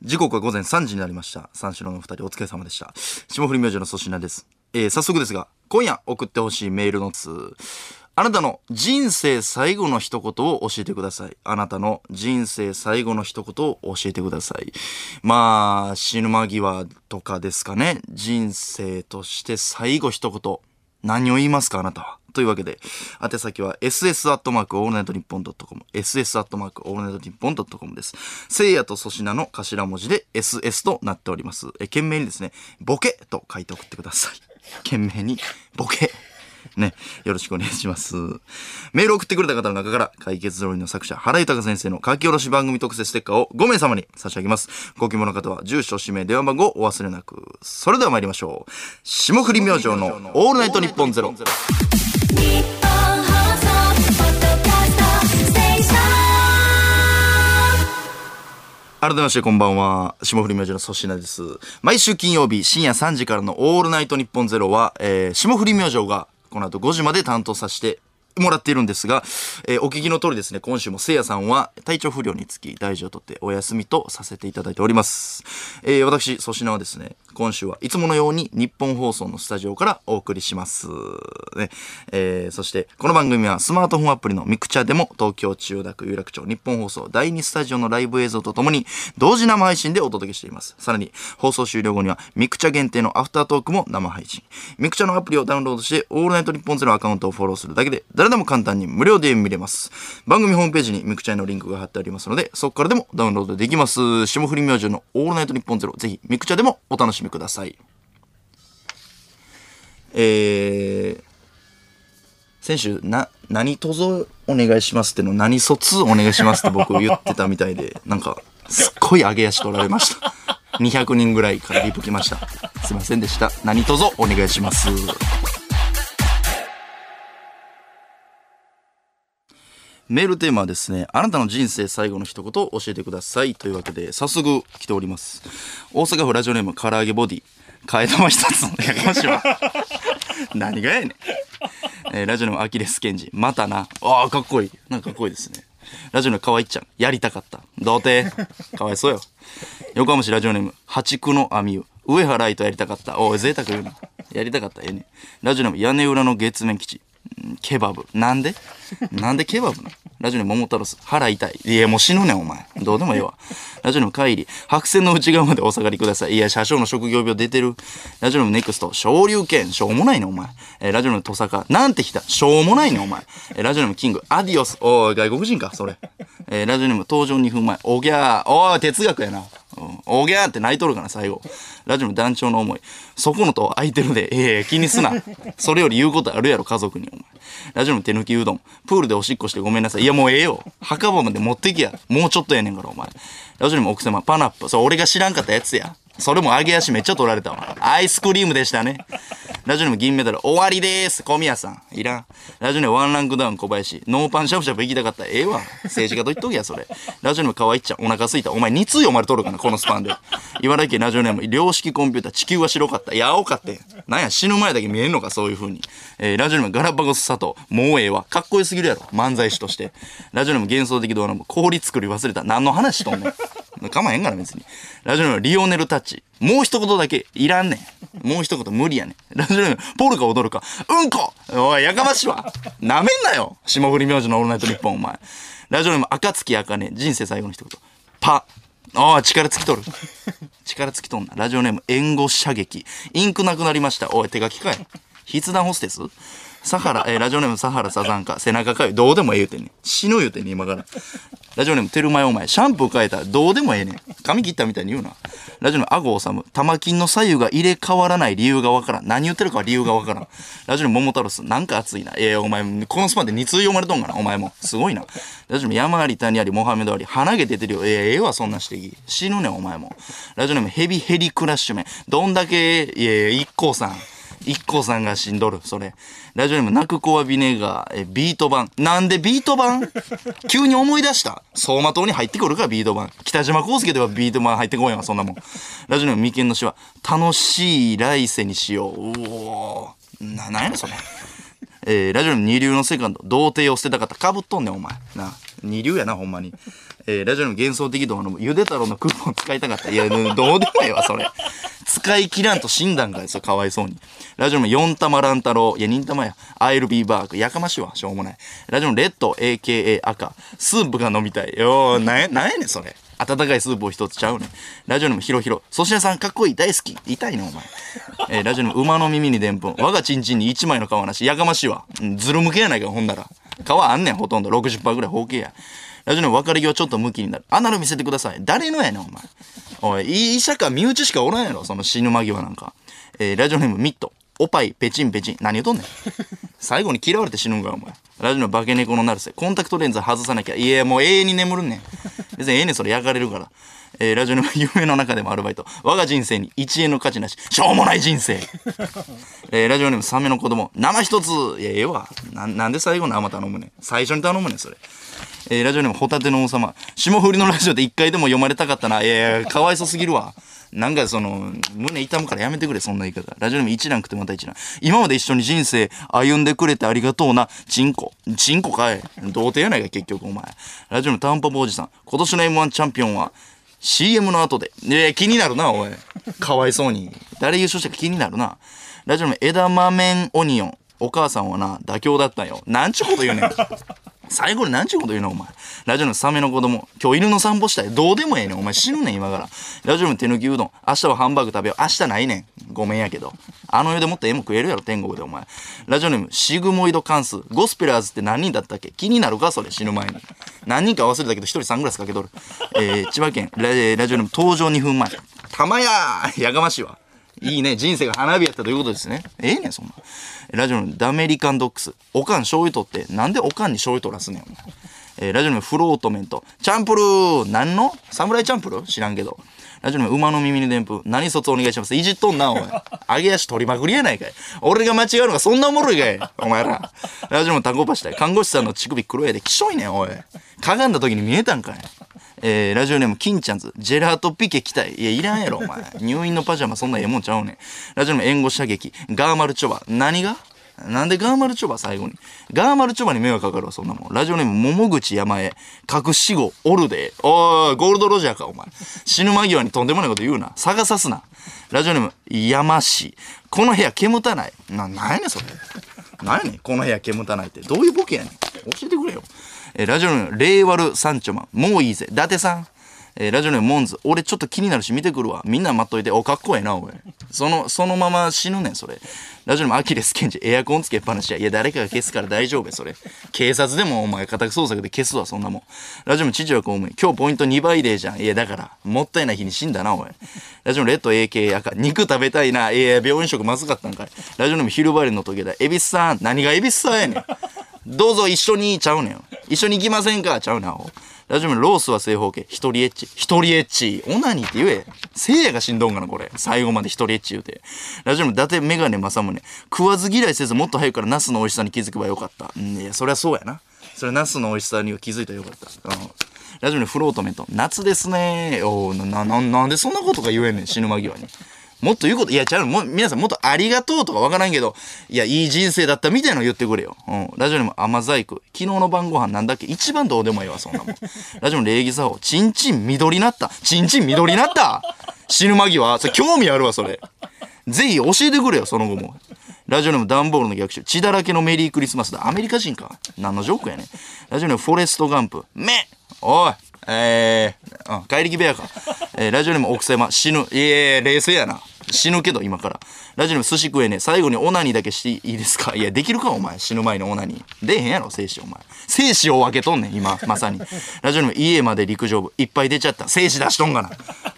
時刻は午前3時になりました。三四郎の二人お疲れ様でした。霜降り明星の粗品です。えー、早速ですが、今夜送ってほしいメールの通。あなたの人生最後の一言を教えてください。あなたの人生最後の一言を教えてください。まあ、死ぬ間際とかですかね。人生として最後一言。何を言いますかあなたは。というわけで、宛先は ss アットマークオールナイトニッポンドットコム、ss アットマークオールナイトニッポンドットコムです。聖夜と粗品の頭文字で ss となっております。え、懸命にですね、ボケと書いて送ってください。懸命に、ボケ。ね、よろしくお願いします。メール送ってくれた方の中から、解決ぞろいの作者、原豊先生の書き下ろし番組特設ステッカーを5名様に差し上げます。ご希望の方は、住所、氏名、電話番号をお忘れなく。それでは参りましょう。霜降り明星のオールナイトニッポンゼロ。改めましてこんばんは。霜降り明星の粗品です。毎週金曜日深夜3時からのオールナイトニッポンゼロは、えー、霜降り明星がこの後5時まで担当させてもらっているんですが、えーお聞きの通りですね、今週もせいやさんは体調不良につき大事をとってお休みとさせていただいております。えー私、粗品はですね、今週はいつものように日本放送のスタジオからお送りします。ねえーそして、この番組はスマートフォンアプリのミクチャでも東京千代田区有楽町日本放送第2スタジオのライブ映像とともに同時生配信でお届けしています。さらに、放送終了後にはミクチャ限定のアフタートークも生配信。ミクチャのアプリをダウンロードして、オールナイトニッポンゼロアカウントをフォローするだけで、誰でも簡単に無料で見れます。番組ホームページにミクチャへのリンクが貼ってありますので、そこからでもダウンロードできます。霜降り明星のオールナイトニッポンゼロ、ぜひミクチャでもお楽しみください。えー、先週、な、何とぞお願いしますっての、何卒お願いしますって僕言ってたみたいで、なんか、すっごい上げ足取られました。200人ぐらいからリプ来ました。すいませんでした。何とぞお願いします。メールテーマはですね、あなたの人生最後の一言を教えてください。というわけで、早速来ております。大阪府ラジオネーム、唐揚げボディ。替え玉一つの。やかましいわ。何がやねん。えーラジオネームアキレスケンジ。またな。ああ、かっこいい。なんかかっこいいですね。ラジオネームかわいっちゃん。やりたかった。童貞。かわいそうよ。横浜市ラジオネーム、八区の網湯。上原愛とやりたかった。おい、贅沢言うな。やりたかった。ええね。ラジオネーム、屋根裏の月面基地。ケバブ。なんで？なんでケバブなの？ラジオネーム、桃太郎ス。腹痛い。いや、もう死ぬねん、お前。どうでもええわ。ラジオネーム、帰り。白線の内側までお下がりください。いや、車掌の職業病出てる。ラジオネーム、ネクスト。昇竜拳。しょうもないね、お前。えーラジオネーム、トサカ。なんて来た。しょうもないね、お前。えーラジオネーム、キング。アディオス。おい、外国人か、それ。えーラジオネーム、登場2分前。おぎゃー。おい、哲学やな。うんおぎゃーって泣いとるかな、最後。ラジオの団長の思い。そこのと空いてるで、ええ気にすな。それより言うことあるやろ、家族に、お前。ラジオの手抜きうどん。プールでおしっこしてごめんなさい。いや、もうええよ。墓場まで持ってきや。もうちょっとやねんから、お前。ラジオにも奥様、パナップ。それ俺が知らんかったやつや。それも揚げ足めっちゃ取られたわ。アイスクリームでしたね。ラジオネーム銀メダル、終わりです。小宮さん。いらん。ラジオネームワンランクダウン小林。ノーパンシャブシャブ行きたかった。ええわ。政治家と言っとけや、それ。ラジオネーム可愛いっちゃん。お腹すいた。お前2通読まれとるかな、このスパンで。茨城県ラジオネーム、良識コンピューター。地球は白かった。や、青かって。なんや、死ぬ前だけ見えんのか、そういう風に。えーラジオネームガラパゴス佐藤。もうええわ。かっこよすぎるやろ。漫才師として。ラジオネーム幻想的動画も氷作り忘れた。何の話とんねん。かまへんから別に。ラジオネームリオネルタッチ。もう一言だけいらんねん。もう一言無理やねん。ラジオネームポルカ踊るか。うんこおい、やかましいわ。なめんなよ。霜降り明星のオールナイトニッポンお前。ラジオネーム暁あかね。人生最後の一言。パ。ああ、力尽きとる。力尽きとんな。ラジオネーム援護射撃。インクなくなりました。おい、手書きかい。筆談ホステス？サハラ、えーラジオネームサハラサザンカ、背中かゆい。どうでもええ言うてんねん。死ぬ言うてんね、今から。ラジオネームテルマエお前、シャンプー変えたらどうでもええねん。髪切ったみたいに言うな。ラジオネームアゴオサム、玉金の左右が入れ替わらない理由がわからん。何言ってるかは理由がわからん。ラジオネーム桃太郎ス、なんか熱いな。ええお前、このスパンで2通読まれとんかな、お前も。すごいな。ラジオネーム山あり谷ありモハメドあり、鼻毛出てるよ。ええええわ、そんな指摘。死ぬねん、お前も。ラジオネームヘビヘリクラッシュメン。どんだけ、いやいや、一光さん。一光さんが死んどる、それ。ラジオネーム、泣く子はビネガー、え、ビート版。なんでビート版？急に思い出した走馬灯に入ってくるか、ビート版。北島康介ではビート版入ってこいや、そんなもん。ラジオネーム、眉間の詩は、楽しい来世にしよう。うおーな、なんやね、それ。えーラジオネーム二流のセカンド、童貞を捨てたかった。かぶっとんねん、お前。な。二流やな、ほんまに。えーラジオネーム幻想的動画のゆで太郎のクーポン使いたかった。いや、どうでもええわ、それ。使い切らんと死んだんかい、それかわいそうに。ラジオネーム四玉乱太郎。いや、忍玉や。アイルビーバーグ。やかましいわ、しょうもない。ラジオネームレッド、AKA 赤。スープが飲みたい。よー、なんや、なんやねん、それ。温かいスープを一つちゃうね。ラジオネームヒロヒロ。粗品さんかっこいい、大好き。痛いね、お前。えーラジオネーム馬の耳にでんぷん。我がチンチンに一枚の皮なし。やかましいわ。うんずるむけやないか、ほんなら。皮あんねん、ほとんど。60%ぐらい包茎や。ラジオネーム別れ際ちょっと向きになる。アナル見せてください。誰のやねん、お前。おい、医者か身内しかおらんやろ、その死ぬ間際なんか。えーラジオネームミット。おっぱい、ペチンペチン。何言うとんねん。最後に嫌われて死ぬんかよ、お前。ラジオの化け猫のなるせ。コンタクトレンズ外さなきゃ。いや、もう永遠に眠るんねん。別にええねん、それ焼かれるから。えーラジオの夢の中でもアルバイト。我が人生に1円の価値なし。しょうもない人生。えーラジオネームサメの子供。生一つ。いや、ええわ。ななんで最後の生頼むねん。最初に頼むねん、それ。えーラジオネームホタテの王様。霜降りのラジオで一回でも読まれたかったな。いやいや、かわいそすぎるわ。なんかその、胸痛むからやめてくれ、そんな言い方。ラジオネーム一覧食ってまた一覧。今まで一緒に人生歩んでくれてありがとうな、チンコ。チンコかい。童貞やないか、結局お前。ラジオネームタンポポおじさん。今年の M1 チャンピオンは、CM の後で。いや、気になるな、おい。かわいそうに。誰優勝したか気になるな。ラジオネーム枝豆オニオン。お母さんはな、妥協だったよ。なんちゅうこと言うねん。最後に何ちゅうこと言うのお前。ラジオのサメの子供。今日犬の散歩したい。どうでもええねん。お前死ぬねん、今から。ラジオの手抜きうどん。明日はハンバーグ食べよう。明日ないねん。ごめんやけど。あの世でもっとええも食えるやろ、天国でお前。ラジオネーム、シグモイド関数。ゴスペラーズって何人だったっけ？気になるか？それ、死ぬ前に。何人か忘れたけど、一人サングラスかけとる。えー、千葉県ラ、ラジオネーム、登場2分前。玉ややがましいわ。いいね。人生が花火やったということですね。ええねん、そんな。ラジオのダメリカンドックス。おかん醤油取って、なんでおかんに醤油取らすねん、お前。えーラジオネームフロートメント。チャンプルー何の？侍チャンプル？ー知らんけど。ラジオネーム馬の耳にでんぷん。何卒お願いします。いじっとんな、おい。揚げ足取りまくりやないかい。俺が間違うのがそんなおもろいかい。お前ら。ラジオネームタコパしたい。看護師さんの乳首黒やで。きしょいねん、おい。かがんだ時に見えたんかい。えー、ラジオネーム、金ちゃんズ、ジェラートピケ来たい。いや、いらんやろ、お前。入院のパジャマ、そんなええもんちゃうねん。ラジオネーム、援護射撃、ガーマルチョバ。何が？なんでガーマルチョバ最後に。ガーマルチョバに迷惑かかるわ、そんなもん。ラジオネーム、桃口山へ、隠し子、おるで。おい、ゴールドロジャーか、お前。死ぬ間際にとんでもないこと言うな。探さすな。ラジオネーム、山氏。この部屋煙たない。な、なんやねん、それ。なんやねん、この部屋煙たないって。どういうボケやねん。教えてくれよ。えーラジオネーム、レイワルサンチョマン。もういいぜ。伊達さん。えーラジオネーム、モンズ。俺ちょっと気になるし見てくるわ。みんな待っといて。お、かっこええな、おい。その、そのまま死ぬねん、それ。ラジオネーム、アキレスケンジ。エアコンつけっぱなしや。いや、誰かが消すから大丈夫や、それ。警察でも、お前、家宅捜索で消すわ、そんなもん。ラジオネーム、父は公務員。今日ポイント2倍でじゃん。いや、だから、もったいない日に死んだな、おい。ラジオネーム、レッド AK 赤。肉食べたいな。いや、病院食まずかったんかい。ラジオネーム、ヒルバリの時だ。エビスさん。何がエビスさんやねん。どうぞ一緒にちゃうねん。一緒に行きませんか？ちゃうな、ラジオネームロースは正方形。一人エッチ。一人エッチ。オナニーって言え。せいやがしんどんかな、これ。最後まで一人エッチ言うて。ラジオネーム伊達メガネ正宗。食わず嫌いせずもっと早くからナスの美味しさに気づけばよかった。うん、いや、そりゃそうやな。それナスの美味しさには気づいたらよかった。うん。ラジオネームフロートメント。夏ですねおーな、な、なんでそんなことが言えんねん、死ぬ間際に。もっと言うこと、いや、ちゃうも、皆さんもっとありがとうとかわからんけど、いや、いい人生だったみたいなの言ってくれよ。うん。ラジオネーム甘細工。昨日の晩ご飯なんだっけ？一番どうでもいいわ、そんなもん。ラジオネーム礼儀作法。チンチン緑なった。チンチン緑なった死ぬ間際。それ興味あるわ、それ。ぜひ教えてくれよ、その後も。ラジオネームダンボールの逆襲。血だらけのメリークリスマスだ。アメリカ人か？何のジョークやね。ラジオネームフォレストガンプ。めおいえー、うん、帰り際やか。えー、ラジオネーム奥様。死ぬ。いえ冷静やな。死ぬけど、今から。ラジオネーム寿司食えねえ。最後にオナニーだけしていいですか？いや、できるかお前。死ぬ前にオナニー。出えへんやろ、精子お前。精子を分けとんねん、今、まさに。ラジオネーム家まで陸上部。いっぱい出ちゃった。精子出しとんがな。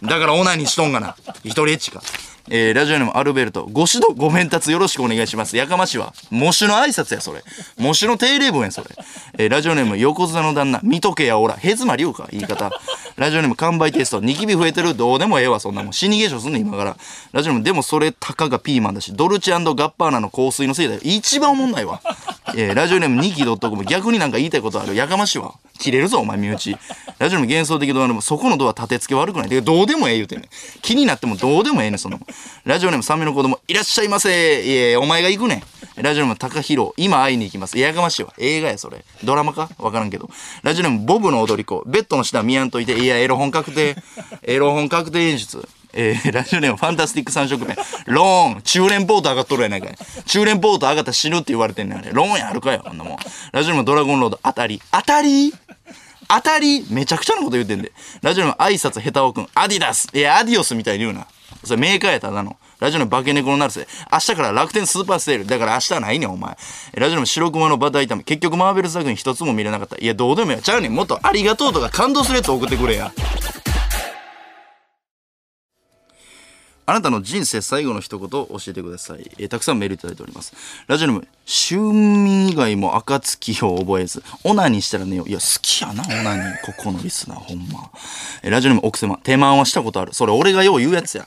だからオナニーしとんがな。一人エッチか。えー、ラジオネームアルベルト。ご指導ご鞭達よろしくお願いします。やかましは。喪主の挨拶や、それ。喪主の定例文や、それ。えー、ラジオネーム横綱の旦那。見とけや、おら。へずまりゅうか、言い方。ラジオネーム完売テスト。ニキビ増えてる。どうでもええわ、そんなもん。死に化粧すんね、今から。ラジオネーム、でもそれ、たかがピーマンだし、ドルチェガッパーナの香水のせいだよ。一番おもんないわ。えーラジオネームニキ .com 逆になんか言いたいことある。やかましいわ。切れるぞお前身内。ラジオネーム幻想的ドアでもそこのドア立て付け悪くない。でどうでもええ言うてんね気になってもどうでもええねんその。ラジオネームサメの子供いらっしゃいませ。いやお前が行くねん。ラジオネーム高弘今会いに行きます。ややかましいわ。映画やそれ。ドラマか？わからんけど。ラジオネームボブの踊り子。ベッドの下見やんといて。いやエロ本確定エロ本確定演出。えー、ラジオネームファンタスティック三色弁。ローン、中連ポート上がっとるやないかい。中連ポート上がったら死ぬって言われてんねん、あれ。ローンやるかよ、あんなもん。ラジオネームドラゴンロード、当たり。当たり？当たり？めちゃくちゃなこと言うてんで。ラジオネーム挨拶下手おくん、アディダス。いや、アディオスみたいに言うな。それメーカーやただの。ラジオネーム化け猫のなるせ。明日から楽天スーパーセール。だから明日はないねん、お前。ラジオネーム白熊のバター炒め。結局マーベル作品一つも見れなかった。いや、どうでもいいや。ちゃうねん。もっとありがとうとか感動するやつ送ってくれや。あなたの人生最後の一言を教えてください。えーたくさんメールいただいております。ラジオネーム、春眠以外も暁を覚えず、オナニーしたら寝よう。いや、好きやな、オナニー。ここのリスナー、ほんま。えーラジオネーム、奥様、手間はしたことある。それ俺がよう言うやつや。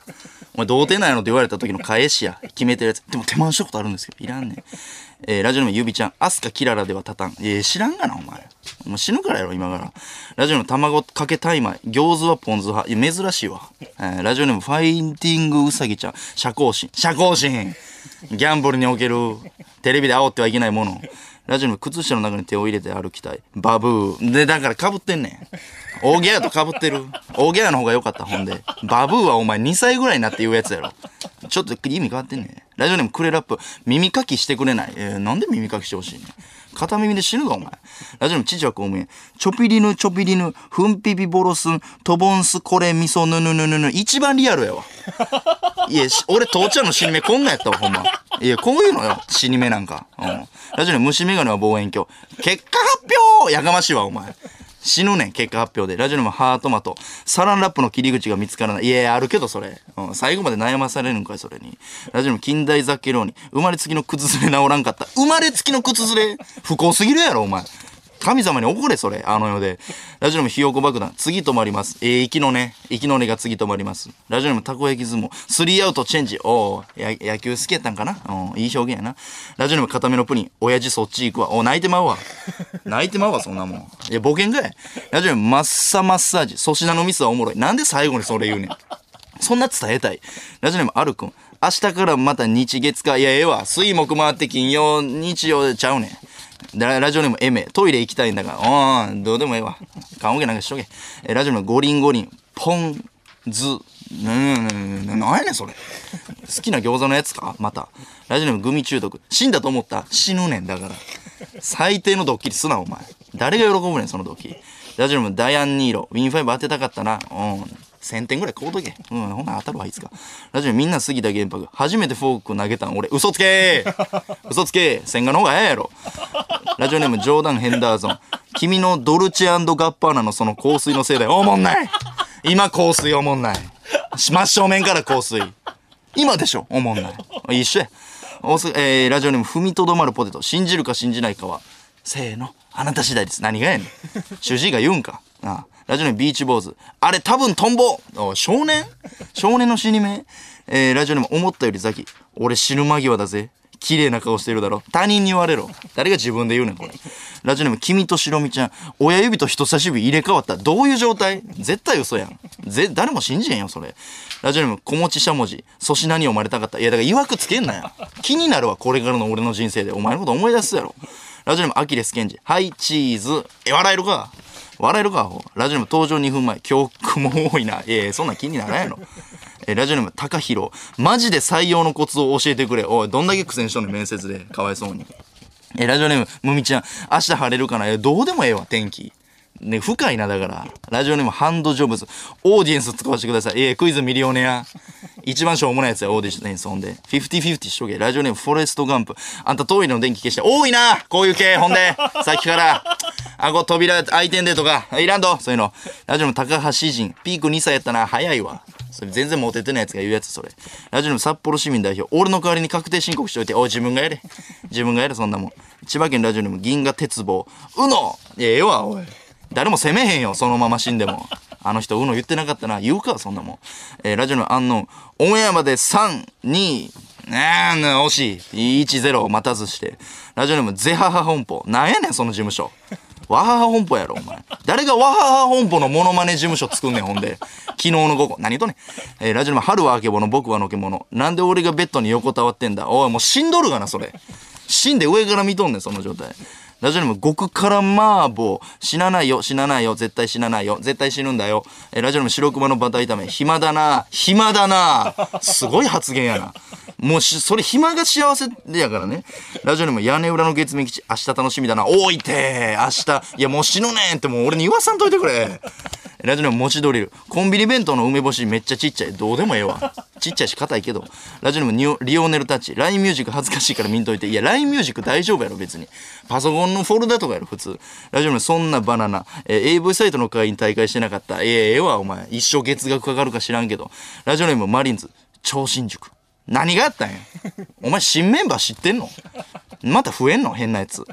お前、童貞なんやろって言われた時の返しや。決めてるやつ。でも手間したことあるんですけど、いらんねん。えーラジオネーム、ゆびちゃん、アスカキララでは立たん。いや、知らんがな、お前。お前死ぬからやろ、今から。ラジオネーム、卵かけタイマイ。餃子はポン酢派。いや、珍しいわ。えーラジオネーム、ファインティングウサギちゃん。社交心。社交心ギャンブルにおける、テレビで煽ってはいけないもの。ラジオネーム、靴下の中に手を入れて歩きたい。バブー。で、だから被ってんねん。大ギャラと被ってる。大ギャラの方が良かった、ほんで。バブーはお前2歳ぐらいになって言うやつやろ。ちょっと意味変わってんね。ラジオネーム、クレラップ。耳かきしてくれない。えーなんで耳かきしてほしいね。片耳で死ぬぞ、お前。ラジオネーム、父は公務員。チョピリヌ、チョピリヌ、フンピピボロスン、トボンス、コレ、ミソ、ヌヌヌヌヌ。一番リアルやわ。いや、俺、父ちゃんの死に目こんなんやったわ、ほんま。いや、こういうのよ、死に目なんか。うん。ラジオネーム、虫眼鏡は望遠鏡。結果発表やかましいわ、お前。死ぬねん、結果発表で。ラジオネーム、ハートマト。サランラップの切り口が見つからない。いや、あるけど、それ。うん、最後まで悩まされるんかい、それに。ラジオネーム、近代ザッケローニ。生まれつきの靴ずれ治らんかった。生まれつきの靴ずれ不幸すぎるやろ、お前。神様に怒れ、それ。あの世で。ラジオネーム、ひよこ爆弾。次止まります。えー、息のね。息の根が次止まります。ラジオネーム、たこ焼き相撲。スリーアウトチェンジ。おー、や野球好きやったんかな？うん、いい表現やな。ラジオネーム、固めのプリン。親父そっち行くわ。お泣いてまうわ。泣いてまうわ、そんなもん。いや、冒険かい。ラジオネーム、マッサマッサージ。粗品のミスはおもろい。なんで最後にそれ言うねん。そんな伝えたい。ラジオネーム、あるくん。明日からまた日月か。いや、ええわ。水木回って金曜、日曜でちゃうねん。ラジオネームエメ。トイレ行きたいんだから。うん、どうでもええわ。棺桶なんかしとけ。えラジオネームゴリンゴリン。ポンズ。な、な、な、な、なんやねん、それ。好きな餃子のやつか？また。ラジオネームグミ中毒。死んだと思った死ぬねん、だから。最低のドッキリすな、お前。誰が喜ぶねん、そのドッキリ。ラジオネームダイアン・ニーロ。ウィンファイブ当てたかったな。うん。1000点ぐらい買うとけ。うん、ほんなら当たるわ、いつか。ラジオネームみんな過ぎた原白。初めてフォーク投げたん俺。嘘つけー 嘘つけー千賀の方が早いやろ。ラジオネームジョーダン・ヘンダーゾン。君のドルチェガッパーナのその香水のせいだよ。おもんない今香水おもんない。真正面から香水。今でしょおもんない。一緒や。大須えー、ラジオネーム踏みとどまるポテト。信じるか信じないかは。せーの。あなた次第です。何がやねん。主治医が言うんか。ああラジオネームビーチ坊主。あれ多分トンボ少年？少年の死に目？えー、ラジオネーム思ったよりザキ。俺死ぬ間際だぜ。綺麗な顔してるだろ。他人に言われろ。誰が自分で言うねん、これ。ラジオネーム、君としろみちゃん。親指と人差し指入れ替わった。どういう状態？絶対嘘やん。ぜ、誰も信じへんよ、それ。ラジオネーム、小持ちしゃもじ。粗品に読まれたかった。いや、だから、曰くつけんなや。気になるわ、これからの俺の人生で。お前のこと思い出すやろ。ラジオネーム、アキレスケンジ。はい、チーズ。え、笑えるか？笑えるかラジオネーム登場2分前。教訓も多いな。えーそんな気にならんやろ。えラジオネーム、高弘。マジで採用のコツを教えてくれ。おい、どんだけ苦戦しとんねん、面接で。かわいそうに。えラジオネーム、むみちゃん。明日晴れるかな？えどうでもええわ、天気。ね、深いな、だから。ラジオネーム、ハンドジョブズ。オーディエンス使わせてください。ええクイズミリオネア。一番しょうもないやつや、オーディエンスほんで。50-50しとけ。ラジオネーム、フォレストガンプ。あんたトイレの電気消して。多いなこういう系、ほんで。さっきから。顎扉開いてんでとか。いらんとそういうの。ラジオネーム、高橋人。ピーク2歳やったな。早いわ。それ全然モテてないやつが言うやつ、それ。ラジオネーム、札幌市民代表。俺の代わりに確定申告しといて。おい、自分がやれ。自分がやれ、そんなもん。千葉県ラジオネーム、銀河鉄棒。うのいや、ええわ、おい。誰も責めへんよ、そのまま死んでも。あの人、うの言ってなかったな。言うか、そんなもん。えーラジオのアンノン。オンエアまで3、2、あーな惜しい。1-0を待たずして。ラジオネーム、ゼハハ本舗。なんやねん、その事務所。ワハハ本舗やろ、お前。誰がワハハ本舗のモノマネ事務所作んねん、ほんで。昨日の午後。何言うとねん。えーラジオネーム、春はあけぼの、僕はのけもの。なんで俺がベッドに横たわってんだ。おい、もう死んどるがな、それ。死んで上から見とんねん、その状態。ラジオネーム、極辛麻婆。死なないよ、死なないよ、絶対死なないよ、絶対死ぬんだよ。えーラジオネーム、白熊のバター炒め。暇だな、暇だな。すごい発言やな。もうし、それ暇が幸せやからね。ラジオネーム、屋根裏の月面基地。明日楽しみだな。おいて明日。いや、もう死ぬねんってもう俺に言わさんといてくれ。ラジオネーム、餅ドリル。コンビニ弁当の梅干しめっちゃちっちゃい。どうでもええわ。ちっちゃいし硬いけど。ラジオネーム、リオネルタッチ。LINE ミュージック恥ずかしいから見んといて。いや、LINE ミュージック大丈夫やろ、別に。パソコンのフォルダとかやろ、普通。ラジオネーム、そんなバナナ。えー AV サイトの会員大会してなかった。ええええわ、お前。一生月額かかるか知らんけど。ラジオネーム、マリンズ。超新塾。何があったんや？お前新メンバー知ってんの？また増えんの？変なやつ。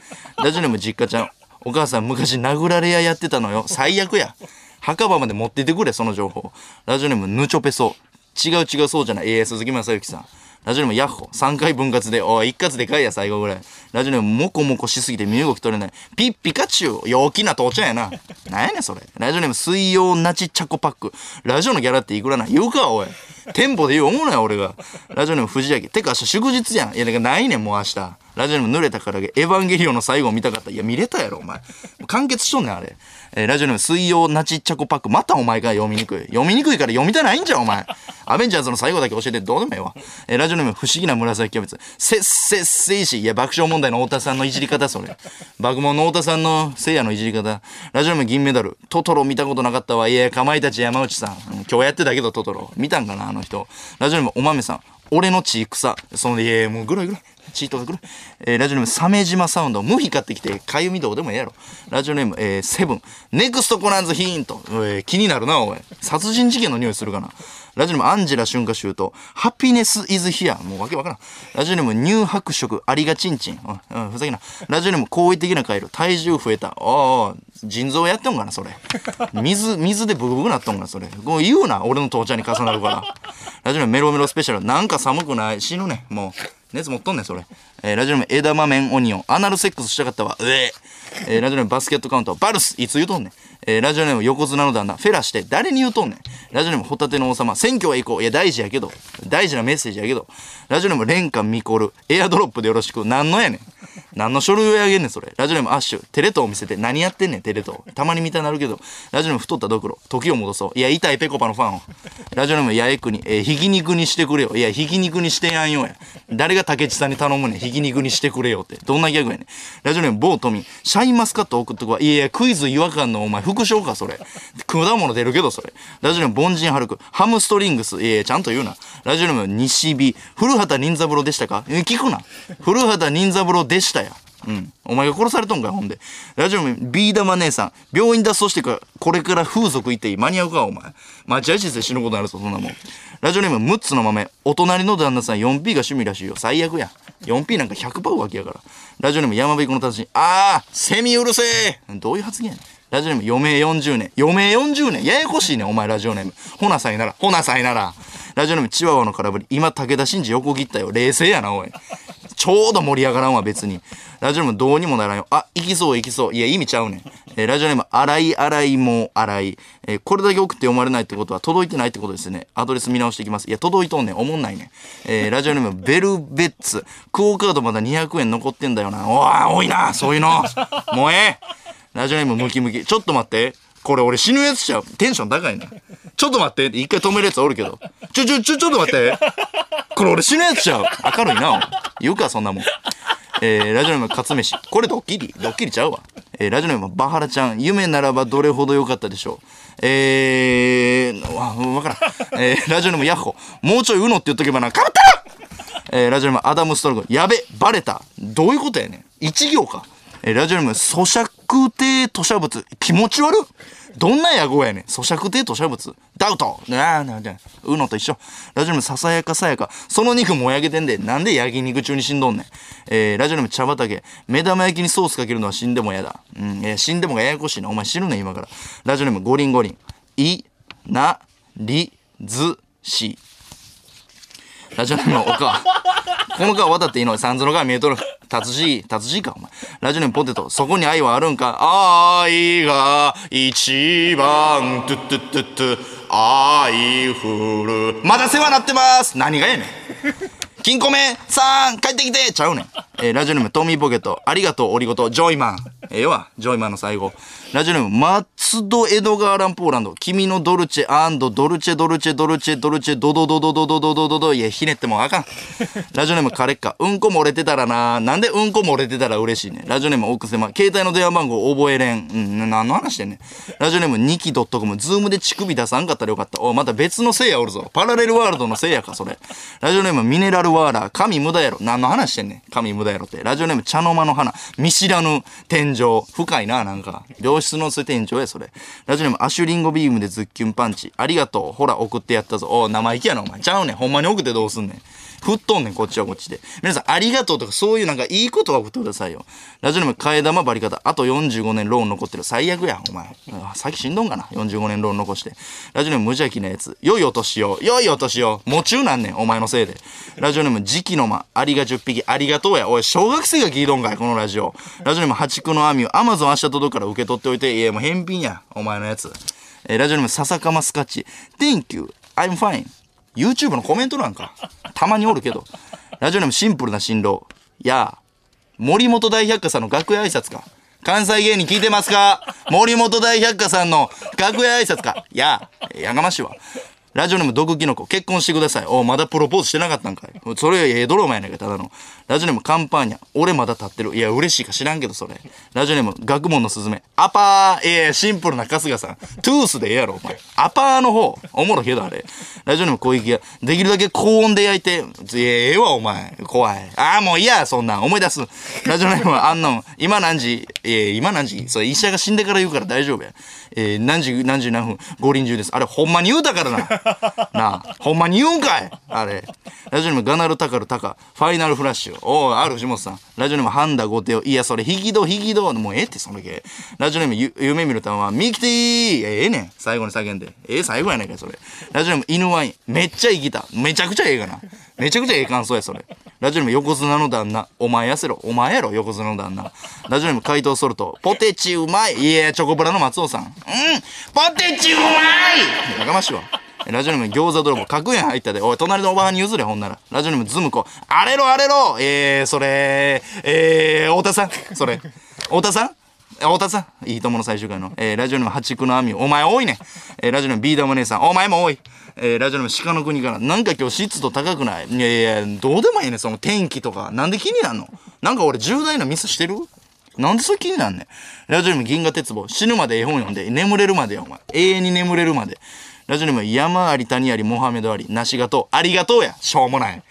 ラジオネーム実家ちゃん。お母さん昔殴られ屋やってたのよ。最悪や。墓場まで持っててくれ、その情報。ラジオネームヌチョペソ。違う違うそうじゃない。ええ鈴木正幸さん。ラジオネームヤッホ。3回分割で。おい、一括でかいや、最後ぐらい。ラジオネームモコモコしすぎて身動き取れない。ピッピカチュウ。陽気な父ちゃんやな。なんやねん、それ。ラジオネーム水曜ナチチャコパック。ラジオのギャラっていくらなん？言うか、おい。店舗で言う思うなよ、俺が。ラジオネーム藤明。てか明日祝日やん。いや、だかないねん、もう明日。ラジオネーム濡れたからげ。エヴァンゲリオンの最後を見たかった。いや、見れたやろ、お前。完結しとんねん、あれ。えーラジオネーム水曜ナチチャコパック。またお前が読みにくい。読みにくいから読みたないんじゃん、お前。アベンジャーズの最後だけ教えてどうでもええわ。えーラジオネーム不思議な紫キャベツ。せっせっせいし。いや、爆笑問題の太田さんのいじり方、それ。爆問の太田さんのせいやのいじり方。ラジオネーム銀メダル。トトロ見たことなかったわ。いや、かまいたち山内さん。今日やってたけど、トトロ。見たんかな、あの人。ラジオネームお豆さん。俺の血草。その、いやいや、もうぐらいぐらい。チートがぐらい。えーラジオネーム、鮫島サウンド。無比買ってきて、かゆみどうでもええやろ。ラジオネーム、えーセブン。ネクストコナンズヒント。おい気になるな、おい。殺人事件の匂いするかな。ラジオネーム、アンジェラ春夏秋冬。ハピネスイズヒア。もうわけわからん。ラジオネーム、乳白色。ありがちんちん。うん、ふざけな。ラジオネーム、好意的なカエル。体重増えた。おお腎臓やってんかな、それ。水、水でブクブクなっとんかな、それ。こう言うな、俺の父ちゃんに重なるから。ラジオネーム、メロメロスペシャル。なんか寒くない？死ぬね。もう。熱持っとんねん、それ。えーラジオネーム、枝豆オニオン。アナルセックスしたかったわ。うええーラジオネーム、バスケットカウント。バルス。いつ言うとんねん。えーラジオネーム、横綱の旦那。フェラして。誰に言うとんねん。ラジオネーム、ホタテの王様。選挙は行こう。いや、大事やけど。大事なメッセージやけど。ラジオネーム、レンカミコル。エアドロップでよろしく。なんのやねん。何の書類をあげんねん、それ。ラジオネーム、アッシュ。テレ東見せて。何やってんねん、テレ東。たまに見たなるけど。ラジオネーム、太ったドクロ。時を戻そう。いや、痛いペコパのファンを。ラジオネーム、八重国。えーひき肉にしてくれよ。いや、ひき肉にしてやんよや。誰が竹内さんに頼むねん。ひき肉にしてくれよって。どんなギャグやねん。ラジオネーム、某富。シャインマスカット送っとくわ。いやいや、クイズ違和感のお前、副賞か、それ。果物出るけど、それ。ラジオネーム、凡人ハルク。ハムストリングス。いやいや、ちゃんと言うな。ラジオネーム、西日。古畑任三郎でしたか？え聞くな。古畑任三郎でしたや。うん。お前が殺されとんかよ、ほんで。ラジオネーム、ビー玉姉さん。病院脱走してか、これから風俗行っていい間に合うか、お前。待合室で死ぬことになるぞ、そんなもん。ラジオネーム、6つの豆。お隣の旦那さん 4P が趣味らしいよ。最悪や。4P なんか100%浮気やから。ラジオネーム、山べこの達人。あー、セミうるせえどういう発言やねん。ラジオネーム、余命40年。余命40年ややこしいね、お前、ラジオネーム。ほなさいなら、ほなさいなら。ラジオネーム、チワワの空振り。今、武田真治横切ったよ。冷静やな、おい。ちょうど盛り上がらんわ、別に。ラジオネーム、どうにもならんよ。あ、行きそう、行きそう。いや、意味ちゃうね。えーラジオネーム、洗い、洗い、もう、洗い。えーこれだけ送って読まれないってことは、届いてないってことですね。アドレス見直していきます。いや、届いとんねん。おもんないね。えーラジオネーム、ベルベッツ。クオカードまだ200円残ってんだよな。おー、多いな、そういうの。もうええ。ラジオネーム、ムキムキ。ちょっと待って。これ俺死ぬやつちゃう。テンション高いね。ちょっと待って一回止めるやつおるけど。ちょ、ちょ、ちょ、ちょっと待って。これ俺死ぬやつちゃう。明るいな。言うか、そんなもん。えー、ラジオネーム、カツ飯。これドッキリ？ドッキリちゃうわ。えー、ラジオネーム、バハラちゃん。夢ならばどれほど良かったでしょう。えー、わ、わからん。えー、ラジオネーム、ヤッホ。もうちょいウノって言っとけばな。かぶったえー、ラジオネーム、アダム・ストログ。やべ、バレた。どういうことやねん。一行か。えー、ラジオネーム、咀嚼低吐砂物。気持ち悪。どんな野号やねん。咀嚼低吐砂物。ダウト。うのと一緒。ラジオネーム、ささやかさやか。その肉もやげてんで、なんで焼肉中に死んどんねん。えー、ラジオネーム、茶畑。目玉焼きにソースかけるのは死んでもやだ。うん、いや、死んでもがややこしいな。お前死ぬね、今から。ラジオネーム、ゴリンゴリン。い、な、り、ず、し。ラジオネーム岡。この川渡っていいの？三途の川見えとる。達人、達人か、お前。ラジオネームポテト。そこに愛はあるんか？愛が一番、トゥトゥトゥトゥ、愛ふる。まだ世話なってます何がやねん。金庫目さん帰ってきてちゃうねん。えーラジオネームトミーポケット。ありがとう、オリゴ糖、ジョイマン。ええわ、ジョイマンの最後。ラジオネーム、松戸エドガーランポーランド。君のドルチェドルチェドルチェドルチェドルチェドドドドドドドドドドいや、ひねってもあかん。ラジオネーム、カレッカ。うんこ漏れてたらな。なんでうんこ漏れてたら嬉しいね。ラジオネーム、奥狭。携帯の電話番号覚えれん。うん、何の話してんねん。ラジオネーム、ニキ .com。ズームで乳首出さんかったらよかった。おまた別のせいやおるぞ。パラレルワールドのせいやか、それ。ラジオネーム、ミネラルワーラー。神無駄やろ。何の話してんねん。神無駄やろって。ラジオネーム、茶の間の花。見知らぬ天井。深いな、なんか。病室の天井や、それ。ラジオネーム、アシュリンゴビームでズッキュンパンチ。ありがとう。ほら、送ってやったぞ。おい生意気やな、お前。ちゃうねん。ほんまに送ってどうすんねん。振っとんねん、こっちはこっちで。皆さん、ありがとうとか、そういうなんかいいことは送ってくださいよ。ラジオネーム、替え玉バリ方。あと45年ローン残ってる。最悪や、お前。先死んどんかな？45年ローン残して。ラジオネーム、無邪気なやつ。良いお年を。良いお年を。夢中なんねん、お前のせいで。ラジオネーム、時期の間。アリが10匹。ありがとうや。おい、小学生が聞いとんかい、このラジオ。ラジオネーム、八九の網を。アマゾン明日届くから受け取っておいて。いや、もう返品や。お前のやつ。えーラジオネーム、笹かまスカッチ。Thank you. I'm fine. YouTube のコメントなんか。たまにおるけど。ラジオネームシンプルな新郎。やあ、森本大百科さんの楽屋挨拶か。関西芸人聞いてますか？森本大百科さんの楽屋挨拶か。やあ、やがましいわ。ラジオネーム毒キノコ、結婚してください。おまだプロポーズしてなかったんかい。それ、ええドロマやないか、ただの。ラジオネームカンパーニャ。俺まだ立ってる。いや、嬉しいか知らんけど、それ。ラジオネーム学問のすずめ。アパー、ええシンプルな春日さん。トゥースでええやろ、お前。アパーの方。おもろいけど、あれ。ラジオネーム小池が、できるだけ高温で焼いて、いや、ええわ、お前。怖い。ああ、もう嫌や、そんなん。思い出す。ラジオネームあんの、今何時、ええ今何時？それ医者が死んでから言うから大丈夫や。えー、何時、何時何分、五輪中です。あれ、ほんまに言うたからな。なあ、ほんまに言うんかいあれ。ラジオネームガナルタカルタカ、ファイナルフラッシュ。おい、ある藤本さん。ラジオネームハンダゴテオ。いや、それ、引き戸、引き戸。もうええって、その系。ラジオネームゆ夢見るたんは、ミキティーいええねん。最後に叫んで。ええ最後やないか、それ。ラジオネーム犬ワイン。めっちゃいいギター。めちゃくちゃええがな。めちゃくちゃええ感想や、それ。ラジオネーム横綱の旦那。お前やせろ。お前やろ、横綱の旦那。ラジオネーム怪盗ソルト。ポテチうまい。いや、チョコプラの松尾さん。うん、ポテチうまいやかましいわ。ラジオネーム餃子泥棒、角園入ったで。おい、隣のおばはんに譲れ、ほんなら。ラジオネームズムコ。あれろ、あれろえー、それ、えー、太田さん。それ。太田さん？太田さん？いいともの最終回の。えー、ラジオネーム八九の網。お前多いね。えー、ラジオネームビーダーマ姉さん。お前も多い。えー、ラジオネーム鹿の国から。なんか今日湿度高くない？いやいや、どうでもいいね、その天気とか。なんで気になんの？なんか俺重大なミスしてる？なんでそれ気になんねん？ラジオネーム銀河鉄棒。死ぬまで絵本読んで、眠れるまでや、お前。永遠に眠れるまで。ラジオネーム山あり谷ありモハメドあり。梨がとう。ありがとうや。しょうもない。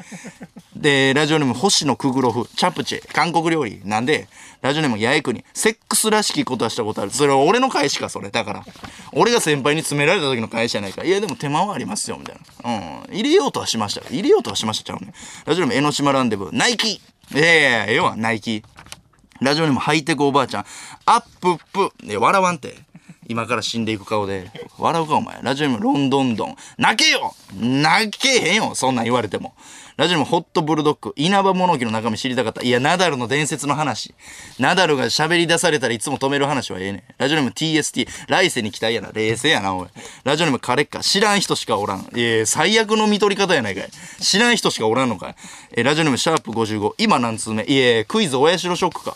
で、ラジオネーム星野クグロフ。チャプチェ。韓国料理。なんで、ラジオネーム八重国。セックスらしきことはしたことある。それは俺の返しか、それ。だから。俺が先輩に詰められた時の返しじゃないか。いや、でも手間はありますよ、みたいな。うん。入れようとはしました。入れようとはしましたちゃうね。ラジオネーム江ノ島ランデブー。ナイキ。いやいやいや、ええわ、ナイキ。ラジオネームハイテクおばあちゃん。アップップ。いや、笑わんて。今から死んでいく顔で。笑うか、お前。ラジオネームロンドンドン。泣けよ泣けへんよそんなん言われても。ラジオネームホットブルドッグ。稲葉物置の中身知りたかった。いや、ナダルの伝説の話。ナダルが喋り出されたらいつも止める話はええねん。ラジオネーム TST。来世に期待やな。冷静やな、おい。ラジオネームカレッカ。知らん人しかおらん。いや最悪の見取り方やないかい。知らん人しかおらんのかい。えラジオネームシャープ55。今何通目？いやクイズ親代ショックか。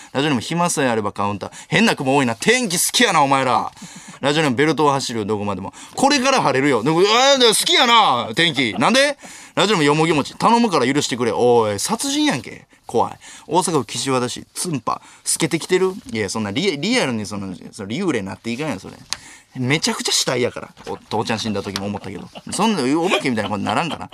ラジオネーム暇さえあればカウンター。変な雲多いな。天気好きやなお前ら。ラジオネームベルトを走るどこまでも。これから晴れるよ。でも、あー好きやな天気。なんで？ラジオネームよもぎもち。頼むから許してくれ。おい、殺人やんけ。怖い。大阪府岸和田市、ツンパ、透けてきてる？いや、そんなリリアルにその、その幽霊になっていかんやん、それ。めちゃくちゃ死体やから。お父ちゃん死んだ時も思ったけど。そんな、お化けみたいなことにならんから。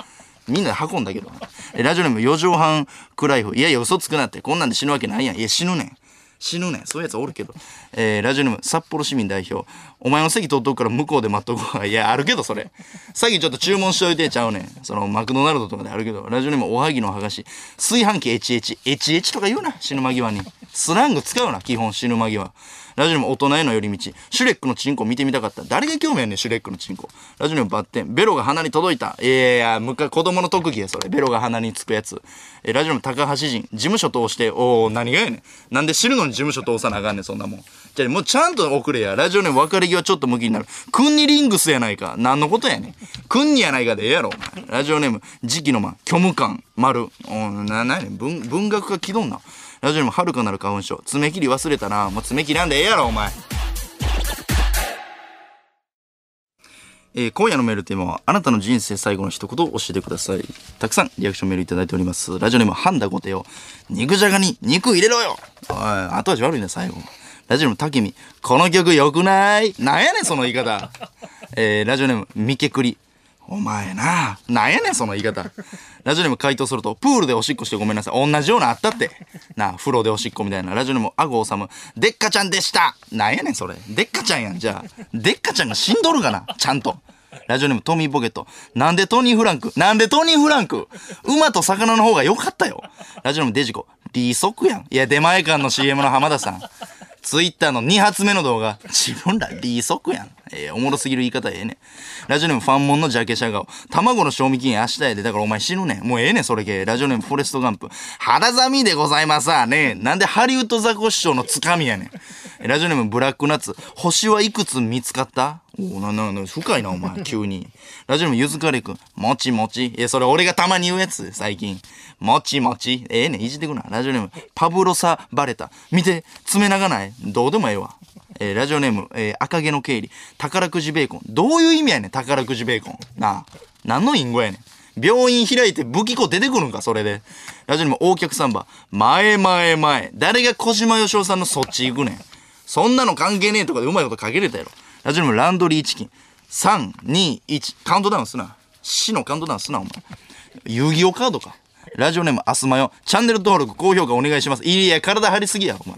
みんなで運んだけど。えラジオネーム4畳半クライフ。いやいや、嘘つくなって。こんなんで死ぬわけないやん。いや、死ぬねん。死ぬねん。そういうやつおるけど。えー、ラジオネーム札幌市民代表。お前の席取っとくから向こうで待っとくわ。いや、あるけど、それ。先ちょっと注文しといてちゃうねん。その、マクドナルドとかであるけど。ラジオネームおはぎの剥がし。炊飯器 HH。HH とか言うな。死ぬ間際に。スラング使うな。基本死ぬ間際。ラジオネーム大人への寄り道。シュレックのチンコ見てみたかった。誰が興味あんねん、シュレックのチンコ。ラジオネームバッテン。ベロが鼻に届いた。いやいや、むか、子供の特技や、それ。ベロが鼻につくやつ。えーラジオネーム高橋人。事務所通して、おー、何がやねん。なんで知るのに事務所通さなあかんねん、そんなもん。じゃもうちゃんと送れや。ラジオネーム別れ際ちょっと向きになる。クンニリングスやないか。何のことやねん。クンニやないかでええやろ、ラジオネーム、時期の間、虚無感、丸。おな、なやねん。文、文学が気取んな。ラジオネーム、遥かなる花粉症。爪切り忘れたな。もう爪切りなんでええやろ、お前。えー今夜のメールテーマは、あなたの人生最後の一言を教えてください。たくさんリアクションメールいただいております。ラジオネーム、ハンダゴテよ。肉じゃがに肉入れろよおい、後味悪いね、最後。ラジオネーム、タケミ。この曲良くない？なんやねん、その言い方。えーラジオネーム、ミケクリ。お前ななんやねん、その言い方。ラジオネーム回答すると、プールでおしっこしてごめんなさい。同じようなあったって。な、風呂でおしっこみたいな。ラジオネーム、アゴオサム。でっかちゃんでしたなんやねん、それ。でっかちゃんやん、じゃあ。でっかちゃんが死んどるかなちゃんと。ラジオネームトミーポケット。なんでトニー・フランク？なんでトニー・フランク？馬と魚の方が良かったよ。ラジオネームデジコ。リーソックやん。いや、出前館の CM の浜田さん。ツイッターの2発目の動画。自分らリーソクやん。えーおもろすぎる言い方ええねん。ラジオネームファンモンのジャケシャ顔。卵の賞味期限明日やで。だからお前死ぬねん。もうええねん、それ系。ラジオネームフォレストガンプ。肌寒いでございますわね。なんでハリウッドザコシショウのつかみやねん。ラジオネームブラックナッツ。星はいくつ見つかった？おな、な、な、深いな、お前、急に。ラジオネームゆずかれくん。もちもち。いや、それ俺がたまに言うやつ、最近。もちもち。ええね、いじってくな。ラジオネーム、パブロサ・バレタ。見て、爪長ないどうでもええわ。えーラジオネーム、えー赤毛の経理。宝くじベーコン。どういう意味やねん、宝くじベーコン。なあ。何の隠語やねん。病院開いて武器庫出てくるんか、それで。ラジオネーム、大客サンバ。前前前。誰が小島よしおさんのそっち行くねん。そんなの関係ねえとかでうまいことかけれたやろ。ラジオネームランドリーチキン。3、2、1。カウントダウンすな。死のカウントダウンすな、お前。遊戯王カードか。ラジオネームアスマヨ。チャンネル登録、高評価お願いします。いや、体張りすぎや、お前。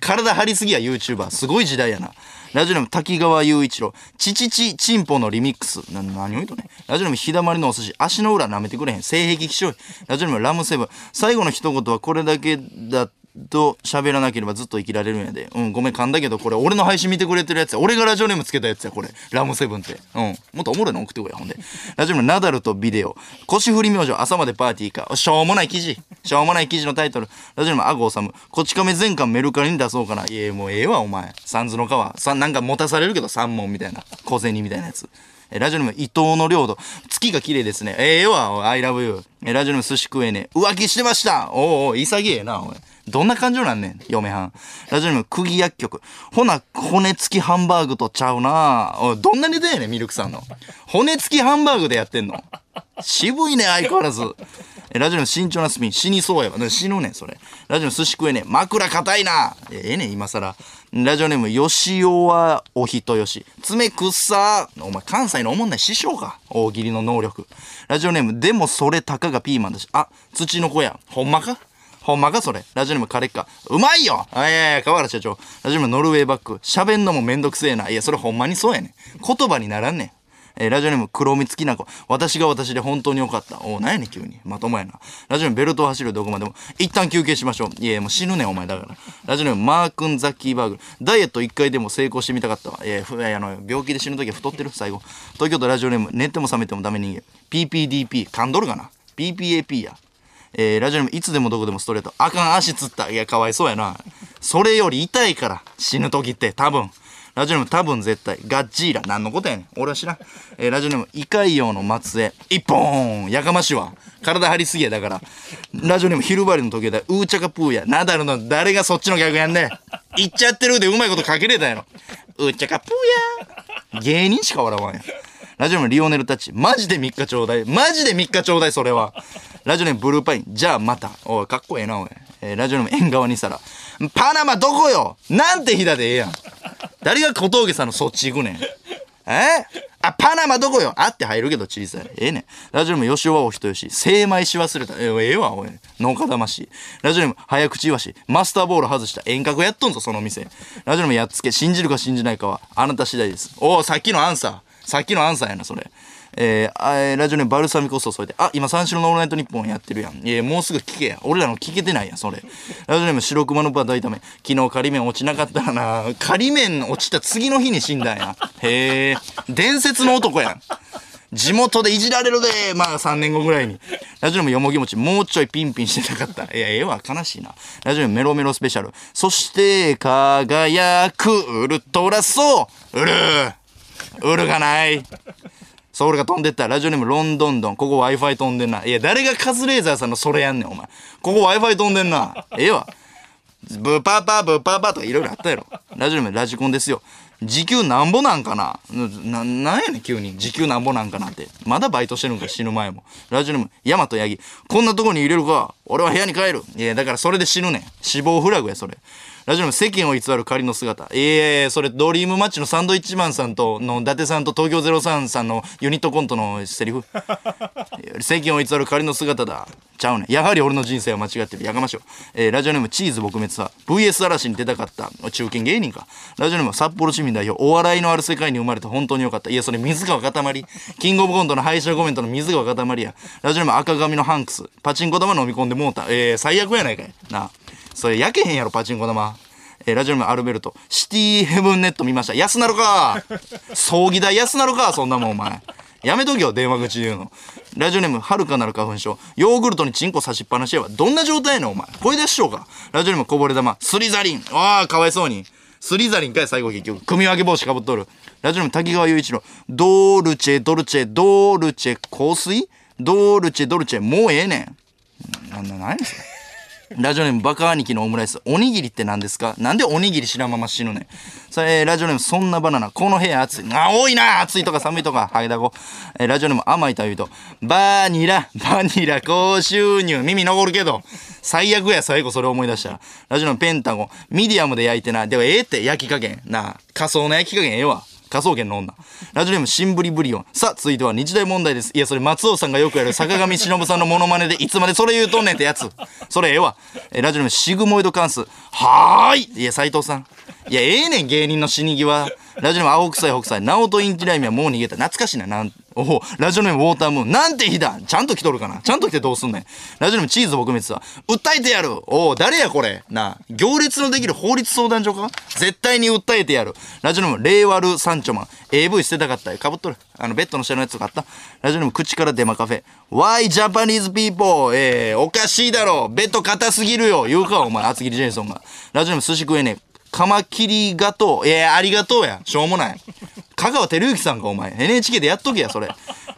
体張りすぎや、YouTuber。すごい時代やな。ラジオネーム滝川雄一郎。チチチチンポのリミックス。な、何を言うとね。ラジオネーム日だまりのお寿司。足の裏舐めてくれへん。性癖気象。ラジオネームラムセブン。最後の一言はこれだけだと喋らなければずっと生きられるんやで。うん、ごめん、噛んだけど、これ俺の配信見てくれてるやつや。俺がラジオネームつけたやつや、これ。ラムセブンって。うん。もっとおもろいの送ってこい、ほんで。ラジオネームナダルとビデオ。腰振り明星、朝までパーティーか。しょうもない記事。しょうもない記事のタイトル。ラジオネームアゴオサム。こち亀全巻メルカリに出そうかな。いや、もうええわ、お前。サンズの川。さ、なんか持たされるけど、三問みたいな。小銭みたいなやつ。えラジオネーム伊藤の領土。月が綺麗ですね。ええわ、おい I love you。えラジオネーム寿司食えね。浮気してましたおうおう、潔えな、おい。どんな感情なんねん、嫁はん。ラジオネーム釘薬局。ほな、骨付きハンバーグとちゃうなおい、どんなネタやねん、ミルクさんの。骨付きハンバーグでやってんの。渋いね、相変わらず。ラジオの慎重なスピン、死にそうやわ。死ぬねん、それ。ラジオの寿司食えねえ。枕硬いな。えええねん、今更。ラジオネーム、吉尾はお人よし。爪くっさー。お前、関西のおもんない師匠か。大喜利の能力。ラジオネーム、でもそれたかがピーマンだし。あ、土の子や。ほんまか？ほんまかそれ？ラジオネームカレッカ。うまいよあいやいや、河原社長。ラジオネームノルウェーバック。喋んのもめんどくせえな。いや、それほんまにそうやねん。言葉にならんねん。えーラジオネーム黒蜜きなこ。私が私で本当によかった。おう、なんやねん、急に。まともやな。ラジオネームベルトを走るどこまでも。一旦休憩しましょう。いや、もう死ぬねん、お前だから。ラジオネームマー君ザッキーバーグ。ダイエット一回でも成功してみたかったわ。いや、ふいやあの、病気で死ぬ時は太ってる最後。東京都ラジオネーム寝ても覚めてもダメ人間。PPDP。噛んどるかな ?PPAP や。えーラジオネームいつでもどこでもストレート。あかん、足つった。いや、かわいそうやな。それより痛いから、死ぬ時って、多分。ラジオネーム多分絶対。ガッジーラ。何のことやねん。俺は知らん。えーラジオネームイカイヨウの末裔。一本やかましいわ。体張りすぎやだから。ラジオネームヒルバリの時計だ。ウーチャカプーや。ナダルの誰がそっちの逆やんねん。言っちゃってるでうまいことかけれたやろ。ウーチャカプーや。芸人しか笑わんやん。ラジオネームリオネルタッチ。マジで3日ちょうだい。マジで3日ちょうだい、それは。ラジオネームブルーパイン。じゃあまた。おい、かっこええな、おい。えーラジオネーム縁側にさら。パナマどこよ？なんて日だでええやん。誰が小峠さんのそっち行くねん。え？あ、パナマどこよ？あって入るけど小さい。ええねん。ラジオネーム吉尾はお人よし、精米し忘れた。えええわ、おい。農家魂。ラジオネーム早口いわし、マスターボール外した。遠隔やっとんぞ、その店。ラジオネームやっつけ、信じるか信じないかは、あなた次第です。おお、さっきのアンサー。さっきのアンサーやな、それ。えーラジオネームバルサミコ酢を添えて、あ、今三四郎のオールナイトニッポンやってるやん。いや、もうすぐ聞けや。俺らの聞けてないやん、それ。ラジオネーム白熊のバ大ため。昨日仮面落ちなかったらな。仮面落ちた次の日に死んだんや。へえ。伝説の男やん。地元でいじられるで、まあ3年後ぐらいに。ラジオネームよもぎもち、もうちょいピンピンしてなかった。いや、ええわ、悲しいな。ラジオネームメロメロスペシャル。そして、輝くウルトラソウルウルがない。ソウルが飛んでった。ラジオネームロンドンドン。ここ Wi-Fi 飛んでんな。いや、誰がカズレーザーさんのそれやんねん、お前。ここ Wi-Fi 飛んでんな。ええわ。ブパパブパパとかいろいろあったやろ。ラジオネームラジコンですよ。時給なんぼなんかなな、なんやねん急に。時給なんぼなんかなって。まだバイトしてるんか死ぬ前も。ラジオネーム、ヤマトヤギ。こんなとこに入れるか俺は部屋に帰る。いや、だからそれで死ぬねん。死亡フラグや、それ。ラジオネーム、世間を偽る仮の姿。いやいやそれ、ドリームマッチのサンドイッチマンさんと、の、伊達さんと東京03さんのユニットコントのセリフ。世間を偽る仮の姿だ。ちゃうねん。やはり俺の人生は間違ってる。やかましょう。えーラジオネームチーズ撲滅は VS 嵐に出たかった。中堅芸人か。ラジオネーム札幌市民代表。お笑いのある世界に生まれて本当によかった。いや、それ水川かたまり。キングオブコントの敗者コメントの水川かたまりや。ラジオネーム赤髪のハンクス。パチンコ玉飲み込んでもうた。えー、最悪やないかい。なあ。それ焼けへんやろ、パチンコ玉。えーラジオネームアルベルト。シティヘブンネット見ました。安なるか葬儀代安なるかそんなもんお前。やめとけよ、電話口で言うの。ラジオネーム、はるかなる花粉症。ヨーグルトにチンコ差しっぱなしやわ。どんな状態やねん、お前。声出ししようか。ラジオネーム、こぼれ玉。スリザリン。ああ、かわいそうに。スリザリンかい、最後結局。組み分け帽子かぶっとる。ラジオネーム、滝川雄一郎。ドルチェ、ドルチェ、ドルチェ、香水？ドルチェ、ドルチェ、もうええねん。な、な、何それ。ラジオネームバカ兄貴のオムライス。おにぎりって何ですか？なんでおにぎり知らんまま死ぬねん？それ、ラジオネームそんなバナナ。この部屋暑い。あ、多いな暑いとか寒いとか。はいだご。えーラジオネーム甘いというと。バニラ、バニラ、高収入。耳残るけど。最悪や、最後それ思い出したら。ラジオネームペンタゴン。ミディアムで焼いてな。では、ええって焼き加減。な、仮想の焼き加減ええわ。科捜研の女。ラジオネームシンブリブリオン。さあ、続いては日大問題です。いや、それ松尾さんがよくやる坂上忍さんのモノマネでいつまでそれ言うとんねんってやつ。それええわ。えラジオネームシグモイド関数。はーい。いや、斎藤さん。いや、ええねん、芸人の死に際。ラジオネーム青臭い北斎。ナオトインティライミはもう逃げた。懐かしいな。なんおおラジオネームウォータームーン。なんて日だちゃんと来とるかなちゃんと来てどうすんねん。ラジオネームチーズ撲滅は。訴えてやるおお誰やこれな。行列のできる法律相談所か？絶対に訴えてやる。ラジオネームレイワルサンチョマン。AV 捨てたかったよ。かぶっとる。あの、ベッドの下のやつとかあった。ラジオネーム口からデマカフェ。Why Japanese people? えー、おかしいだろ。ベッド硬すぎるよ。言うか、お前。厚切りジェイソンが。ラジオネーム寿司食えねえ。カマキリガトー。いや、ありがとうや。しょうもない。香川照之さんか、お前。NHK でやっとけや、それ。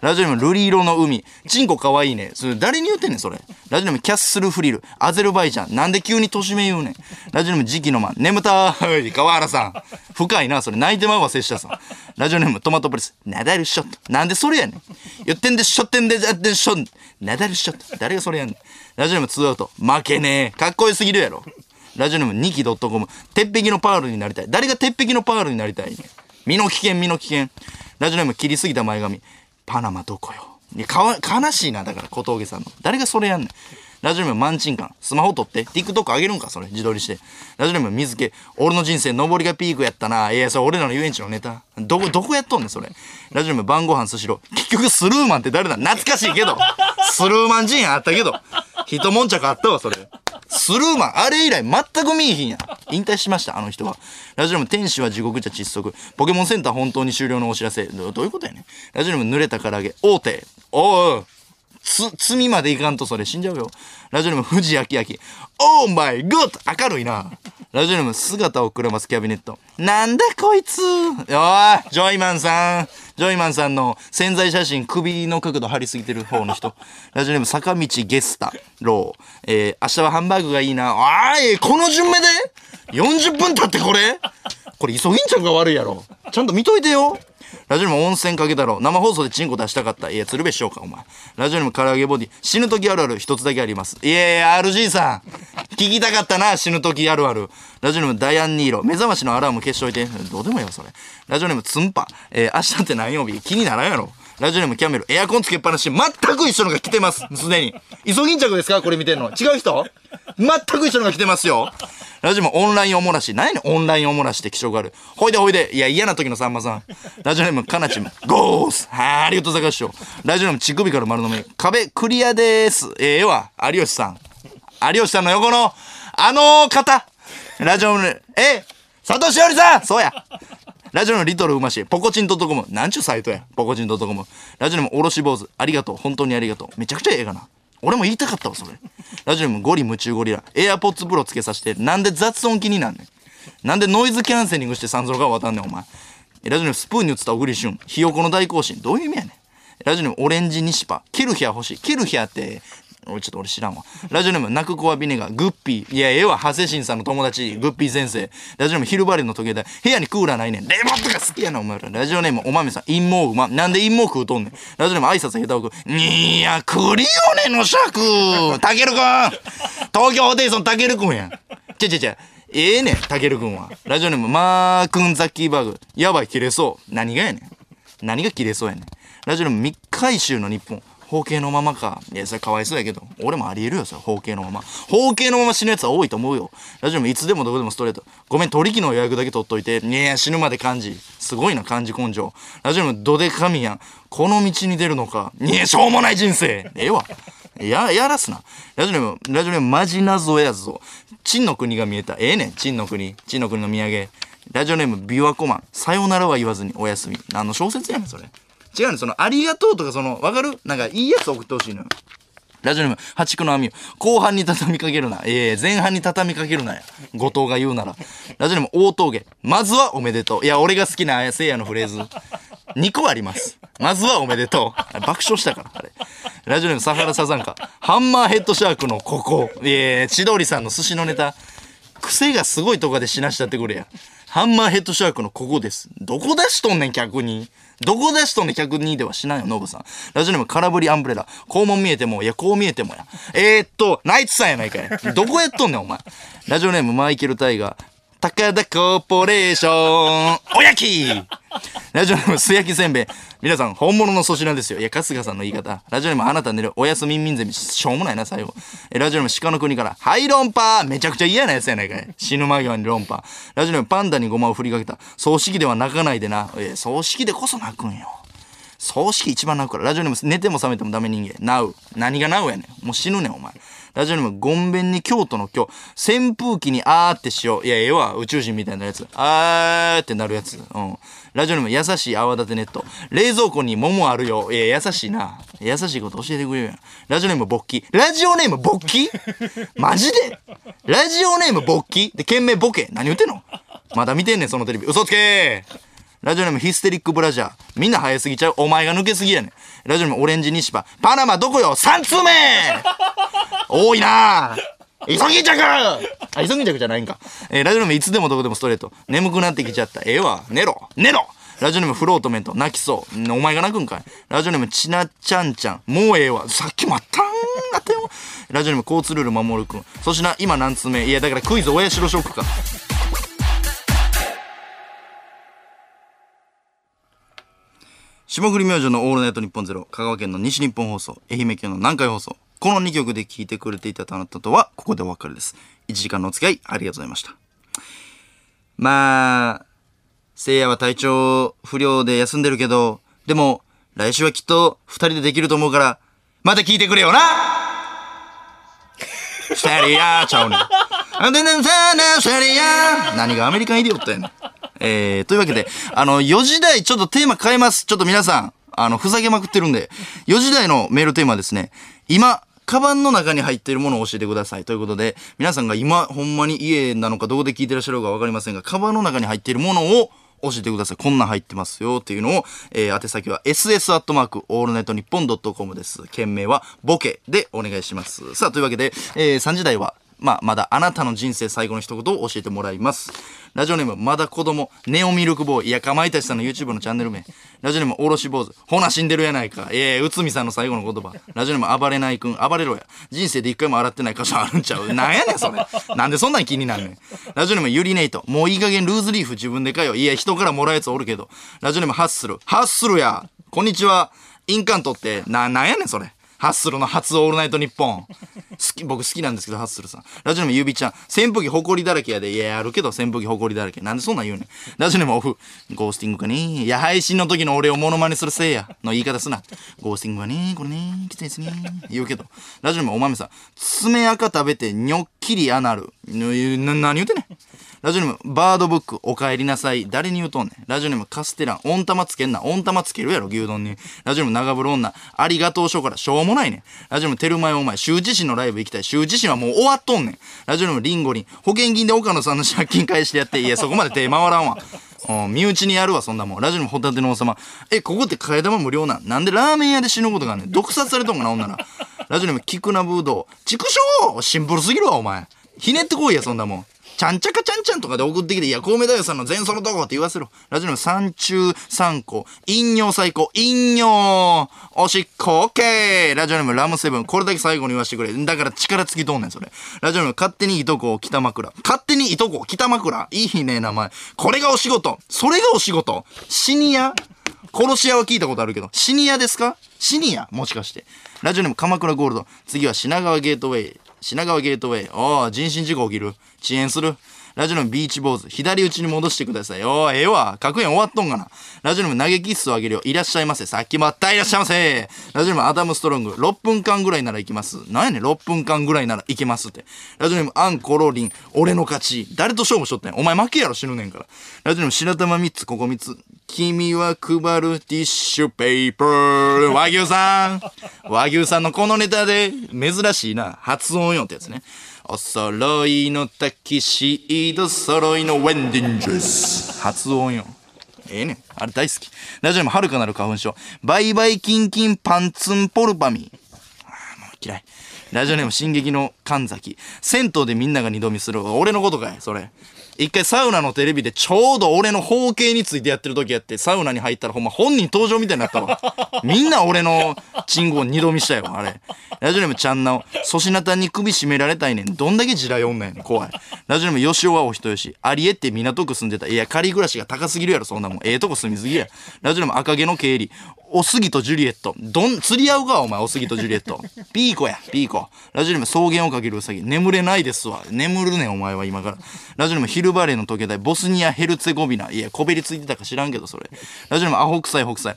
ラジオネーム、瑠璃色の海。チンコかわいいね。それ、誰に言うてんねん、それ。ラジオネーム、キャッスルフリル。アゼルバイジャン。なんで急に年目言うねん。ラジオネーム、時期のマン。眠たーい、川原さん。深いな、それ。泣いてまうわ、瀬下さん。ラジオネーム、トマトプレス。ナダルショット。なんでそれやねん。言ってんで、しょってんで、やってんしょ。ナダルショット。誰がそれやねん。ラジオネーム、ツーアウト。負けねえ。かっこよすぎるやろ。ラジオネーム、ニキ .com。鉄壁のパールになりたい。誰が鉄壁のパールになりたい身の危険、身の危険。ラジオネーム、切りすぎた前髪。パナマどこよ。いや、かわ、悲しいな、だから、小峠さんの。誰がそれやんねん。ラジオネーム、マンチンカン。スマホ撮って。TikTok 上げるんか、それ。自撮りして。ラジオネーム、水気。俺の人生、上りがピークやったな。いや、それ俺らの遊園地のネタ。どこ、どこやっとんねん、それ。ラジオネーム、晩ご飯スシロー。結局、スルーマンって誰だ？懐かしいけど。スルーマン人あったけど。一悶着あったわ、それ。スルーマン、あれ以来全く見えひんや。引退しました、あの人は。ラジオネーム、天使は地獄じゃ窒息。ポケモンセンター本当に終了のお知らせ。どういうことやね。ラジオネーム、濡れた唐揚げ。大手。おうつ、罪までいかんとそれ死んじゃうよ。ラジオネーム、藤明明。オーマイゴッド明るいな。ラジオネーム、姿をくらますキャビネット。なんだこいつおい、ジョイマンさん。ジョイマンさんの潜在写真、首の角度張りすぎてる方の人。ラジオネーム、坂道ゲスタ、ロー。えー、明日はハンバーグがいいな。あーい、この順目で ?40 分経ってこれ？これ、急ぎんちゃんが悪いやろ。ちゃんと見といてよ。ラジオネーム温泉かけたろ。生放送でチンコ出したかった。いや、鶴瓶しようか、お前。ラジオネーム唐揚げボディ。死ぬ時あるある一つだけあります。いやいや、RG さん。聞きたかったな、死ぬ時あるある。ラジオネームダイアンニーロ。目覚ましのアラーム消しといて。どうでもいいわ、それ。ラジオネームツンパ。えー、明日って何曜日？気にならんやろ。ラジオネームキャメル。エアコンつけっぱなし。全く一緒のが来てます。すでに。イソギンチャクですか？これ見てんの。違う人？全く一緒のが来てますよ。ラジオネームオンラインおもらし。何やねん、オンラインおもらしって気象がある。ほいでほいで。いや、嫌な時のさんまさん。ラジオネームかなちむ。ゴース。はー、ありがとうございます。ラジオネーム乳首から丸の目。壁クリアでーす。ええわ。有吉さん。有吉さんの横の、あの方。ラジオネーム、え佐藤しおりさんそうや。ラジオのリトルうましい、ポコチンドットコム。なんちゅうサイトや。ポコチンドットコム。ラジオネームおろし坊主。ありがとう。本当にありがとう。めちゃくちゃええがな。俺も言いたかったわ、それ。ラジオネームゴリ夢中ゴリラ。エアポッツプロつけさせて、なんで雑音気になんねん。なんでノイズキャンセリングして三蔵が渡んねん、お前。ラジオネームスプーンに映った小栗旬。ひよこの大行進。どういう意味やねん。ラジオネームオレンジニシパ。キルヒア欲しい。キルヒアって、俺ちょっと俺知らんわ。ラジオネーム泣く子はビネガー。グッピー。いや、ええわ。ハセシンさんの友達。グッピー先生。ラジオネームヒルバレの時計台。部屋にクーラーないねん。レモンとか好きやな、お前ら。ラジオネームおまめさん。陰謀うま。なんで陰謀食うとんねん。ラジオネーム挨拶下手をく。いや、クリオネの尺。たけるくん。東京ホテイソンたけるくんやん。ちゃちゃちゃ。ええねん、たけるくんは。ラジオネームマー君ザッキーバーグ。やばい、切れそう。何がやねん。何が切れそうやねん。ラジオネーム密回収の日本。包茎のままか。いや、それかわいそうやけど。俺もありえるよ、それ。包茎のまま。包茎のまま死ぬやつは多いと思うよ。ラジオネームいつでもどこでもストレート。ごめん、取引の予約だけ取っといて。いや、死ぬまで漢字。すごいな、漢字根性。ラジオネームドデカミヤン。この道に出るのか。いや、しょうもない人生。ええわ。や、やらすな。ラジオネーム、ラジオネームマジ謎やぞ。陳の国が見えた。ええねん、陳の国。陳の国の土産。ラジオネーム、琵琶湖マン。さよならは言わずにおやすみ。何の小説やねん、それ。違うねん、その、ありがとうとか、その、わかる？なんか、いいやつ送ってほしいのよ。ラジオネーム、破竹の網を。後半に畳みかけるな。ええ前半に畳みかけるなや。後藤が言うなら。ラジオネーム、大峠。まずはおめでとう。いや、俺が好きなせいやのフレーズ。2個あります。まずはおめでとう。爆笑したから、あれ。ラジオネーム、サハラサザンカ。ハンマーヘッドシャークのここ。いえ千鳥さんの寿司のネタ。癖がすごいとかでしなしたってくれや。ハンマーヘッドシャークのここです。どこ出しとんねん、客に。どこですとねん、客にではしないよ、ノブさん。ラジオネーム、空振りアンブレラ。肛門見えても、いや、こう見えてもや。えー、っと、ナイツさんやないかい。どこやっとんねん、お前。ラジオネーム、マイケル・タイガー。高田コーポレーション、おやきラジオネーム、素焼きせんべい。皆さん、本物の粗品ですよ。いや、春日さんの言い方。ラジオネーム、あなた寝る、おやすみんみんゼミ。しょうもないな、最後。え、ラジオネーム、鹿の国から、はい、論破めちゃくちゃ嫌なやつやないかい。死ぬ間際に論破。ラジオネーム、パンダにごまを振りかけた。葬式では泣かないでな。え、葬式でこそ泣くんよ。葬式一番泣くから。ラジオネーム、寝ても覚めてもダメ人間。ナウ。何がナウやねん。もう死ぬねん、お前。ラジオネーム、ゴンベンに京都の今日。扇風機にあーってしよう。いや、ええわ。宇宙人みたいなやつ。あーってなるやつ。うん。ラジオネーム、優しい泡立てネット。冷蔵庫に桃あるよ。いや、優しいな。優しいこと教えてくれよやん。ラジオネーム、勃起。ラジオネーム、勃起？マジで？ラジオネーム、勃起？で、件名、ボケ。何言ってんの？まだ見てんねん、そのテレビ。嘘つけラジオネームヒステリックブラジャー。みんな早すぎちゃう。お前が抜けすぎやねん。ラジオネームオレンジ西パ。パナマどこよ ?3 通目多いな急ぎ着あ、急ぎ着じゃないんか。えーラジオネームいつでもどこでもストレート。眠くなってきちゃった。ええわ。寝ろ。寝ろラジオネームフロートメント。泣きそう。お前が泣くんかい？ラジオネームちなちゃんちゃん。もうええわ。さっきもあったんあったよ。ラジオネーム交通ルール守るくん。そしな、今何通目？いや、だからクイズ親代ショックか。霜降り明星のオールナイトニッポンゼロ、香川県の西日本放送、愛媛県の南海放送、この2曲で聴いてくれていたあなたとは、ここでお別れです。1時間のお付き合い、ありがとうございました。まあ、せいやは体調不良で休んでるけど、でも、来週はきっと2人でできると思うから、また聞いてくれよな ステリアちゃうねん。何がアメリカンイディオットやねん。えー、というわけで、あの、4時台ちょっとテーマ変えます。ちょっと皆さん、あの、ふざけまくってるんで、4時台のメールテーマですね、今、カバンの中に入っているものを教えてください。ということで、皆さんが今、ほんまに家なのかどこで聞いてらっしゃるかわかりませんが、カバンの中に入っているものを教えてください。こんなん入ってますよっていうのを、えー、宛先は ss アットマークオールナイトニッポンドットコムです。件名はボケでお願いします。さあ、というわけで、えー、3時台はまあ、まだあなたの人生最後の一言を教えてもらいます。ラジオネーム、まだ子供、ネオミルクボーイ、いや、かまいたちさんの YouTube のチャンネル名。ラジオネーム、おろし坊主、ほな死んでるやないか。ええ、うつみさんの最後の言葉。ラジオネーム、暴れないくん、暴れろや。人生で一回も洗ってない箇所あるんちゃう？なんやねん、それ。なんでそんなん気になんねん。ラジオネーム、ユリネイト、もういい加減ルーズリーフ自分でかよ。いや、人からもらうやつおるけど。ラジオネーム、ハッスル、ハッスルや。こんにちは。印鑑取って、な、なんやねん、それ。ハッスルの初オールナイトニッポン。好き、僕好きなんですけど、ハッスルさん。ラジオネームゆびちゃん。扇風機ほこりだらけやで。いや、あるけど扇風機ほこりだらけ。なんでそんなん言うねん。ラジオネームオフ。ゴースティングかねいや、配信の時の俺をモノマネするせいや。の言い方すな。ゴースティングはねこれねきついですね。言うけど。ラジオネームお豆さん。爪赤食べてにょっきりアナル。な、何言うてねん。ラジオネーム、バードブック、お帰りなさい。誰に言うとんねん。ラジオネーム、カステラン、温玉つけんな。温玉つけるやろ、牛丼に。ラジオネーム、長風呂女、ありがとう書から、しょうもないねん。ラジオネーム、テルマエお前、羞恥心のライブ行きたい。羞恥心はもう終わっとんねん。ラジオネーム、リンゴリン、保険金で岡野さんの借金返してやって、いや、そこまで手回らんわ。うん身内にやるわ、そんなもん。ラジオネーム、ホタテの王様。え、ここって替え玉無料なん？なんでラーメン屋で死ぬことがあんねん。毒殺されとんかな、女なら。ラジオネーム、菊名ブードウ。畜生シンプルすぎるわ、お前。ひねってこいや、そんなもん。ちゃんちゃかちゃんちゃんとかで送ってきて、いや、コウメ太夫さんの前奏のとこって言わせろ。ラジオネーム三中三個。飲尿最高。飲尿。おしっこ、オッケー。ラジオネームラムセブン。これだけ最後に言わせてくれ。だから力尽きとんねん、それ。ラジオネーム勝手にいとこ北枕。勝手にいとこ北枕？いいね、名前。これがお仕事。それがお仕事。シニア？殺し屋は聞いたことあるけど、シニアですか？シニア？もしかして。ラジオネーム鎌倉ゴールド。次は品川ゲートウェイ。品川ゲートウェイ。おお人身事故起きる。遅延する。ラジオネームビーチ坊主。左打ちに戻してください。おー、ええわ。確変終わっとんかな。ラジオネーム投げキッスをあげるよ。いらっしゃいませ。さっきもあった。いらっしゃいませ。ラジオネームアダムストロング。6分間ぐらいなら行きます。なんやねん、6分間ぐらいなら行けますって。ラジオネームアンコロリン。俺の勝ち。誰と勝負しとったん？や。お前負けやろ、死ぬねんから。ラジオネーム白玉3つ、ここ3つ。君は配るティッシュペーパー。和牛さん。和牛さんのこのネタで珍しいな。発音よってやつね。お揃いのタキシード、揃いのウェンディンジェス。発音よ。ええねん。あれ大好き。ラジオネームはるかなる花粉症。バイバイキンキンパンツンポルパミ。ああもう嫌い。ラジオネーム進撃の神崎。銭湯でみんなが二度見する。俺のことかい、それ。一回サウナのテレビでちょうど俺の包茎についてやってる時やって、サウナに入ったらほんま本人登場みたいになったわ。みんな俺のチンコを二度見したよ、あれ。ラジオネームちゃんなお。粗品たんに首絞められたいねん。どんだけ地雷女やねん。怖い。ラジオネーム吉尾はお人よし。ありえって港区住んでた。いや、仮暮らしが高すぎるやろ、そんなもん。ええとこ住みすぎや。ラジオネーム赤毛の経理。おすぎとジュリエット。どん、釣り合うか、お前、おすぎとジュリエット。ピーコや、ピーコ。ラジオネーム草原をかけるうさぎ。眠れないですわ。眠るねん、お前は今から。ラジオネームヒルバレーの時計台。ボスニア・ヘルツェゴビナ。いや、こべりついてたか知らんけど、それ。ラジオネームアホ臭い北斎。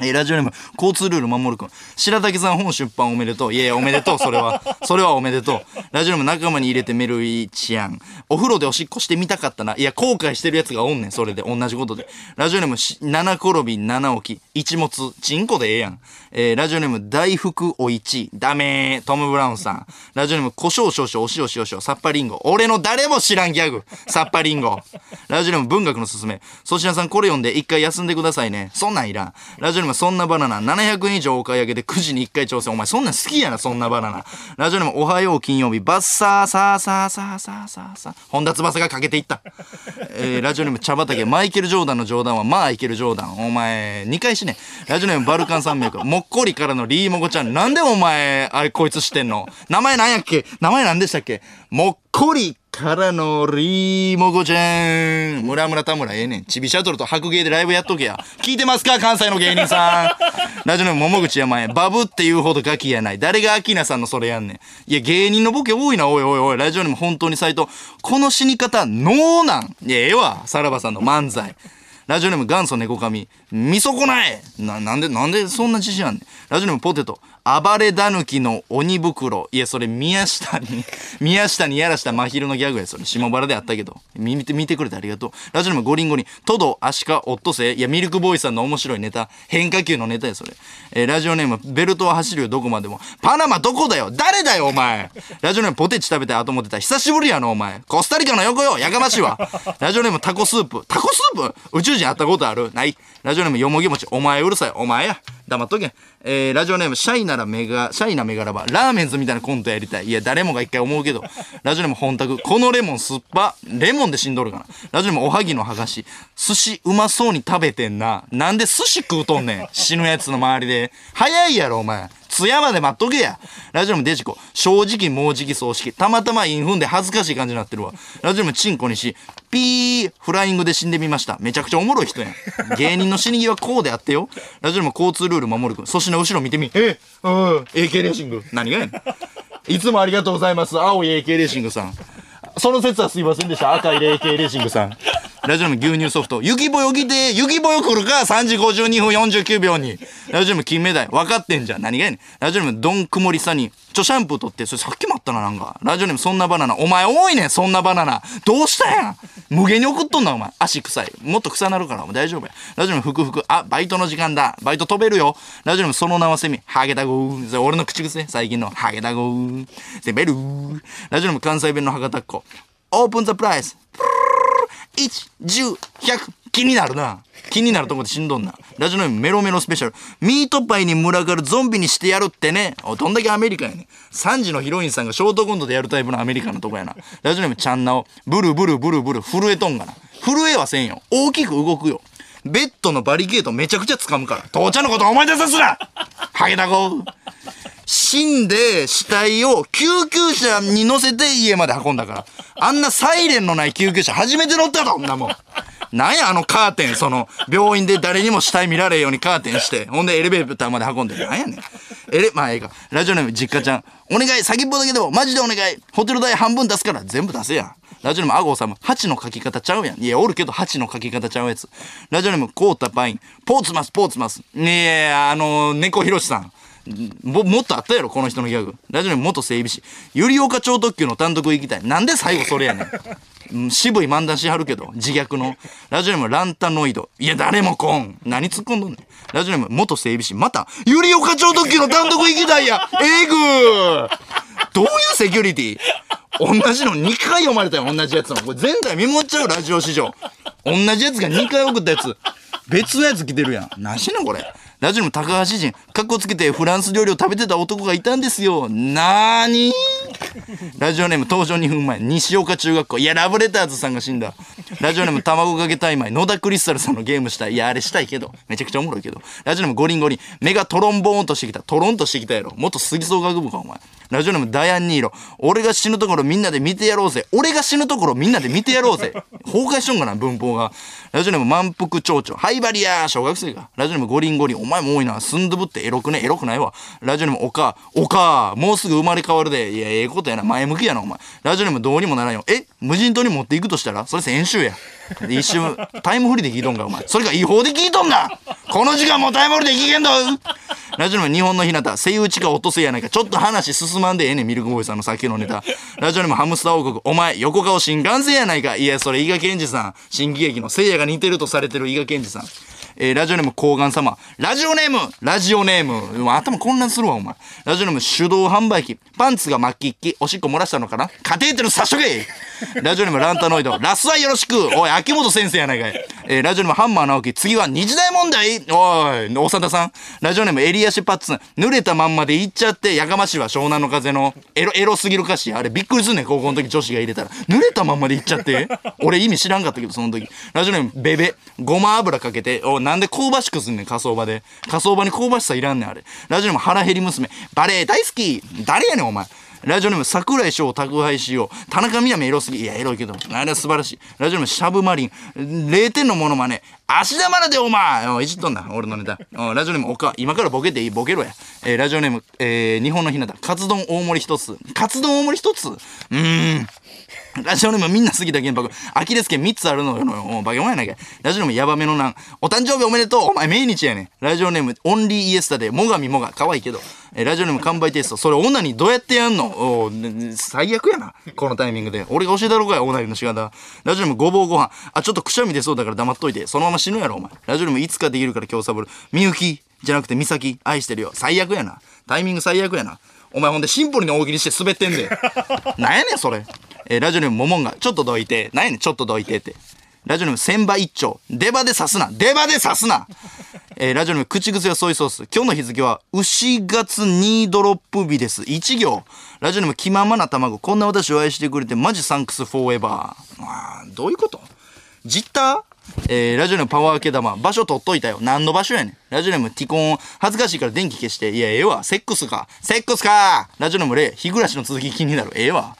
えーラジオネーム、交通ルール守るくん。白竹さん本出版おめでとう。いやいや、おめでとう、それは。それはおめでとう。ラジオネーム仲間に入れてメルイチアン。お風呂でおしっこしてみたかったな。いや、後悔してるやつがおんねん、それで。同じことで。ラジオネーム、七転び七起き。一物。チンコでええやん。えーラジオネーム、大福おいち。ダメー。トム・ブラウンさん。ラジオネーム、胡椒少々、お塩少々、さっぱりんご。俺の誰も知らんギャグ。さっぱりんご。ラジオネーム、文学のすすめ。粗品さん、これ読んで一回休んでくださいね。そんなんいらん。ラジオネーム、そんなバナナ。700円以上お買い上げで9時に1回挑戦。お前、そんな好きやな、そんなバナナ。ラジオネーム、おはよう金曜日。バッサーサーサーサーサーサーサー。本田翼がかけていった。えー、ラジオネーム、茶畑。マイケル・ジョーダンの冗談は、まあ、いけるジョーダン。お前、2回しね。ラジオネーム、バルカン山脈。もっこりからのリーモゴちゃん。なんでお前、あれ、こいつしてんの？名前なんやっけ？名前なんでしたっけ？もっこりからのリーモゴちゃん。村村田村ええねん。ちびシャトルと白芸でライブやっとけや。聞いてますか関西の芸人さん。ラジオネーム桃口山へ。バブって言うほどガキやない。誰がアキナさんのそれやんねん。いや、芸人のボケ多いな、おいおいおい。ラジオネーム本当にサイト。この死に方、ノーなん。いや、ええわ。さらばさんの漫才。ラジオネーム元祖猫髪。みそこないな、なんで、なんでそんな自信あんねん。ラジオネームポテト。暴れだぬきの鬼袋。いや、それ宮下に、宮下にやらした真昼のギャグや、それ。下原であったけど。見て、見てくれてありがとう。ラジオネームゴリンゴリン。トド、アシカ、オットセイ。いや、ミルクボーイさんの面白いネタ。変化球のネタや、それ。えーラジオネーム、ベルトは走るよ、どこまでも。パナマどこだよ誰だよ、お前ラジオネーム、ポテチ食べたい後持ってた。久しぶりやな、お前。コスタリカの横よ、やかましいわ。ラジオネーム、タコスープ。タコスープ？宇宙人会ったことあるない。ラジオネーム、よもぎ餅。お前うるさい。お前や。黙っとけ。えー、ラジオネーム、シャイならメガ、シャイなメガラバ。ラーメンズみたいなコントやりたい。いや、誰もが一回思うけど。ラジオネーム、本宅。このレモン酸っぱ。レモンで死んどるかな。ラジオネーム、おはぎの剥がし。寿司うまそうに食べてんな。なんで寿司食うとんねん。死ぬやつの周りで。早いやろ、お前。津山で待っとけや。ラジオネームデジコ。正直、もうじき葬式。たまたまインフンで恥ずかしい感じになってるわ。ラジオネームチンコにし。ピー、フライングで死んでみました。めちゃくちゃおもろい人やん。芸人の死に際こうであってよ。ラジオネーム交通ルール守るくん。粗品の後ろ見てみ。え、うん、AK レーシング。何がやねん。いつもありがとうございます。青い AK レーシングさん。その説はすいませんでした。赤い AK レーシングさん。ラジオネーム牛乳ソフト。雪ぼよ来て、雪ぼよ来るか !3 時52分49秒に。ラジオネーム金目鯛。分かってんじゃん。何がやねん。ラジオネームドン曇りさに。ちょ、シャンプー取って。それさっきもあったな、なんか。ラジオネームそんなバナナ。お前多いねん、そんなバナナ。どうしたやん。無限に送っとんな、お前。足臭い。もっと臭なるから、お前大丈夫や。ラジオネームふくふく。あ、バイトの時間だ。バイト飛べるよ。ラジオネームその名はセミ。ハゲタゴー。それ俺の口癖。最近の。ハゲタゴー。セベルー。ラジオネーム関西弁の博多っ子。オープンザプライス。1、10、100。気になるな。気になるとこでしんどんな。ラジオネームメロメロスペシャル。ミートパイに群がるゾンビにしてやるってね。おどんだけアメリカやねん。3時のヒロインさんがショートコントでやるタイプのアメリカのとこやな。ラジオネームちゃんなお。ブルブルブルブル震えとんがな。震えはせんよ。大きく動くよ。ベッドのバリケードめちゃくちゃ掴むから。父ちゃんのこと思い出さすなハゲタコ死んで死体を救急車に乗せて家まで運んだから。あんなサイレンのない救急車初めて乗ったぞ、こんなもん。なんやあのカーテン、その、病院で誰にも死体見られんようにカーテンして、ほんでエレベーターまで運んで。なんやねん。エレ、まあええか。ラジオネーム実家ちゃん。お願い、先っぽだけでも、マジでお願い。ホテル代半分出すから全部出せや。ラジオネームアゴーさんも、8の書き方ちゃうやん。いや、おるけど8の書き方ちゃうやつ。ラジオネームコータパイン。ポーツマス、ポーツマス。ねえ、あの、猫ひろしさん。ももっとあったやろこの人のギャグ。ラジオネーム元整備士百合岡超特急の単独行きたい。なんで最後それやねん。渋い漫談しはるけど自虐の。ラジオネームランタノイド。いや誰も来ん。何突っ込んどんねん。ラジオネーム元整備士また百合岡超特急の単独行きたいや。えぐー。どういうセキュリティ？同じの2回読まれたよ同じやつの。これ前回見守っちゃうラジオ史上。同じやつが2回送ったやつ。別のやつ来てるやん。何しなこれ。ラジオの高橋人かっこつけてフランス料理を食べてた男がいたんですよ。なーに？ラジオネーム登場2分前西岡中学校。いやラブレターズさんが死んだ。ラジオネーム卵かけタイマイ野田クリスタルさんのゲームしたい。いやあれしたいけど。めちゃくちゃおもろいけど。ラジオネームゴリンゴリン。目がトロンボーンとしてきた。トロンとしてきたやろ。元吹奏楽部かお前。ラジオネームダイアン・ニーロ。俺が死ぬところみんなで見てやろうぜ。俺が死ぬところみんなで見てやろうぜ。崩壊しとんかな文法が。ラジオネーム満腹蝶々。ハイバリア小学生かラジオネームゴリンゴリンお前も多いな。スンドゥブって。エロくね。エロくないわ。ラジオネームおか。おかもうすぐ生まれ変わるで。いやええことやな。前向きやなお前。ラジオネームどうにもならんよ。え？無人島に持っていくとしたら？それ先週や。一瞬。タイムフリーで聞いとんかお前。それが違法で聞いとんだこの時間もタイムフリーで聞けんだラジオネーム日本の日向。セイウチか落とせやないか。ちょっと話進まんでええねんミルクボーイさんのさっきのネタラジオネームハムスター王国お前横顔新幹線やないか。いやそれ伊賀健二さん。新喜劇のせいやが似てるとされてる伊賀健二さんえーラジオネーム抗がん様。ラジオネームラジオネーム頭混乱するわ、お前。ラジオネーム手動販売機。パンツが巻きっき。おしっこ漏らしたのかな？カテーテル差しとけラジオネームランタノイド。ラスはよろしくおい、秋元先生やないかい。えーラジオネームハンマー直樹。次は日大問題おい、大貞さん。ラジオネーム襟足パッツン。濡れたまんまで行っちゃって、やかましいわ、湘南の風の。エロ、エロすぎる歌詞。あれびっくりすんねん、高校の時女子が入れたら。濡れたまんまで行っちゃって。俺意味知らんかったけど、その時。ラジオネームベベ。ごま油かけて。おなんで香ばしくすんねん、火葬場で。火葬場に香ばしさいらんねん、あれ。ラジオネーム腹減り娘。バレエ大好き。誰やねん、お前。ラジオネーム桜井翔を宅配しよう。田中みな実エロすぎ。いや、エロいけど。あれは素晴らしい。ラジオネームシャブマリン。0点のモノマネ。芦田愛菜でお前おいじっとんな、俺のネタ。ラジオネームおか、今からボケていい？ボケろや。えーラジオネーム、えー日本のひなた、カツ丼大盛り一つ。カツ丼大盛り一つ？うーん。ラジオネームみんな好きだ原爆。アキレス腱3つあるのよ。おバケモンやないかい。ラジオネームヤバめのなん。お誕生日おめでとう。お前命日やねん。ラジオネームオンリーイエスタで、もがみもが。可愛いけど。えーラジオネーム完売テスト。それ女にどうやってやんの？お最悪やな。このタイミングで。俺が教えたろうかい、女にの仕方。ラジオネームごぼうご飯。あ、ちょっとくしゃみ出そうだから黙っといて。そのまま死ぬやろ、お前。ラジオネームいつかできるから今日サボる。みゆきじゃなくてみさき。愛してるよ。最悪やな。タイミング最悪やな。お前ほんでシンプルに大喜利して滑ってんで。なんやねん、それ。えーラジオネームももんが、ちょっとどいて。なんやねん、ちょっとどいてって。ラジオネーム千葉一丁。出刃で刺すな。出刃で刺すな。えーラジオネーム口癖はソイソース。今日の日付は、牛月ニードロップ日です。一行。ラジオネーム気ままな卵。こんな私を愛してくれて、マジサンクスフォーエバー。まあ、どういうこと？ジッター？えー、ラジオネームパワー系玉。場所取っといたよ。何の場所やねん。ラジオネームティコン。恥ずかしいから電気消して。いや、ええわ。セックスか。セックスかラジオネームレイ。日暮らしの続き気になる。ええわ。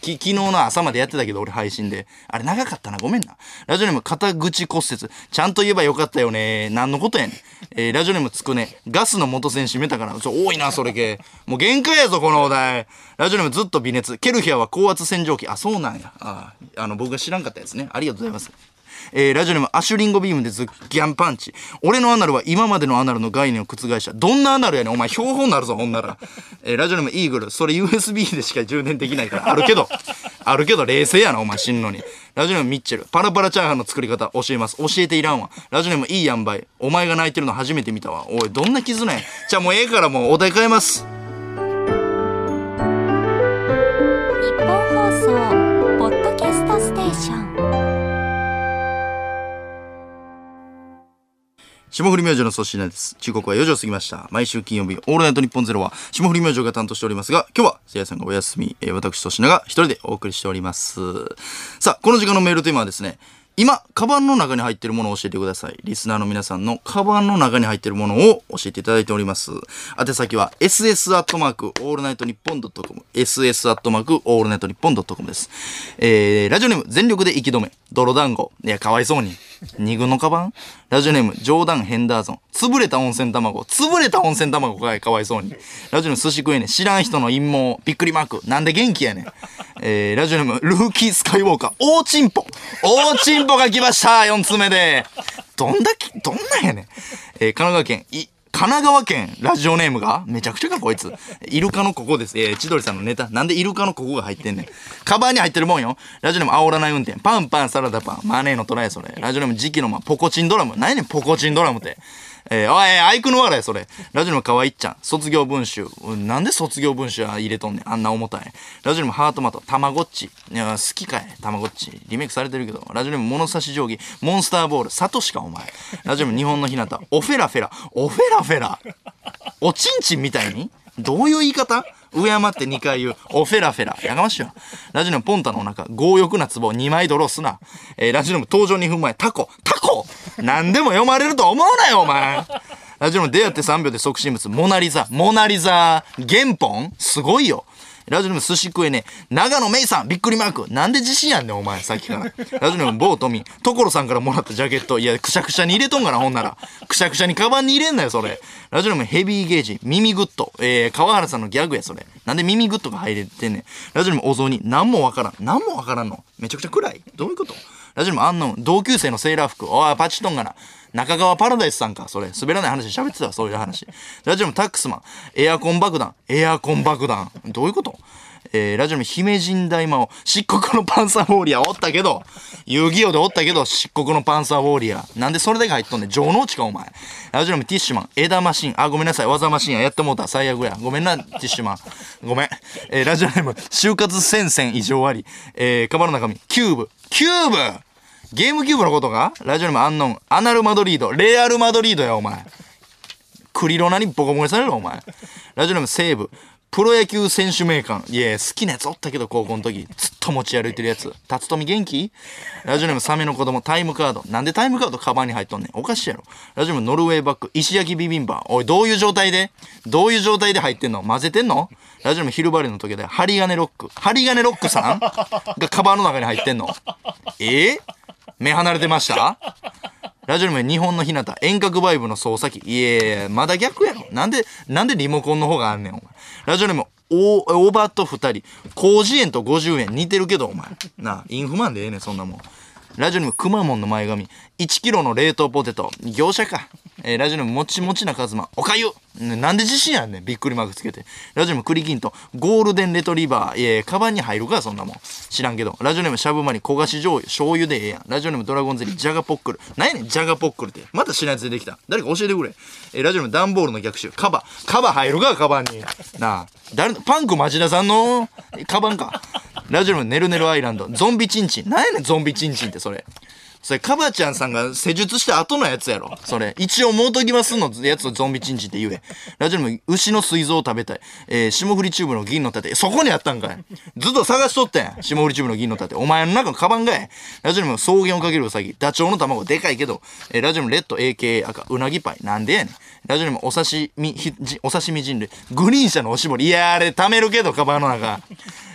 き昨日の朝までやってたけど俺配信で。あれ長かったな。ごめんな。ラジオネーム肩口骨折。ちゃんと言えばよかったよね。何のことやねん。えーラジオネームつくね。ガスの元栓閉めたから。ちょ、多いな、それ系。もう限界やぞ、このお題。ラジオネームずっと微熱。ケルヒアは高圧洗浄機。あ、そうなんや。ああの、僕が知らんかったやつね。ありがとうございます。えーラジオネームアシュリンゴビームでズッギャンパンチ。俺のアナルは今までのアナルの概念を覆した。どんなアナルやねん。お前標本なるぞ、ほんなら。えーラジオネームイーグル。それ USB でしか充電できないから。あるけど。あるけど冷静やな、お前死ぬのに。ラジオネームミッチェル。パラパラチャーハンの作り方教えます。教えていらんわ。ラジオネームいいやんばい。お前が泣いてるの初めて見たわ。おい、どんな傷なん。じゃあもうええからもうお題変えます。日本放送霜降り明星の粗品です。時刻は4時を過ぎました。毎週金曜日、オールナイトニッポンゼロは、霜降り明星が担当しておりますが、今日は、せいやさんがお休み、えー私、粗品が一人でお送りしております。さあ、この時間のメールテーマはですね、今、カバンの中に入っているものを教えてください。リスナーの皆さんのカバンの中に入っているものを教えていただいております。宛先は、ss アットマーク、オールナイトニッポンドットコム、ss アットマーク、オールナイトニッポンドットコムです。えー、ラジオネーム、全力で息止め、泥団子。いや、かわいそうに。二軍のカバン？ラジオネーム、ジョーダンヘンダーソン。潰れた温泉卵。潰れた温泉卵かい、かわいそうに。ラジオネーム、寿司食えね。知らん人の陰謀。びっくりマーク。なんで元気やねん。えー、ラジオネーム、ルーキースカイウォーカー。大チンポ。大チンポが来ました。4つ目で。どんだけ、どんなんやねん。えー、神奈川県、い、神奈川県ラジオネームがめちゃくちゃかこいつ。イルカのここです。えー、千鳥さんのネタ。なんでイルカのここが入ってんねん。カバーに入ってるもんよ。ラジオネーム煽らない運転。パンパンサラダパン。マネーのトライそれ。ラジオネーム時期のま、ポコチンドラム。何やねんポコチンドラムって。えー、おい、アイクの笑いそれ。ラジオの可愛いっちゃん。卒業文集。うんなんで卒業文集入れとんねん。あんな重たい。ラジオにもハートマト。たまごっち。いや、好きかい。たまごっち。リメイクされてるけど。ラジオにも物差し定規。モンスターボール。サトシか、お前。ラジオにも日本の日向。オフェラフェラ。オフェラフェラ。おちんちんみたいに？どういう言い方？上山って2回言う。おフェラフェラ。やがましいわ。ラジオネームポンタのお腹。強欲な壺2枚ドローすな。えーラジオネーム登場2分前。タコ。タコ何でも読まれると思うなよ、お前。ラジオネーム出会って3秒で即身物。モナリザ。モナリザ。原本すごいよ。ラジオネーム寿司食えね。永野芽郁さん、びっくりマーク。なんで自信やんねん、お前、さっきから。ラジオネームボートミー。所さんからもらったジャケット。いや、くしゃくしゃに入れとんかな、ほんなら。くしゃくしゃにカバンに入れんなよ、それ。ラジオネームヘビーゲージ。耳グッド。えー、川原さんのギャグや、それ。なんで耳グッドが入れてんねん。ラジオネームお雑煮。なんもわからん。なんもわからんの。めちゃくちゃ暗い。どういうこと？ラジオネームアンノウン。同級生のセーラー服。おい、パチとんがな。中川パラダイスさんか、それ。滑らない話喋ってたわ、そういう話。ラジオネームタックスマン。エアコン爆弾。エアコン爆弾。どういうこと？えー、ラジオネーム姫神大魔王。漆黒のパンサーウォーリアおったけど、遊戯王でおったけど、漆黒のパンサーウォーリア。なんでそれだけ入っとんねん。城之内か、お前。ラジオネームティッシュマン。枝マシン。あ、ごめんなさい。技マシンや。やってもうた。最悪や。ごめんな、ティッシュマン。ごめん。えー、ラジオネーム、就活戦線異常あり。えー、カバの中身。キューブ。キューブゲームキューブのことか？ラジオネームアンノン。アナルマドリード。レアルマドリードや、お前。クリロナにボコボコにされるお前。ラジオネーム西武。プロ野球選手名鑑。いや、好きなやつおったけど、高校の時。ずっと持ち歩いてるやつ。辰富元気？ラジオネームサメの子供。タイムカード。なんでタイムカードカバンに入っとんねん。おかしいやろ。ラジオネームノルウェーバック。石焼きビビンバー。おい、どういう状態で？どういう状態で入ってんの？混ぜてんの？ラジオネームヒルバレの時で、針金ロック。針金ロックさん？がカバンの中に入ってんの。え？ー目離れてました？ラジオネーム日本の日向。遠隔バイブの操作機。いえまだ逆やろ。なんでなんでリモコンの方があんねんお前。ラジオネームおおばと2人。広辞苑と50円。似てるけどお前。なあインフマンでええねんそんなもん。ラジオネームくまモンの前髪。1キロの冷凍ポテト。業者か、えーラジオネームもちもちなカズマおかゆ。ねなんで自信あんねん。びっくりマークつけて。ラジオネームクリキント。ゴールデンレトリバー。いやいやカバンに入るかそんなもん。知らんけど。ラジオネームしゃぶまに焦がし醤油。醤油でええやん。ラジオネームドラゴンゼリージャガポックル。何やねんジャガポックルって。また知らんやつ出てきた。誰か教えてくれ、えーラジオネームダンボールの逆襲。カバカバ入るかカバンに。なあ。誰のパンク町田さんのえカバンか。ラジオネームねるねるアイランド。ゾンビチンチン。何やねんゾンビチンチンってそれ。それ、カバちゃんさんが施術した後のやつやろ。それ。一応、もうときますのやつをゾンビチンチンって言え。ラジオネーム、牛の膵臓を食べたい。えー、霜降りチューブの銀の盾。そこにあったんかい。ずっと探しとったや。霜降りチューブの銀の盾。お前の中のカバンかい。ラジオネーム、草原をかけるウサギ。ダチョウの卵、でかいけど。えー、ラジオネーム、レッド AKA 赤。うなぎパイ。なんでやねん。ラジオネーム、お刺身、ひじお刺身人類。グリーン車のおしぼり。いや、あれ、貯めるけど、カバンの中。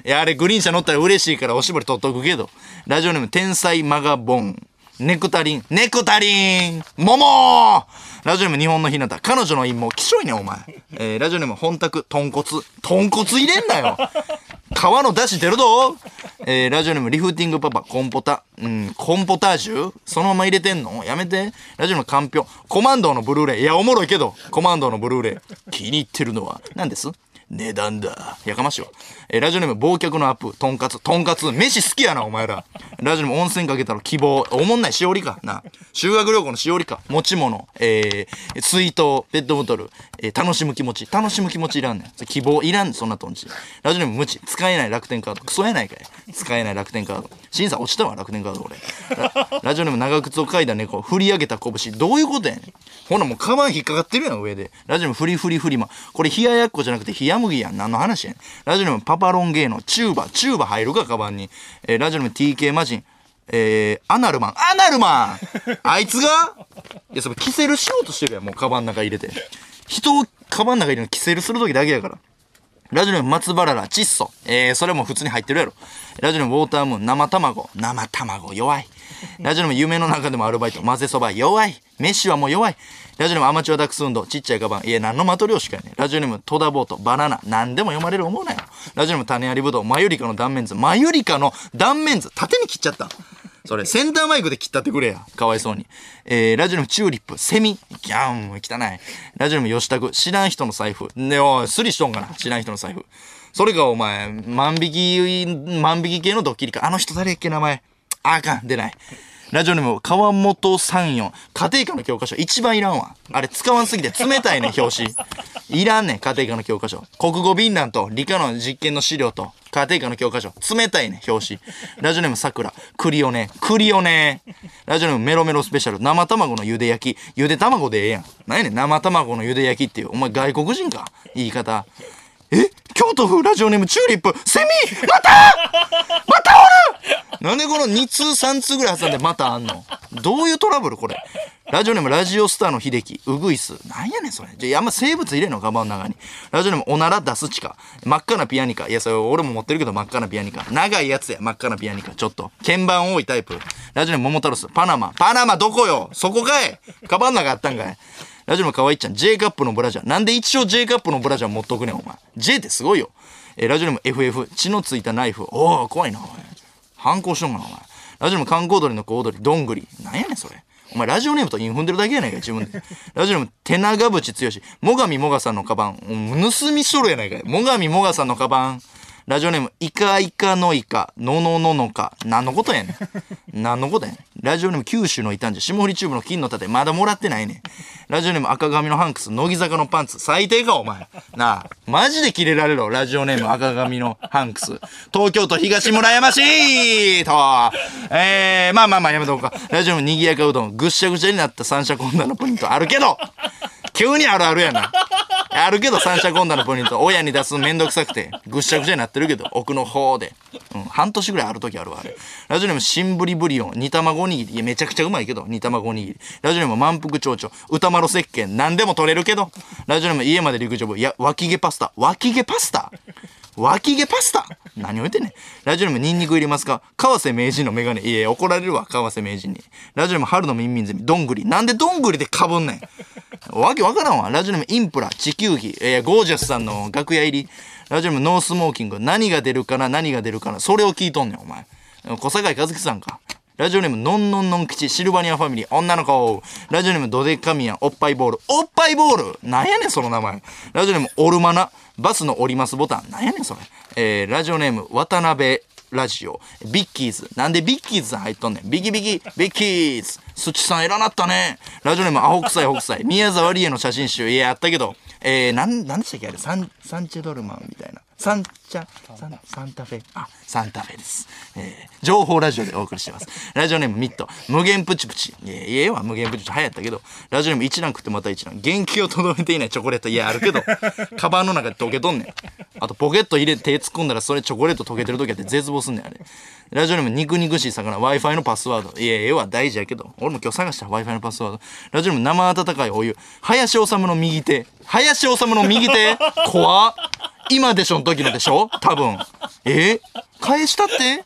いや、あれ、グリーン車乗ったら嬉しいからおしぼり取っとくけど。ラジオネーム、天才マガボン。ネクタリン、ネクタリン、桃。ラジオネーム日本の日向、彼女の陰謀、きしょいねんお前。えー、ラジオネーム本宅、豚骨、豚骨入れんなよ。皮の出汁出るぞ。えー、ラジオネームリフティングパパ、コンポタ、うん、コンポタージュ？そのまま入れてんの？やめて。ラジオネームかんぴょ、コマンドーのブルーレイ。いや、おもろいけど、コマンドーのブルーレイ。気に入ってるのは、何です？値段だ。やかましいわ。えーラジオネーム、忘却のアップ、とんかつ、とんかつ、飯好きやな、お前ら。ラジオネーム、温泉かけたら希望、おもんないしおりか。な。修学旅行のしおりか。持ち物、えー、水筒、ペットボトル、えー楽しむ気持ち。楽しむ気持ちいらんねん。希望いらん、そんなとんち。ラジオネーム、無知、使えない楽天カード。クソやないかい。使えない楽天カード。審査落ちたわ、楽天カード、俺。ラジオネーム、長靴を嗅いだ猫、振り上げた拳。どういうことやねん。ほな、もうカバン引っかかってるやん、上で。ラジオネーム、フリフリフリマ。これ、冷ややっこじゃなくて、冷や麦やん。何の話やねん。ラジオネーム、パパロンゲーノ、チューバ。チューバ入るか、カバンに。えーラジオネーム、TK マジン。えー、アナルマン。アナルマンあいつが？いや、それ、キセルしようとしてるやん、もう、カバンの中入れて。人をカバンの中入れるのキセルするときだけやから。ラジオネーム松原ら窒素。えー、それも普通に入ってるやろ。ラジオネームウォータームーン生卵。生卵弱い。ラジオネーム夢の中でもアルバイト。混ぜそば弱い。飯はもう弱い。ラジオネームアマチュアダックス運動。ちっちゃいカバン。いや、何の的漁師かやね。ラジオネーム戸田ボート。バナナ。何でも読まれる思うなよ。ラジオネーム種ありぶどう。マユリカの断面図。マユリカの断面図。縦に切っちゃった。それ、センターマイクで切ったってくれや。かわいそうに。えー、ラジオネームチューリップ、セミ。ギャン、汚い。ラジオネーム吉田知らん人の財布。ねおい、スリしとんかな。知らん人の財布。それがお前、万引き、万引き系のドッキリか。あの人誰っけ名前。あかん、出ない。ラジオネーム、川本三四。家庭科の教科書。一番いらんわ。あれ使わんすぎて冷たいね、表紙。いらんね、家庭科の教科書。国語便欄と理科の実験の資料と家庭科の教科書。冷たいね、表紙。ラジオネーム、桜。クリオネ。クリオネ。ラジオネーム、メロメロスペシャル。生卵の茹で焼き。茹で卵でええやん。何やねん、生卵の茹で焼きっていう。お前外国人か？言い方。え？京都府ラジオネームチューリップ。セミ？また？またおる？なんでこの2通3通ぐらい挟んでまたあんの？どういうトラブルこれ？ラジオネームラジオスターの秀樹。ウグイスなんやねんそれ。じゃあ生物入れんの？カバンの中に。ラジオネームおなら出すチカ真っ赤なピアニカ。いやそれ俺も持ってるけど真っ赤なピアニカ。長いやつや。真っ赤なピアニカ。ちょっと。鍵盤多いタイプ。ラジオネーム桃太郎スパナマ。パナマどこよ？そこかい。カバンの中あったんかい。ラジオのかわいちゃん、J カップのブラジャー。なんで一応 J カップのブラジャー持っとくねん、お前。J ってすごいよ。えーラジオネーム FF、血のついたナイフ。おお怖いな、お前。反抗しとんかな、お前。ラジオネーム観光鳥の小躍り、どんぐり。なんやねん、それ。お前、ラジオネームと韻踏んでるだけやないか、自分で。ラジオネーム、手長渕剛。最上もがさんのカバン。盗みしとるやないかい。最上もがさんのカバン。ラジオネーム、イカイカのイカ、ののののか。何のことやねん。何のことやねん。ラジオネーム、九州の異端児、霜降りチューブの金の盾、まだもらってないねん。ラジオネーム、赤髪のハンクス、乃木坂のパンツ、最低か、お前。なあ、マジでキレられろ、ラジオネーム、赤髪のハンクス。東京都東村山市と、えー、まあまあまあ、やめとこうか。ラジオネーム、にぎやかうどん、ぐっしゃぐしゃになった三者混乱のポイントあるけど、急にあるあるやな。あるけど三者混乱のポイント。親に出すのめんどくさくてぐっしゃぐしゃになってるけど奥の方で、うん、半年ぐらいある時あるわあれ。ラジオネームシンブリブリオン。煮卵おにぎり。いやめちゃくちゃうまいけど煮卵おにぎり。ラジオネーム満腹蝶々。歌丸石鹸。何でも取れるけど。ラジオネーム家まで陸上部。いや脇毛パスタ。脇毛パスタ？脇毛パスタ何を言ってんねん。ラジオネームニンニク入れますか？川瀬名人のメガネ。いや、怒られるわ、川瀬名人に。ラジオネーム春のミンミンゼミ、どんぐり。なんでどんぐりでかぶんねん。わけわからんわ。ラジオネームインプラ、地球儀。いや、ゴージャスさんの楽屋入り。ラジオネームノースモーキング。何が出るかな、何が出るかな？それを聞いとんねん、お前。小坂井和樹さんか。ラジオネームのんのんのん吉シルバニアファミリー女の子ラジオネームドデカミアンおっぱいボールおっぱいボールなんやねんその名前ラジオネームオルマナバスの降りますボタンなんやねんそれ。えー、ラジオネーム渡辺ラジオ。ビッキーズ。なんでビッキーズさん入っとんねん。ビキビキビッキーズ。スチさん偉なったね。ラジオネームアホ臭い北斎宮沢りえの写真集。いややったけど。えー、なん、なんでしたっけあれ、サン、サンチェドルマンみたいな。サンチャ、サン、サンタフェ。あ、サンタフェです。えー、情報ラジオでお送りしてます。ラジオネームミット。無限プチプチ。いや、ええわ、無限プチプチ流行ったけど、ラジオネーム一覧食ってまた一覧。元気をとどめていないチョコレート。いや、あるけど、カバンの中で溶けとんねん。あと、ポケット入れて手突っ込んだら、それチョコレート溶けてる時あって絶望すんねん、あれ。ラジオネーム肉肉しい魚 Wi-Fi のパスワード。いや、ええわ、大事やけど。俺も今日探した Wi-Fi のパスワード。ラジオネーム生温かいお湯。林修の右手。林修の右手怖っ。今でしょ？の時のでしょ？多分。え？返したって？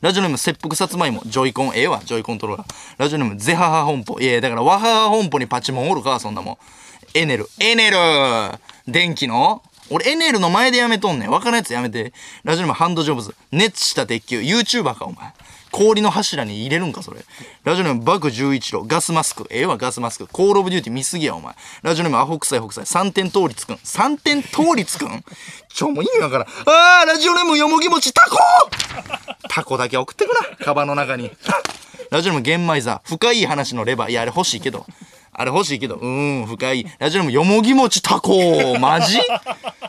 ラジオネーム切腹さつまいも、ジョイコン、ええわ、ジョイコントローラー。ラジオネームゼハハ本舗。いやだからワハハ本舗にパチモンおるか、そんなもん。エネル、エネル電気の？俺エネルの前でやめとんねん。わからんやつやめて。ラジオネームハンドジョブズ。熱した鉄球。YouTuber か、お前。氷の柱に入れるんか、それ。ラジオネームバグ十一郎。ガスマスク。ええわ、ガスマスク。コールオブデューティー見すぎや、お前。ラジオネームアホ臭い、アホ臭い。3点倒立くん。3点倒立くん？ちょ、もう意味わからん。あー、ラジオネームよもぎもちタコタコだけ送ってくな。カバンの中に。ラジオネーム玄米座。深い話のレバー。いや、あれ欲しいけど。あれ欲しいけど、うん、深い。ラジオネームよもぎ餅タコマジ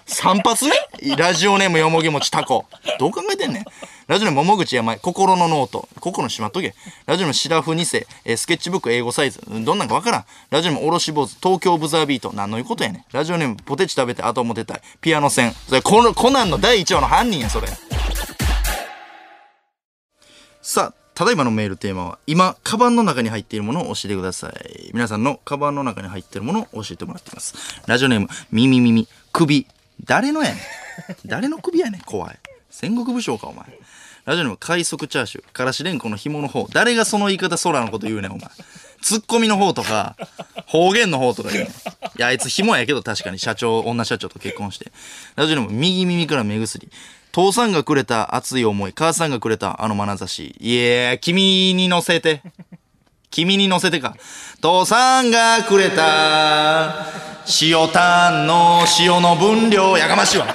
?3 発目ラジオネームよもぎ餅タコ。どう考えてんねん？ラジオネーム桃口山心のノート。心しまっとけ。ラジオネームシラフ2世、えースケッチブック英語サイズ。どんなんかわからん。ラジオネームおろし坊主、東京ブザービート。何のいうことやねん。ラジオネームポテチ食べて後も出たい。ピアノ戦。それココナンの第1話の犯人や、それ。さあ、ただいまのメールテーマは、今、カバンの中に入っているものを教えてください。皆さんのカバンの中に入っているものを教えてもらっています。ラジオネーム、みみみみ、首。誰のやねん。誰の首やねん、怖い。戦国武将か、お前。ラジオネーム、快速チャーシュー、からしれんこの紐の方。誰がその言い方、空のこと言うねん、お前。ツッコミの方とか、方言の方とか言うね。いや、あいつ紐やけど確かに社長、女社長と結婚して。ラジオネーム、右耳から目薬。父さんがくれた熱い思い、母さんがくれたあの眼差し。いや君に乗せて。君に乗せてか。父さんがくれた塩タンの塩の分量やかましいわ。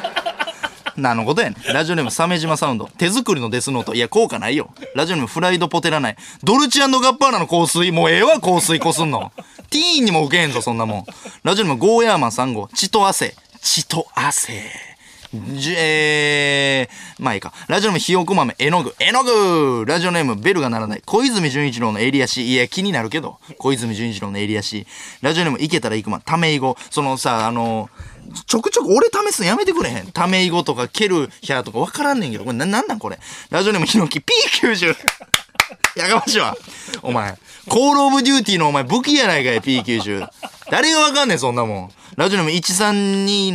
何のことやねん。ラジオネーム、鮫島サウンド。手作りのデスノート。いや、効果ないよ。ラジオネーム、フライドポテラない。ドルチアンドガッパーナの香水。もうええわ、香水こすんの。ティーンにも受けへんぞ、そんなもん。ラジオネーム、ゴーヤーマン3号。血と汗。血と汗。じえー、まあいいか。ラジオネームひよこ豆、絵の具、絵の具ラジオネームベルが鳴らない。小泉純一郎の襟足。いや、気になるけど。小泉純一郎の襟足。ラジオネームいけたら行くま。ためいご。そのさ、あのちょくちょく俺試すのやめてくれへん。ためいごとか、ケルヒャーとかわからんねんけど。これな、なんなんこれ？ラジオネームひのき、P90。やかましいわ。お前。コールオブデューティーのお前武器やないかい、P90。誰がわかんねん、そんなもん。ラジオネーム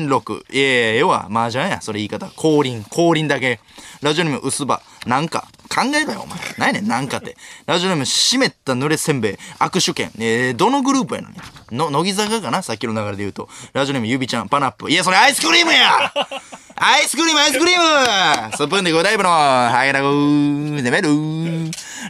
1326。いえいや、要は麻雀や、それ言い方。降臨、降臨だけ。ラジオネーム薄葉。なんか。考えろよ、お前。何やねん、なんかって。ラジオネーム湿った濡れせんべい。握手券。えー、どのグループやのにの、乃木坂かな？さっきの流れで言うと。ラジオネームゆびちゃん、パナップ。いや、それアイスクリームやアイスクリーム、アイスクリームスプーンで5タイプの、はいらごー、でめる。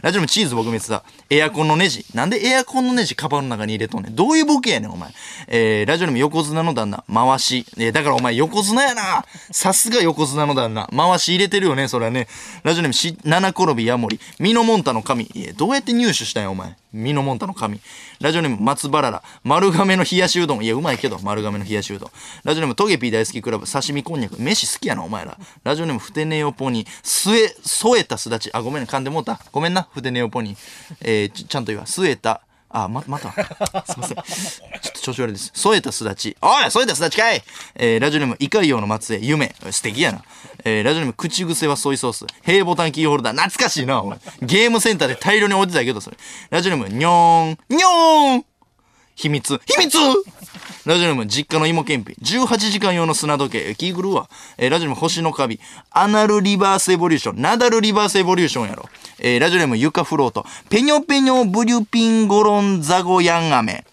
ラジオネームチーズ撲滅だ。エアコンのネジ。なんでエアコンのネジカバンの中に入れとんねん。どういうボケやねん、お前。えー、ラジオネーム横綱の旦那、回し。えー、だからお前横綱やな。さすが横綱の旦那。回し入れてるよね、それはね。ラジオネームし、転びヤモリ。ミノモンタの神。いや、どうやって入手したんや、お前。ミノモンタの神。ラジオネーム松原ら。丸亀の冷やしうどん。いや、うまいけど、丸亀の冷やしうどん。ラジオネームトゲピー大好きクラブ。刺身こんにゃく。飯好きやな、お前ら。ラジオネームふてねよポニー。据え、添えたすだち。あ、ごめん、噛んでもうた。ごめんな、ふてねよポニー。えーち、ちゃんと言わ。据えた。あ、ま、また。すいません。ちょっと調子悪いです。添えたすだち。おい添えたすだちかいえー、ラジオネーム、イカイヨの末裔、夢。素敵やな。えー、ラジオネーム、口癖はソイソース。平ボタンキーホルダー。懐かしいな、お前。ゲームセンターで大量に置いてたけど、それ。ラジオネーム、にょーん。にょーん秘密。秘密！ラジオネーム実家の芋けんぴ。18時間用の砂時計。気狂うわ、えーラジオネーム星のカビ。アナルリバースエボリューション。ナダルリバースエボリューションやろ、えーラジオネーム床フロート。ペニョペニョブリュピンゴロンザゴヤンアメ。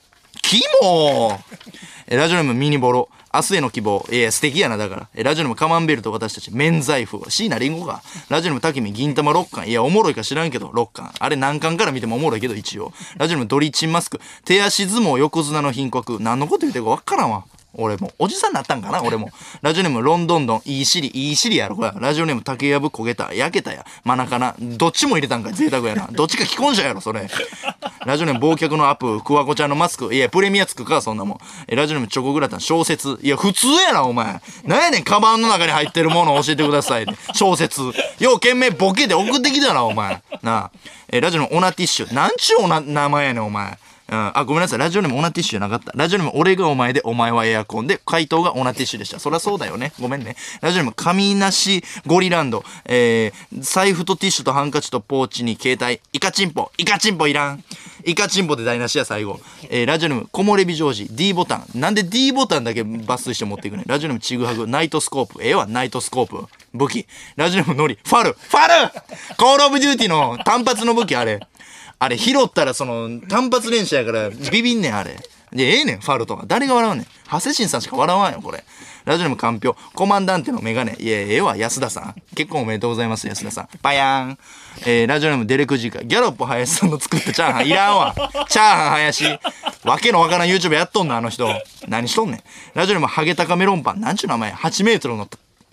キモえーラジオネームミニボロ。明日への希望。いや、素敵やな、だから。えラジオネームカマンベールと私たち、免罪符。椎名林檎か。ラジオネームタキミ、銀玉6巻。いや、おもろいか知らんけど、6巻。あれ何巻から見てもおもろいけど、一応。ラジオネームドリチンマスク。手足相撲横綱の品格。何のこと言うてるかわからんわ。俺も、おじさんになったんかな俺も。ラジオネームロンドンドン、いいしり、いいしりやろ、これ。ラジオネーム竹やぶ焦げた、焼けたや、マナカナ。どっちも入れたんか、贅沢やな。どっちか既婚者やろ、それ。ラジオネーム忘却のアップ、クワコちゃんのマスク。いや、プレミアつくか、そんなもん。え、ラジオネームチョコグラタン、小説。いや、普通やな、お前。なんやねん、カバンの中に入ってるもの教えてください。小説。よう、懸命ボケで送ってきたな、お前。なあ。え、ラジオネームオナティッシュ。なんちゅうおな名前やねん、お前。うん、あ、ごめんなさい。ラジオネームオナティッシュじゃなかった。ラジオネーム俺がお前で、お前はエアコンで、回答がオナティッシュでした。そりゃそうだよね。ごめんね。ラジオネーム神なしゴリランド。えー、財布とティッシュとハンカチとポーチに携帯。イカチンポ。イカチンポいらん。イカチンポで台無しや、最後。えー、ラジオネーム木漏れ日ジョージ。D ボタン。なんで D ボタンだけ抜粋して持っていくねラジオネームちぐはぐ。ナイトスコープ。ええわ、ナイトスコープ。武器。ラジオネームノリ。ファル。ファルコールオブデューティの単発の武器あれ。あれ拾ったらその単発連射やからビビんねんあれ。で、ええねん、ファルとか。誰が笑うねん。ハセシンさんしか笑わんよ、これ。ラジオネームかんぴょコマンダンテのメガネ。いや、ええわ、安田さん。結婚おめでとうございます、安田さん。パヤーン。えー、ラジオネームデレクジーカ。ギャロップ林さんの作ったチャーハン。いらんわ。チャーハン林。わけのわからん YouTube やっとんの、あの人。何しとんねん。ラジオネームハゲタカメロンパン。なんちゅう名前 ?8 メートルの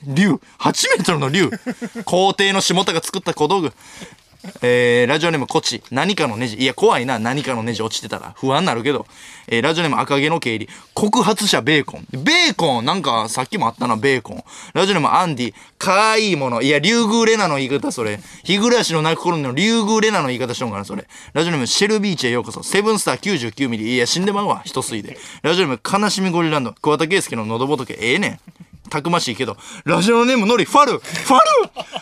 竜。8メートルの竜。皇帝の下田が作った小道具。えー、ラジオネームコチ。何かのネジ。いや、怖いな。何かのネジ落ちてたら。不安になるけど。えー、ラジオネーム赤毛の経理。告発者ベーコン。ベーコンなんか、さっきもあったな、ベーコン。ラジオネームアンディ。かわいもの。いや、リュウグウレナの言い方、それ。日暮らしの泣く頃のリュウグウレナの言い方しとんかな、それ。ラジオネームシェルビーチへようこそ。セブンスター99ミリ。いや、死んでまうわ。一吸いで。ラジオネーム悲しみゴリランド。桑田佳祐の喉仏。ええねん。たくましいけど、ラジオネームのり、ファルファル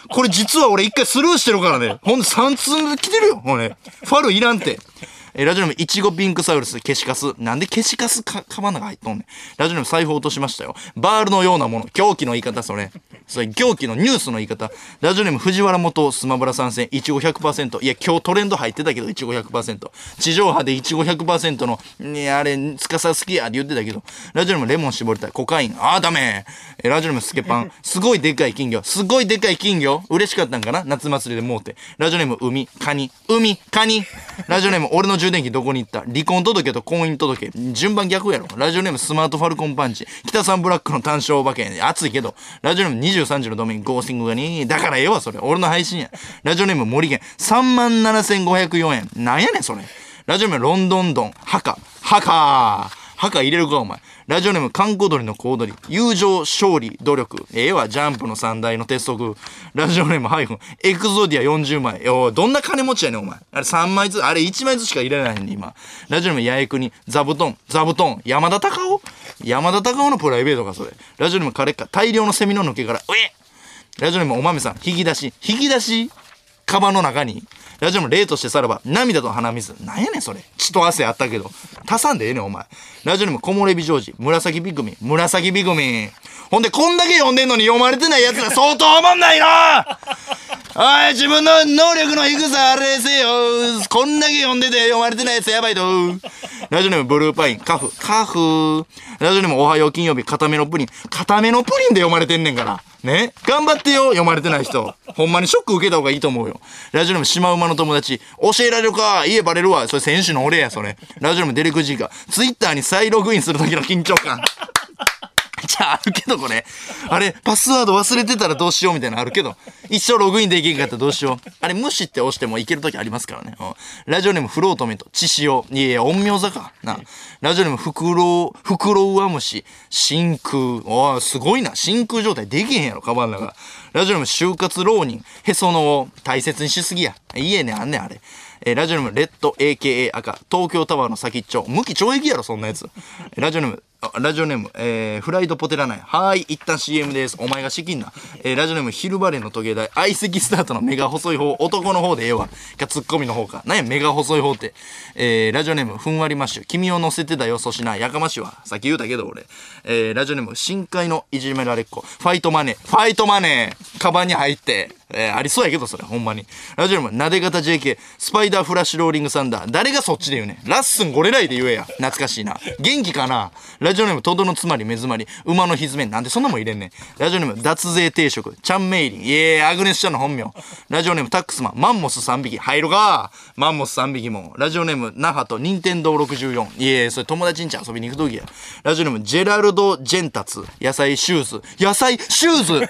これ実は俺一回スルーしてるからね。ほんで3通来てるよ、もうね。ファルいらんて。えラジオネーム、いちごピンクサウルス、消しカス。なんで消しカスか、カバンの中入っとんねん。ラジオネーム、財布落としましたよ。バールのようなもの。狂気の言い方、それ。それ、狂気のニュースの言い方。ラジオネーム、藤原元スマブラ参戦、いちご100%。いや、今日トレンド入ってたけど、いちご100%。地上波でいちご100%の、ねあれ、つかさ好きやって言ってたけど、ラジオネーム、レモン絞りたい。コカイン。あー、ダメ。えーラジオネーム、スケパン。すごいでかい金魚。すごいでかい金魚？嬉しかったんかな？夏祭りでもうて。ラジオネーム、海、カニ。海、カニ。ラジオネーム、俺の充電器どこに行った？離婚届と婚姻届。順番逆やろ。ラジオネーム、スマートファルコンパンチ。北さんブラックの単勝馬券。熱いけど。ラジオネーム、23時のドメイン、ゴースティングがに。だからええわ、それ。俺の配信や。ラジオネーム、森源。37,504円。なんやねん、それ。ラジオネーム、ロンドンドン。墓。墓。墓入れるか、お前。ラジオネーム、観光鳥の小躍り。友情、勝利、努力。ええわ、ジャンプの三大の鉄則。ラジオネーム、ハイフン。エクゾディア40枚。おどんな金持ちやねん、お前。あれ3枚ずつ、あれ1枚ずつしか入れないん、今。ラジオネーム、八重国。座布団、座布団。山田隆夫？山田隆夫のプライベートか、それ。ラジオネーム、カレッカ。大量のセミの抜け殻。うえラジオにも、お豆さん。引き出し。引き出しカバンの中に。ラジオネーム、例としてさらば。涙と鼻水。なんやねん、それ。血と汗あったけど。足さんでええねん、お前。ラジオネーム、木漏れ日ジョージ。紫ピグミン。紫ピグミン。ほんで、こんだけ読んでんのに読まれてない奴ら相当おもんないなおい、自分の能力の低さあれせよ。こんだけ読んでて読まれてないやつやばいと。ラジオネーム、ブルーパイン。カフ。カフ。ラジオネーム、おはよう金曜日。固めのプリン。固めのプリンで読まれてんねんから。ね頑張ってよ、読まれてない人。ほんまにショック受けた方がいいと思うよ。ラジオネーム、シマウマの友達。教えられるか家バレるわ。それ選手の俺や、それ。ラジオネーム、デレクジーか。ツイッターに再ログインする時の緊張感。じゃあ、あるけどこれ。あれ、パスワード忘れてたらどうしようみたいなのあるけど。一生ログインできんかったらどうしよう。あれ、無視って押してもいける時ありますからね。うんラジオネーム、フロートメント、チシオ。いやいや、陰陽座か。な。ラジオネーム、フクロウ、フクロウワムシ、真空。お、すごいな。真空状態できへんやろ、カバンの中。ラジオネーム、就活浪人、へその緒、大切にしすぎや。いえね、あんねん、あれ。えラジオネーム、レッド AKA 赤、東京タワーの先っちょ。向き懲役やろ、そんなやつ。ラジオネーム、ラジオネーム、えー、フライドポテラナイ。はーい、一旦 CM です。お前が資金な。えー、ラジオネーム、ヒルバレーの時計台。相席スタートの目が細い方、男の方でええわ。か、ツッコミの方か。なんや、目が細い方って。えー、ラジオネーム、ふんわりマッシュ。君を乗せてだよ、粗品。やかましいわ。さっき言うたけど、俺。えー、ラジオネーム、深海のいじめられっ子。ファイトマネー。ファイトマネー。カバンに入って。えー、ありそうやけど、それ、ほんまに。ラジオネーム、なで型 JK。スパイダーフラッシュローリングサンダー。誰がそっちで言うねん。ラッスンゴレライで言えや。懐かしいな。元気かな？ラジオネーム、トドのつまり目詰まり。馬のひずめ。なんでそんなもん入れんねん。ラジオネーム、脱税定食。チャンメイリン。イエー、アグネスちゃんの本名。ラジオネーム、タックスマン。マンモス3匹。入るかマンモス3匹も。ラジオネーム、ナハと、ニンテンドー64。イエー、それ友達んち遊びに行く時や。ラジオネーム、ジェラルド・ジェンタツ。野菜シューズ。野菜シューズ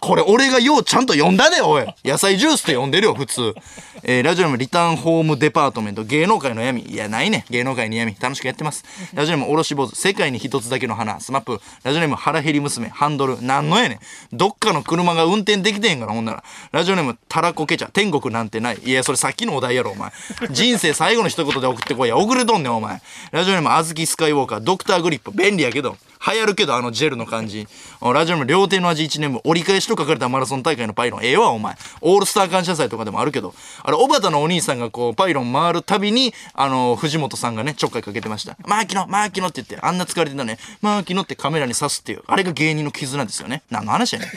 これ俺がようちゃんと読んだで、おい。野菜ジュースって呼んでるよ、普通。えー、ラジオネーム、リターンホームデパートメント。芸能界の闇。いや、ないね。芸能界に闇。楽しくやってます。ラジオネーム、おろし坊主。世界に一つだけの花。スマップ。ラジオネーム、腹減り娘。ハンドル。なんのやねん。どっかの車が運転できてへんから、ほんなら。ラジオネーム、たらこけちゃ。天国なんてない。いや、それさっきのお題やろ、お前。人生最後の一言で送ってこいや。遅れとんねん、お前。ラジオネーム、あずきスカイウォーカー。ドクターグリップ。便利やけど。流行るけど、あのジェルの感じ。ラジオネーム、両手の味1年分。折り返しと書かれたマラソン大会のパイロン。ええわ、お前。オールスター感謝祭とかでもあるけど。あれ、小畑のお兄さんがこう、パイロン回るたびに、あの、藤本さんがね、ちょっかいかけてました。マーキノ、マーキノって言って、あんな疲れてたね。マーキノってカメラに刺すっていう。あれが芸人の絆ですよね。何の話やねん。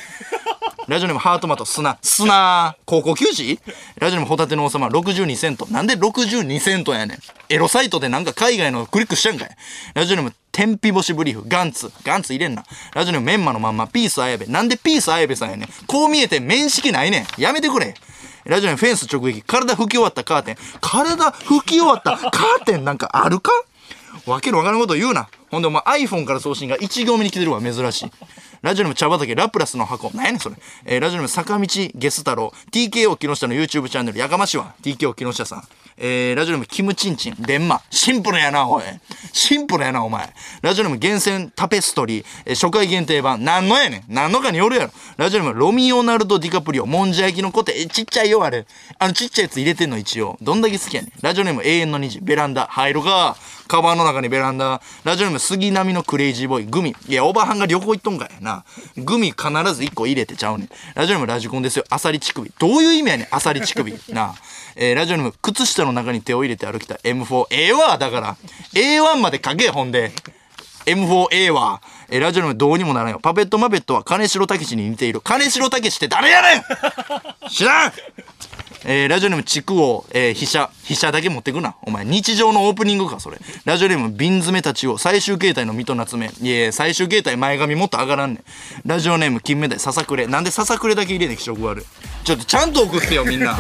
ラジオネームハートマト砂。砂。高校球児？ラジオネームホタテの王様。62セント。なんで62セントやねん。エロサイトでなんか海外のクリックしちゃうんかい？ラジオネーム天日干しブリーフ。ガンツ。ガンツ入れんな。ラジオネームメンマのまんま。ピース綾部。なんでピース綾部さんやねん。こう見えて面識ないねん。やめてくれ。ラジオネームフェンス直撃。体拭き終わったカーテン。体拭き終わったカーテンなんかあるか？わけのわからんこと言うな。ほんでお前 iPhone から送信が1行目に来てるわ、珍しい。ラジオネーム茶畑ラプラスの箱。何やねんそれ。えー、ラジオネーム坂道ゲス太郎。TKO 木下の YouTube チャンネル。やかましは。TKO 木下さん。えー、ラジオネームキムチンチン。デンマ。シンプルやな、おい。シンプルやな、お前。ラジオネーム厳選タペストリー。えー、初回限定版。なんのやねん。なんのかによるやろ。ラジオネームロミオナルド・ディカプリオ。もんじゃ焼きのコテ。え、ちっちゃいよ、あれ。あの、ちっちゃいやつ入れてんの、一応。どんだけ好きやねん。ラジオネーム永遠の虹。ベランダ。入るか。カバンの中にベランダ。ラジオネーム杉並のクレイジーボーイ。グミ。いや、おばはんが旅行行っとんかいな。グミ必ず1個入れてちゃうねん。ラジオネームラジコンですよ。アサリ乳首。どういう意味やねん、アサリ乳首。なあ。えー、ラジオネーム靴下の中に手を入れて歩きた M4。ええわ、だから。A1 まで書け、ほんで。M4A は、えー、ラジオネームどうにもならんよ。パペットマペットは金城武に似ている。金城武って誰やねん知らんえー、ラジオネーム筑王、えー、飛車。飛車だけ持ってくな。お前、日常のオープニングか、それ。ラジオネーム瓶詰めたちを最終形態の水戸夏目。いや最終形態前髪もっと上がらんねん。ラジオネーム金目鯛ささくれ。なんでささくれだけ入れて気色悪い。ちょっとちゃんと送ってよ、みんな。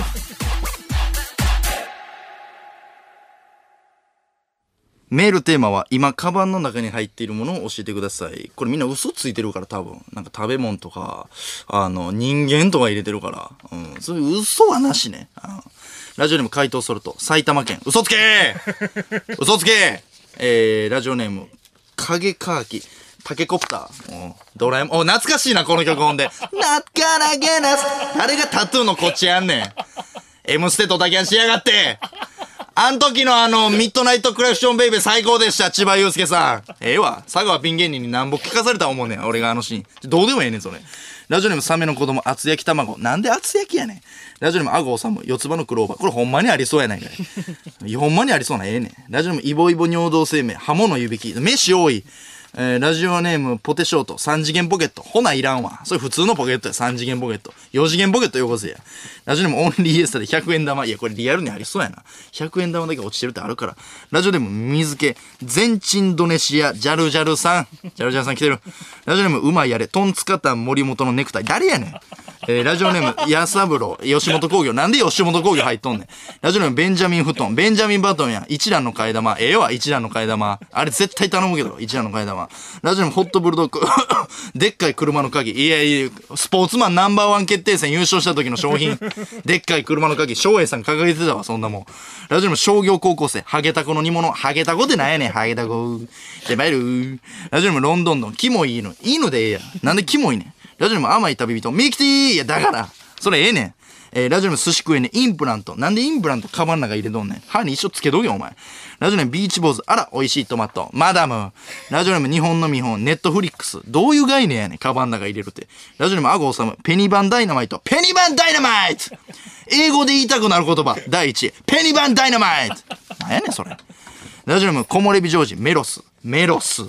メールテーマは今カバンの中に入っているものを教えてください。これみんな嘘ついてるから多分。なんか食べ物とか、あの、人間とか入れてるから。うん。そういう嘘はなしね。うんラジオネーム回答ソルト。埼玉県。嘘つけー 嘘つけーえー、ラジオネーム、影カーキ。タケコプター。うんドラえもん。お、懐かしいな、この曲ほんで。Not gonna get us. 誰がタトゥーのこっちやんねん。M ステとだけはしやがって。あん時のあの、ミッドナイトクラクションベイベー最高でした、千葉祐介さん。ええわ。佐川ピン芸人に何ぼ聞かされた思うねん、俺があのシーン。どうでもええねん、それ。ラジオネームサメの子供、厚焼き卵。なんで厚焼きやねん。ラジオネームアゴオサム、四つ葉のクローバー。これほんまにありそうやないかい。ほんまにありそうなええねん。ラジオネームイボイボ尿道生命、刃物湯引き。飯多い。えーラジオネームポテショート、3次元ポケット。ほないらんわ。それ普通のポケットや、3次元ポケット。4次元ポケットよこせや。ラジオネームオンリーエスタで100円玉。いや、これリアルにありそうやな。100円玉だけ落ちてるってあるから。ラジオネーム水気、全チンドネシア、ジャルジャルさん。ジャルジャルさん来てる。ラジオネームうまいやれ、トンツカタン森本のネクタイ。誰やねん。えーラジオネーム、ヤサブロ、吉本工業。なんで吉本工業入っとんねん。ラジオネーム、ベンジャミン・フトン。ベンジャミン・バトンや。一蘭の替え玉。ええわ、一蘭の替え玉。あれ絶対頼むけど、一蘭の替え玉。ラジオネーム、ホットブルドッグ。でっかい車の鍵。いやいや、スポーツマンナンバーワン決定戦優勝した時の商品。でっかい車の鍵。翔英さん掲げてたわ、そんなもん。ラジオネーム、商業高校生。ハゲタコの煮物。ハゲタコってなんやねん、ハゲタコ。で、バイルラジオネーム、ロンドンドン。キモい犬。犬でええや。なんでキモいねん。ラジオネーム甘い旅人。ミキティいや、だから。それええねん。えーラジオネーム寿司食えねインプラント。なんでインプラントカバンの中入れとんねん。歯に一緒つけとけ、お前。ラジオネームビーチ坊主。あら、美味しいトマト。マダム。ラジオネーム日本の見本。ネットフリックス。どういう概念やねん、カバンの中入れるって。ラジオネームアゴオサム。ペニバンダイナマイト。ペニバンダイナマイト英語で言いたくなる言葉。第一。ペニバンダイナマイト。なんやねん、それ。ラジオネーム木漏れ日ジョージ。メロス。メロス。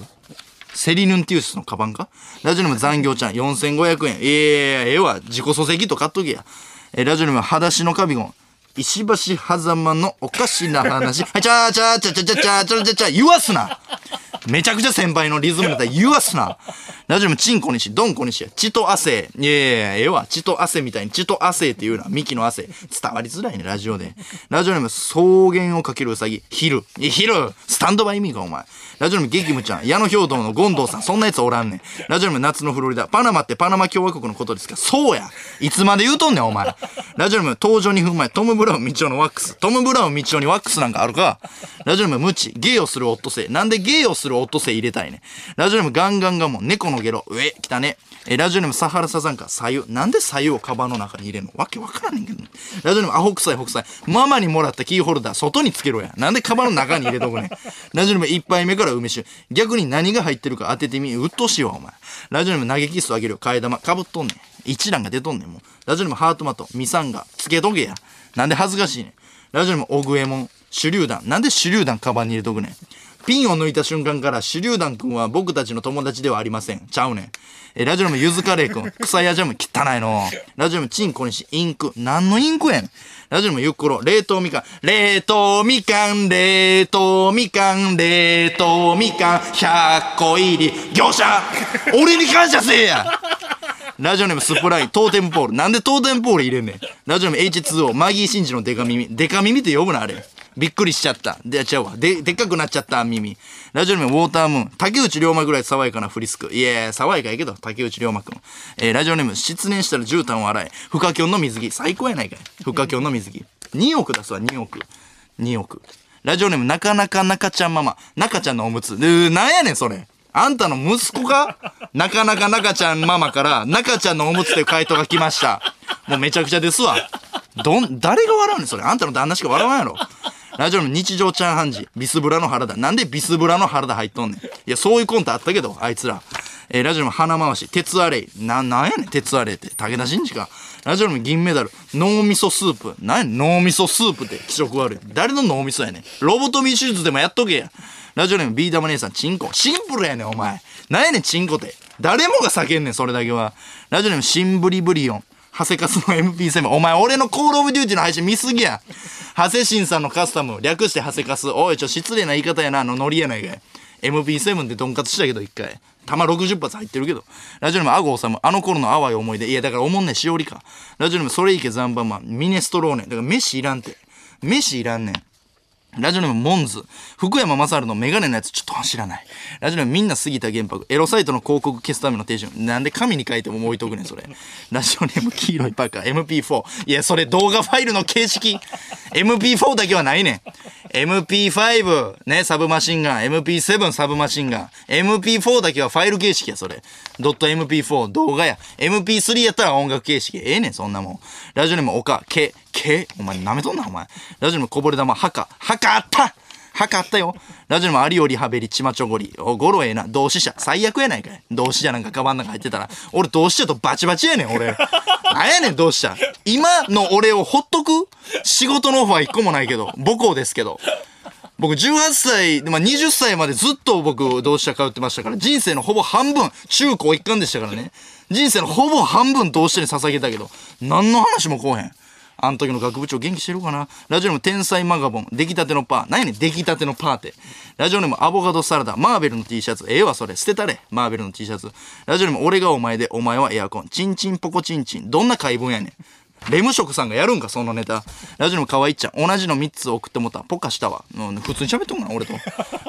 セリヌンティウスのカバンか？ラジオネーム残業ちゃん4500円。いやいや、ええわ。自己礎石と買っとけや。えーラジオネーム裸足のカビゴン。石橋狭間のおかしな話。はい、ちゃーちゃーちゃーちゃーちゃーちゃーちゃーちゃちゃ言わすなめちゃくちゃ先輩のリズムだったら言わすなラジオネームチンコにし、ドンコにし、血と汗。いやいやいや、ええわ。血と汗みたいに血と汗っていうな。ミキの汗。伝わりづらいね、ラジオで。ラジオネーム草原をかけるうさぎ。ヒル。いや、ヒルスタンドバイミーか、お前。ラジオネーム激務ちゃん。矢野兵道の権藤さん。そんなやつおらんねん。ラジオネーム夏のフロリダ。パナマってパナマ共和国のことですかそうや。いつまで言うとんねん、お前。ラジオネーム登場2分前。トム・ブラウン道夫のワックス。トム・ブラウン道夫にワックスなんかあるかラジオネーム無知。ゲイをするオットセイ。なんでゲイをするオットセイ入れたいね。ラジオネームガンガンガンモン。猫のゲロ。上、来たね。えラジオネームサハラサザンカ。左右。なんで左右をカバンの中に入れんのわけわからんねんけど。ラジオネームアホ臭い北斎。ママにもらったキーホルダー、外につけろや。なんでカバンの中に入れとくねん。ラジオネーム一杯目から梅酒。逆に何が入ってるか当ててみ。うっとしいわ、お前。ラジオネーム投げキスあげるよ。替え玉。かぶっとんねん。一覧が出とんねん、もう。ラジオネームハートマト。ミサンガ。つけとけや。なんで恥ずかしいねん。ラジオネームオグエモン。手榴弾。なんで手榴弾カバンに入れとくねん。ピンを抜いた瞬間から手榴弾くんは僕たちの友達ではありません。ちゃうねん。え、ラジオネームゆずカレーくん。草屋ジャム汚いの。ラジオネームチンコにしインク。何のインクやん。ラジオネームゆっころ。冷凍みかん。冷凍みかん、冷凍みかん、冷凍みかん。100個入り。業者俺に感謝せえやラジオネームスプライン、トーテムポール。なんでトーテムポール入れんねん。ラジオネーム H2O、マギー・シンジのデカ耳。デカ耳って呼ぶな、あれ。びっくりしちゃった。で、ちゃうわ。で、でっかくなっちゃった、耳。ラジオネームウォータームーン。竹内涼真ぐらい爽やかなフリスク。いや爽やかやけど、竹内涼真くん。えーラジオネーム、失念したら絨毯を洗え。フカキョンの水着。最高やないかい。フカキョンの水着。2億出すわ、2億。2億。ラジオネーム、なかなか中ちゃんママ。中ちゃんのおむつ。うー、なんやねん、それ。あんたの息子が、なかなか中ちゃんママから、中ちゃんのおむつという回答が来ました。もうめちゃくちゃですわ。どん、誰が笑うねん、それ。あんたの旦那しか笑わんやろ。ラジオの日常チャーハン時、ビスブラの原田。なんでビスブラの原田入っとんねん。いや、そういうコントあったけど、あいつら。えーラジオの花回し、鉄アレイ。な、なんやねん、鉄アレイって。武田真治か。ラジオの銀メダル、脳みそスープ。なんや、脳みそスープって気色悪い。誰の脳みそやねん。ロボトミー手術でもやっとけや。ラジオネームビー玉姉さん、チンコ。シンプルやねん、お前。なんやねん、チンコって。誰もが叫んねん、それだけは。ラジオネームシンブリブリオン。ハセカスの MP7。お前、俺のコールオブデューティの配信見すぎや。ハセシンさんのカスタム、略してハセカス。おい、ちょ、失礼な言い方やな、あのノリやないかい。MP7 でドンカツしたけど、一回。弾60発入ってるけど。ラジオネーム、アゴオサム。あの頃の淡い思い出。いや、だからおもんね、しおりか。ラジオネーム、それいけザンバマン。ミネストローネ。だから飯いらんて。飯いらんねん。ラジオネームモンズ。福山雅治のメガネのやつちょっと知らない。ラジオネームみんな過ぎた原白。エロサイトの広告消すための手順。なんで紙に書いても置いとくねん、それ。ラジオネーム黄色いパーカー。MP4。いや、それ動画ファイルの形式。MP4 だけはないねん。MP5、ね、サブマシンガン。MP7 サブマシンガン。MP4 だけはファイル形式や、それ。ドット MP4 動画や。MP3 やったら音楽形式。ええねん、そんなもん。ラジオネーム岡、け、け、お前舐めとんな、お前。ラジオネームこぼれ玉、はか、はかあったはかあったよ。ラジオネームありよりはべり、ちまちょごり。お、ゴロええな。同志社。最悪やないかい。同志社なんかカバンの中入ってたら。俺同志社とバチバチやねん、俺。なんやねん、同志社。今の俺をほっとく？仕事のオファー一個もないけど。母校ですけど。僕18歳、まあ、20歳までずっと僕同志社通ってましたから、人生のほぼ半分、中高一貫でしたからね。人生のほぼ半分同志社に捧げたけど、何の話もこうへん。あの時の学部長元気してるかな？ラジオネーム天才マガボン。出来たてのパー。何やねん？出来たてのパーって。ラジオネームアボカドサラダ。マーベルの T シャツ。ええわそれ。捨てたれ。マーベルの T シャツ。ラジオネーム俺がお前で、お前はエアコン。チンチンポコチンチン。どんな解文やねん。レム職さんがやるんか、そのネタ。ラジオの可愛いっちゃん。同じの3つ送ってもた。ポカしたわ。うん、普通に喋っとんかな、俺と。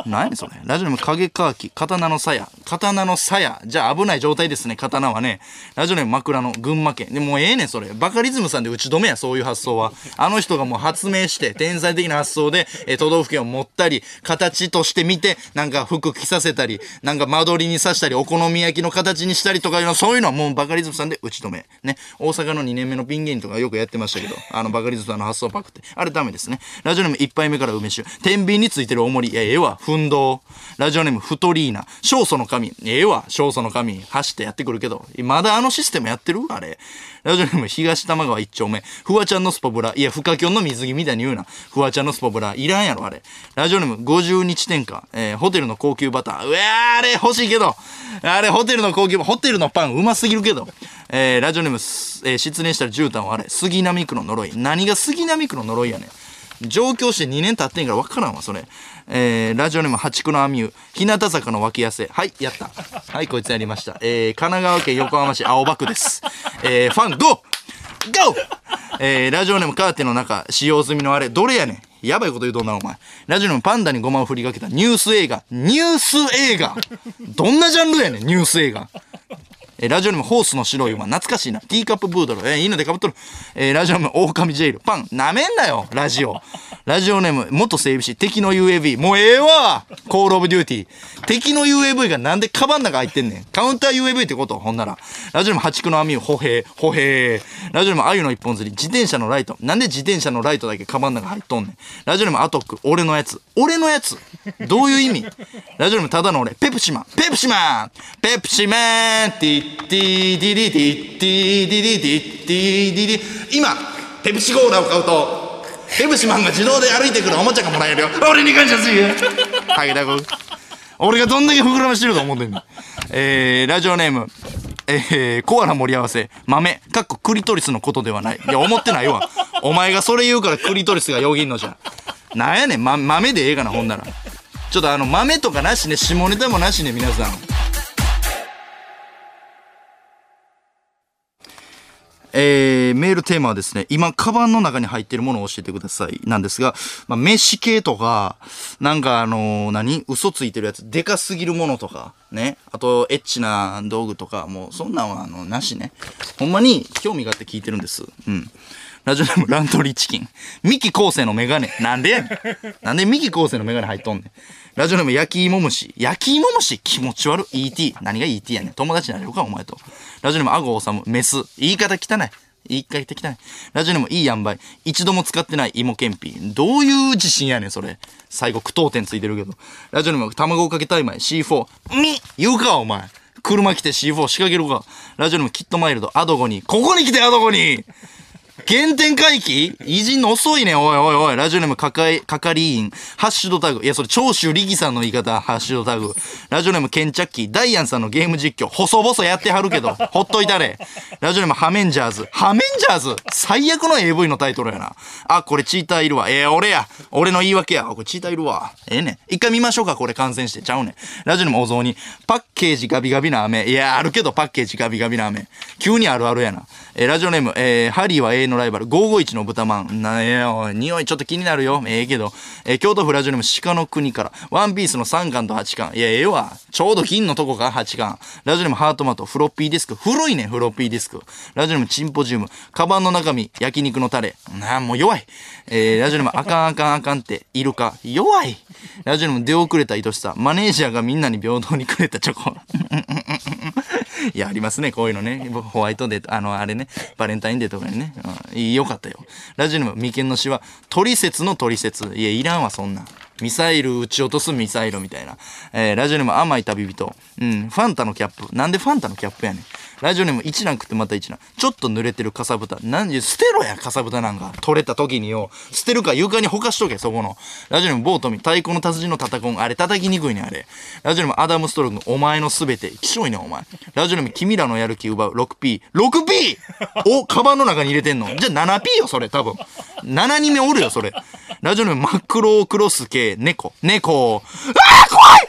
何やねん、それ。ラジオネーム影カーキ。刀の鞘。刀の鞘。じゃあ危ない状態ですね、刀はね。ラジオネーム枕の群馬県。でもうええねん、それ。バカリズムさんで打ち止めや、そういう発想は。あの人がもう発明して、天才的な発想で、え都道府県を持ったり、形として見て、なんか服着させたり、なんか間取りに刺したり、お好み焼きの形にしたりとかいうの、そういうのはもうバカリズムさんで打ち止め。ね。大阪の2年目のピン芸人とかよくやってましたけど、あの、バカリズムさんの発想パクって。あれダメですね。ラジオネーム1杯目から梅酒。天秤についてる重り。いや、ええわ。奮闘。ラジオネーム太リーナ。勝訴の神。ええわ。勝訴の神。走ってやってくるけど。まだあのシステムやってる？あれ。ラジオネーム東玉川一丁目。フワちゃんのスポブラ。いや、フカキョンの水着みたいに言うな。フワちゃんのスポブラ。いらんやろ、あれ。ラジオネーム50日天下。えー、ホテルの高級バター。うわー、あれ欲しいけど。あれ、ホテルの高級、ホテルのパンうますぎるけど。えー、ラジオネーム、えー、失恋したら絨毯はあれ。杉並区の呪い。何が杉並区の呪いやねん。上京して2年経ってんから分からんわ、それ。えー、ラジオネーム、八区のアミュー。日向坂の脇汗。はい、やった。はい、こいつやりました。えー、神奈川県横浜市青葉区です。えー、ファン、ゴーゴーえー、ラジオネームカーテンの中、使用済みのあれ、どれやねんやばいこと言うとんな、お前。ラジオネームパンダにごまを振りかけたニュース映画。ニュース映画どんなジャンルやねん、ニュース映画。えーラジオネームホースの白い馬、懐かしいな。ティーカップブードル、えー犬でかぶっとる。えーラジオネーム狼ジェイル、パン、なめんなよ、ラジオ。ラジオネーム元整備士、敵の UAV、もうええわコールオブデューティー。敵の UAV がなんでカバンの中入ってんねん。カウンター UAV ってこと？ほんなら。ラジオネーム八区の網を、歩兵、歩兵。ラジオネームあゆの一本釣り、自転車のライト。なんで自転車のライトだけカバンの中入っとんねん。ラジオネームアトック、俺のやつ。俺のやつどういう意味？ラジオネームただの俺、ペプシマン、ペプシマンペプシマンティッティディディディッティディディディッティディディ今、ペプシコーラを買うと、ペプシマンが自動で歩いてくるおもちゃがもらえるよ。俺に感謝するよ。はい、だこ。俺がどんだけ膨らましてると思ってんのえー、ラジオネーム、えー、コアラ盛り合わせ、豆、かっこクリトリスのことではない。いや、思ってないわ。お前がそれ言うからクリトリスがよぎんのじゃ。なんやねん、ま、豆でええかな、ほんなら。ちょっとあの、豆とかなしね、下ネタもなしね、皆さん。えー、メールテーマはですね、今、カバンの中に入っているものを教えてください。なんですが、まあ、飯系とか、なんかあのー何？嘘ついてるやつ、でかすぎるものとか、ね？あと、エッチな道具とか、もう、そんなんは、あの、なしね。ほんまに、興味があって聞いてるんです。うん。ラジオネームラントリーチキン。ミキ昴生のメガネ。なんでやねん。なんでミキ昴生のメガネ入っとんねん。ラジオネーム焼き芋虫。焼き芋虫気持ち悪い。ET。何が ET やねん。友達になれるか、お前と。ラジオネームアゴオサム。メス。言い方汚い。言い方汚い。ラジオネームいい塩梅。一度も使ってない芋けんぴ。どういう自信やねん、それ。最後、句読点ついてるけど。ラジオネーム卵をかけたい前。C4。み言うか、お前。車来て C4 仕掛けるか。ラジオネームキットマイルド。アドゴに。ここに来て、アドゴに原点回帰？偉人の遅いね。おいおいおい。ラジオネームかかい、係員。ハッシュドタグ。いや、それ、長州力さんの言い方。ハッシュドタグ。ラジオネームケンチャッキー。ダイアンさんのゲーム実況。細々やってはるけど。ほっといたれ。ラジオネームハメンジャーズ。ハメンジャーズ？最悪の AV のタイトルやな。あ、これチーターいるわ。ええ俺や。俺の言い訳や。これチーターいるわ。ええね。一回見ましょうか。これ感染して。ちゃうね。ラジオネームお雑煮。パッケージガビガビな飴。いや、あるけどパッケージガビガビな飴。急にあるあるやな。えーラジオネーム、えーハリーは永遠のライバル。551の豚まん。なえーおい匂いちょっと気になるよ。ええけど。えー京都府ラジオネーム鹿の国から。ワンピースの3巻と8巻。いや、ええわ。ちょうど金のとこか、8巻。ラジオネームハートマト。フロッピーディスク。古いね、フロッピーディスク。ラジオネームチンポジウム。カバンの中身、焼肉のタレ。なあ、もう弱い。えーラジオネームあかんあかんあかんって、イルカ。弱い。ラジオネーム出遅れた愛しさ。マネージャーがみんなに平等にくれたチョコ。い や、ありますね、こういうのね。ホワイトデーと、あの、あれね、バレンタインデーとかにね。うん、よかったよ。ラジオネーム、眉間の詩は、取説のトリセツ。いや、いらんわ、そんな。ミサイル撃ち落とすミサイルみたいな。えーラジオネーム、甘い旅人。うん、ファンタのキャップ。なんでファンタのキャップやねん。ラジオネーム、一覧食ってまた一覧。ちょっと濡れてるかさぶた。なんで、捨てろや、かさぶたなんか。取れた時によ。捨てるか床にほかしとけ、そこの。ラジオネーム、ボートミ。太鼓の達人のタタコン。あれ、叩きにくいね、あれ。ラジオネーム、アダムストロング。お前のすべて。きしょいね、お前。ラジオネーム、君らのやる気奪う。6P。6P! お、カバンの中に入れてんの？じゃあ 7P よ、それ、多分。7人目おるよ、それ。ラジオネーム、マクロクロス系。猫。猫。あー怖い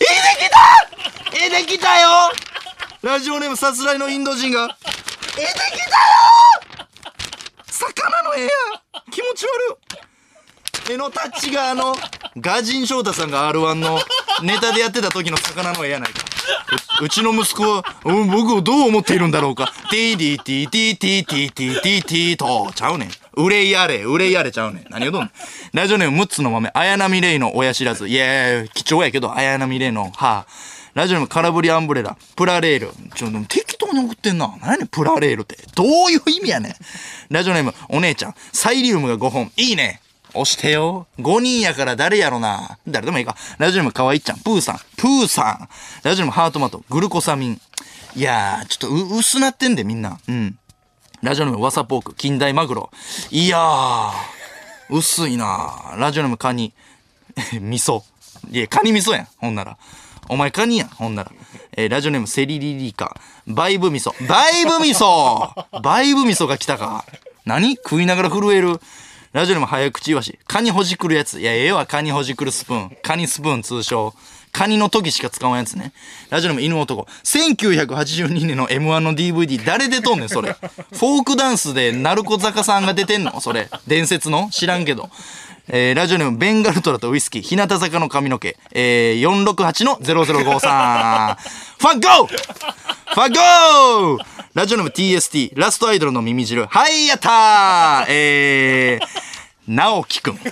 出てきた出てきたよラジオネームさすらいのインド人が出てきたよ魚の絵や気持ち悪い絵のタッチがあのガジン翔太さんが R1 のネタでやってた時の魚の絵やないかうちの息子は、うん僕をどう思っているんだろうか。ティーディーティーティーティーティーティーティーティーと、ちゃうねん。憂いやれ、憂いやれちゃうねん。何をどん。ラジオネーム6つの豆、綾波レイの親知らず。いや貴重やけど、綾波レイの、はあ。ラジオネーム空振りアンブレラ、プラレール。ちょ、でも適当に送ってんな。何やねん、プラレールって。どういう意味やねん。ラジオネーム、お姉ちゃん、サイリウムが5本。いいね。押してよ。5人やから誰やろな。誰でもいいか。ラジオネームかわいっちゃん、プーさん、プーさん。ラジオネームハートマト、グルコサミン。いやー、ちょっと薄なってんで、みんな。うん。ラジオネームワサポーク、近代マグロ。いやー、薄いなラジオネームカニ、味噌。いや、カニ味噌やん、ほんなら。お前カニやん、ほんなら。えーラジオネームセリリリカ、バイブ味噌。バイブ味噌バイブ味噌が来たか。何？食いながら震える。ラジオネーム早口いわし。カニほじくるやつ。いや、ええわ、カニほじくるスプーン。カニスプーン通称。カニの時しか使わんやつね。ラジオネーム犬男。1982年の M1 の DVD、誰出とんねん、それ。フォークダンスで鳴子坂さんが出てんのそれ。伝説の？知らんけど。えーラジオネームベンガルトラとウイスキー、日向坂の髪の毛、えー、468の0053。ファンゴーファンゴーラジオネーム TST、ラストアイドルの耳汁。はい、やったーえー、直樹くん。ね。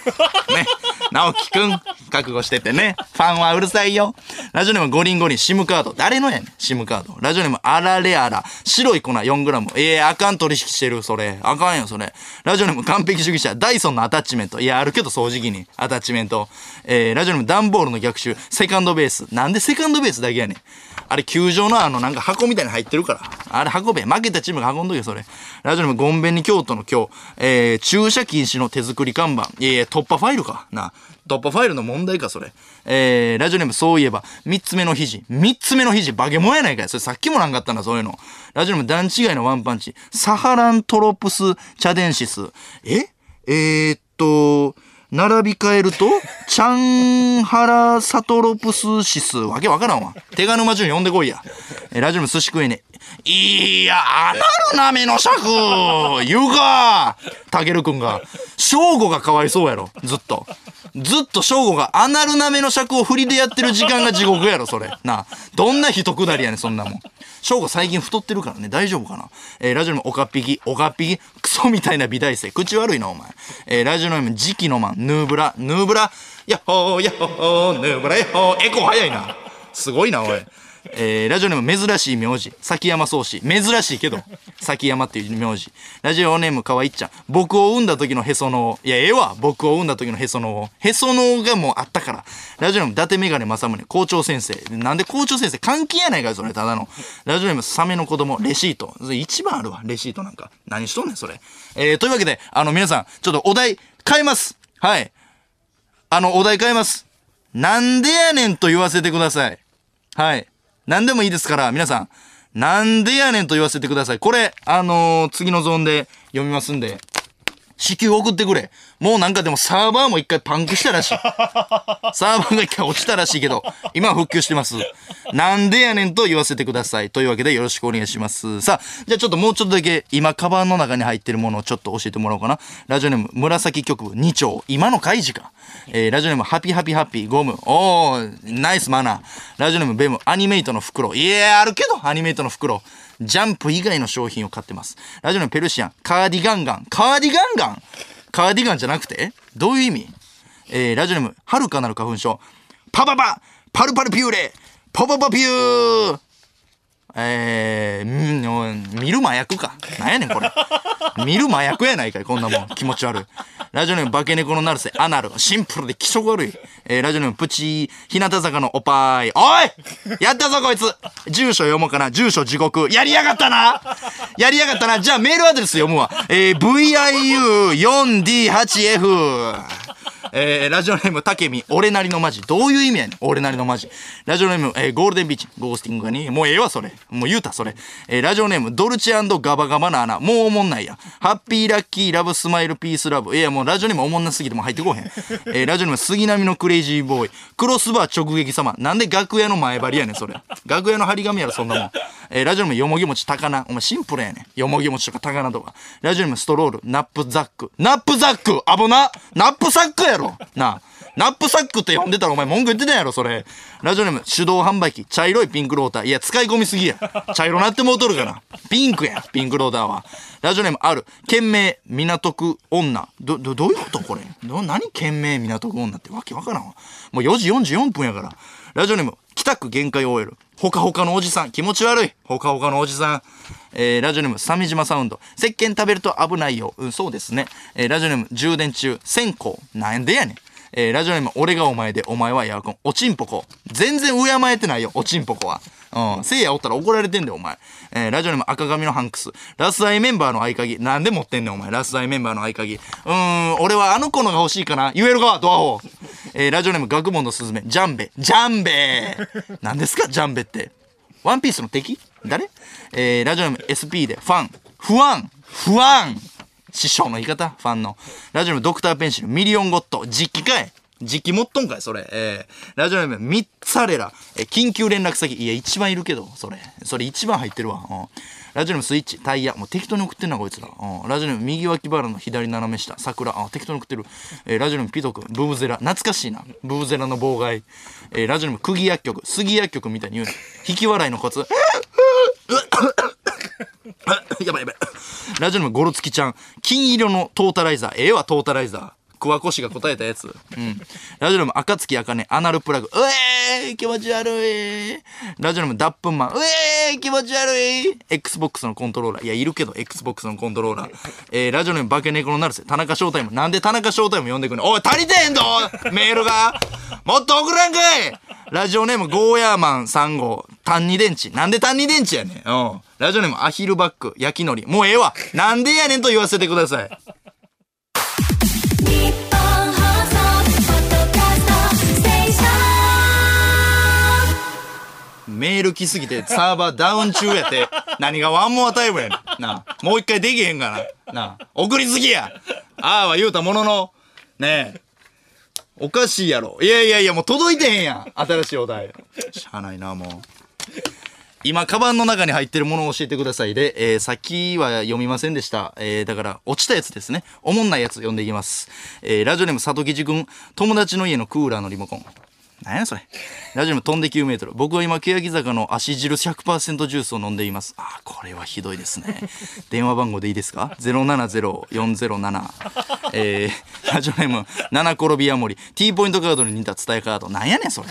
直樹くん、覚悟しててね。ファンはうるさいよ。ラジオネームゴリンゴリン、シムカード。誰のやねん、シムカード。ラジオネームあられあら、白い粉 4g。ええあかん取引してる、それ。あかんよ、それ。ラジオネーム完璧主義者、ダイソンのアタッチメント。いや、あるけど掃除機に。アタッチメント。えー、ラジオネームダンボールの逆襲、セカンドベース。なんでセカンドベースだけやねん。あれ、球場のあの、なんか箱みたいに入ってるから。あれ、運べ。負けたチームが運んどけ、それ。ラジオネーム、ゴンベニ京都の今日、えー、駐車禁止の手作り看板。いやいや、突破ファイルか。な。突破ファイルの問題か、それ。えー、ラジオネーム、そういえば、三つ目の肘。三つ目の肘、バケモンやないかい。それさっきもなんかあったな、そういうの。ラジオネーム、段違いのワンパンチ。サハラントロプスチャデンシス。え？えー、っと、並び替えると、チャンハラサトロプス指数。わけわからんわ。手賀沼順呼んでこいや。えーラジオネーム寿司食えねえ。いや、アナルなめの尺言うかたけるくんが。正吾がかわいそうやろ。ずっと。ずっと正吾がアナルなめの尺を振りでやってる時間が地獄やろ、それ。なあ。どんな一くだりやねん、そんなもん。正吾最近太ってるからね、大丈夫かな？えーラジオネームおかっぴき、おかっぴき、クソみたいな美大生。口悪いな、お前。えーラジオネーム時期のマン、ヌーブラ、ヌーブラ、ヤッホー、ヤッホー、ヌーブラ、ヤッホー、エコー早いな。すごいな、おい。えーラジオネーム珍しい名字、崎山宗氏。珍しいけど、崎山っていう名字。ラジオネームかわいっちゃん。僕を産んだ時のへその。いや、ええわ。僕を産んだ時のへその。へそのがもうあったから。ラジオネーム伊達メガネ正宗、校長先生。なんで校長先生？関係やないかよ、それ、ただの。ラジオネームサメの子供、レシート。一番あるわ、レシートなんか。何しとんねん、それ。えー、というわけで、あの、皆さん、ちょっとお題変えます。はい。あの、お題変えます。なんでやねんと言わせてください。はい。何でもいいですから、皆さん、なんでやねんと言わせてください。これ、あのー次のゾーンで読みますんで、至急送ってくれ。もうなんかでもサーバーも一回パンクしたらしい。サーバーが一回落ちたらしいけど、今は復旧してます。なんでやねんと言わせてください。というわけでよろしくお願いします。さあ、じゃあちょっともうちょっとだけ今カバンの中に入ってるものをちょっと教えてもらおうかな。ラジオネーム紫局部2丁。今の開示か。えー、ラジオネームハピハピハッピーゴム。おー、ナイスマナー。ラジオネームベムアニメイトの袋。いやあるけど、アニメイトの袋。ジャンプ以外の商品を買ってます。ラジオネムペルシアン。カーディガンガン。カーディガンガン？カーディガンじゃなくて？どういう意味？えー、ラジオネーム、はるかなる花粉症。パパパパルパルピューレパパパピューえー、見る麻薬か。なんやねんこれ。見る麻薬やないかい、こんなもん。気持ち悪い。ラジオネーム化け猫のナルセ、アナル。シンプルで気色悪い。えー、ラジオネームプチ、日向坂のおぱーい。おいやったぞこいつ住所読もうかな。住所地獄。やりやがったなやりやがったな。じゃあメールアドレス読むわ。えー、VIU4D8F。えー、ラジオネーム、たけみ、俺なりのマジ。どういう意味やねん、俺なりのマジ。ラジオネーム、えー、ゴールデンビーチ、ゴースティングがに、もうええわ、それ。もう言うた、それ。えー、ラジオネーム、ドルチェガバガバな穴、もうおもんないや。ハッピーラッキーラブスマイルピースラブ。いや、もうラジオネームおもんなすぎても入ってこへん。えー、ラジオネーム、杉並のクレイジーボーイ、クロスバー直撃様。なんで楽屋の前張りやねん、それ。楽屋の張り紙やろ、そんなもん。えー、ラジオネーム、よもぎ餅高菜。お前シンプルやねん。よもぎ餅とか高菜とか。ラジオネーム、ストロール、ナップザック。ナップザックあぼなナップサックやろなあ。ナップサックって呼んでたらお前文句言ってたやろ、それ。ラジオネーム、手動販売機、茶色いピンクローター。いや、使い込みすぎや。茶色なってもうとるから。ピンクや、ピンクローターは。ラジオネーム、ある。県名、港区女。ど、ど、どういうことこれ？ど、何県名、港区女ってわけわからんわ。もう4時44分やから。ラジオネーム、北区限界 OL。ほかほかのおじさん。気持ち悪い。ほかほかのおじさん。えー、ラジオネーム、鮫島サウンド。石鹸食べると危ないよ。うん、そうですね。えー、ラジオネーム、充電中。線香。なんでやねん。えー、ラジオネーム、俺がお前で、お前はエアコン。おちんぽこ。全然敬えてないよ、おちんぽこは。うん。せいやおったら怒られてんだよ、お前。えー、ラジオネーム、赤髪のハンクス。ラスアイメンバーの合鍵。なんで持ってんねん、お前。ラスアイメンバーの合鍵。うん、俺はあの子のが欲しいかな。言えるか、ドアホ。えー、ラジオネーム、学問のすずめ。ジャンベ。ジャンベ何ですか、ジャンベって。ワンピースの敵？誰？えー、ラジオネーム SP で、ファン。不安不安師匠の言い方？ファンの。ラジオネームドクターペンシル、ミリオンゴット。実機かい実機持っとんかいそれ。えー、ラジオネーム、ミッツァレラ。えー、緊急連絡先。いや、一番いるけど、それ。それ一番入ってるわ。うん。ラジオネームスイッチ、タイヤ。もう適当に送ってんな、こいつら。うん。ラジオネーム右脇腹の左斜め下、桜。あ、適当に送ってる。えー、ラジオネームピト君、ブブゼラ。懐かしいな。ブブゼラの妨害。えー、ラジオネーム釘薬局、杉薬局みたいに言うな。引き笑いのコツ。やばいやばい。ラジオネームゴロツキちゃん。金色のトータライザー。ええわ、トータライザーー。桑子氏が答えたやつ。うん。ラジオネーム、暁あかね、アナルプラグ。うえー気持ち悪い。ラジオネーム、ダップンマン。うえー気持ち悪い。Xbox のコントローラー。いや、いるけど、Xbox のコントローラー。えー、ラジオネーム、化け猫のなるせ。田中翔太も。なんで田中翔太も呼んでくんのおい、足りてへんぞメールがもっと送らんかいラジオネーム、ゴーヤーマン3号。単二電池。なんで単二電池やねん。うん。ラジオネーム、アヒルバック。焼きのり。もうええわ。なんでやねんと言わせてください。メール来すぎてサーバーダウン中やって。何がワンモアタイムやねん。なあ。もう一回できへんかな。なあ。送りすぎや。ああは言うたものの。ねえ。おかしいやろ。いやいやいや、もう届いてへんやん。新しいお題。しゃあないな、もう。今、カバンの中に入ってるものを教えてくださいで、えー、さっきは読みませんでした。えー、だから、落ちたやつですね。おもんないやつ読んでいきます。えー、ラジオネーム佐藤吉くん、友達の家のクーラーのリモコン。何やそれ。ラジオネーム飛んで9メートル。僕は今、欅坂の足汁100%ジュースを飲んでいます。あー、これはひどいですね。電話番号でいいですか ?070-407。えー、ラジオネーム、七転びヤモリ。T ポイントカードに似た伝えカード。なんやねん、それ。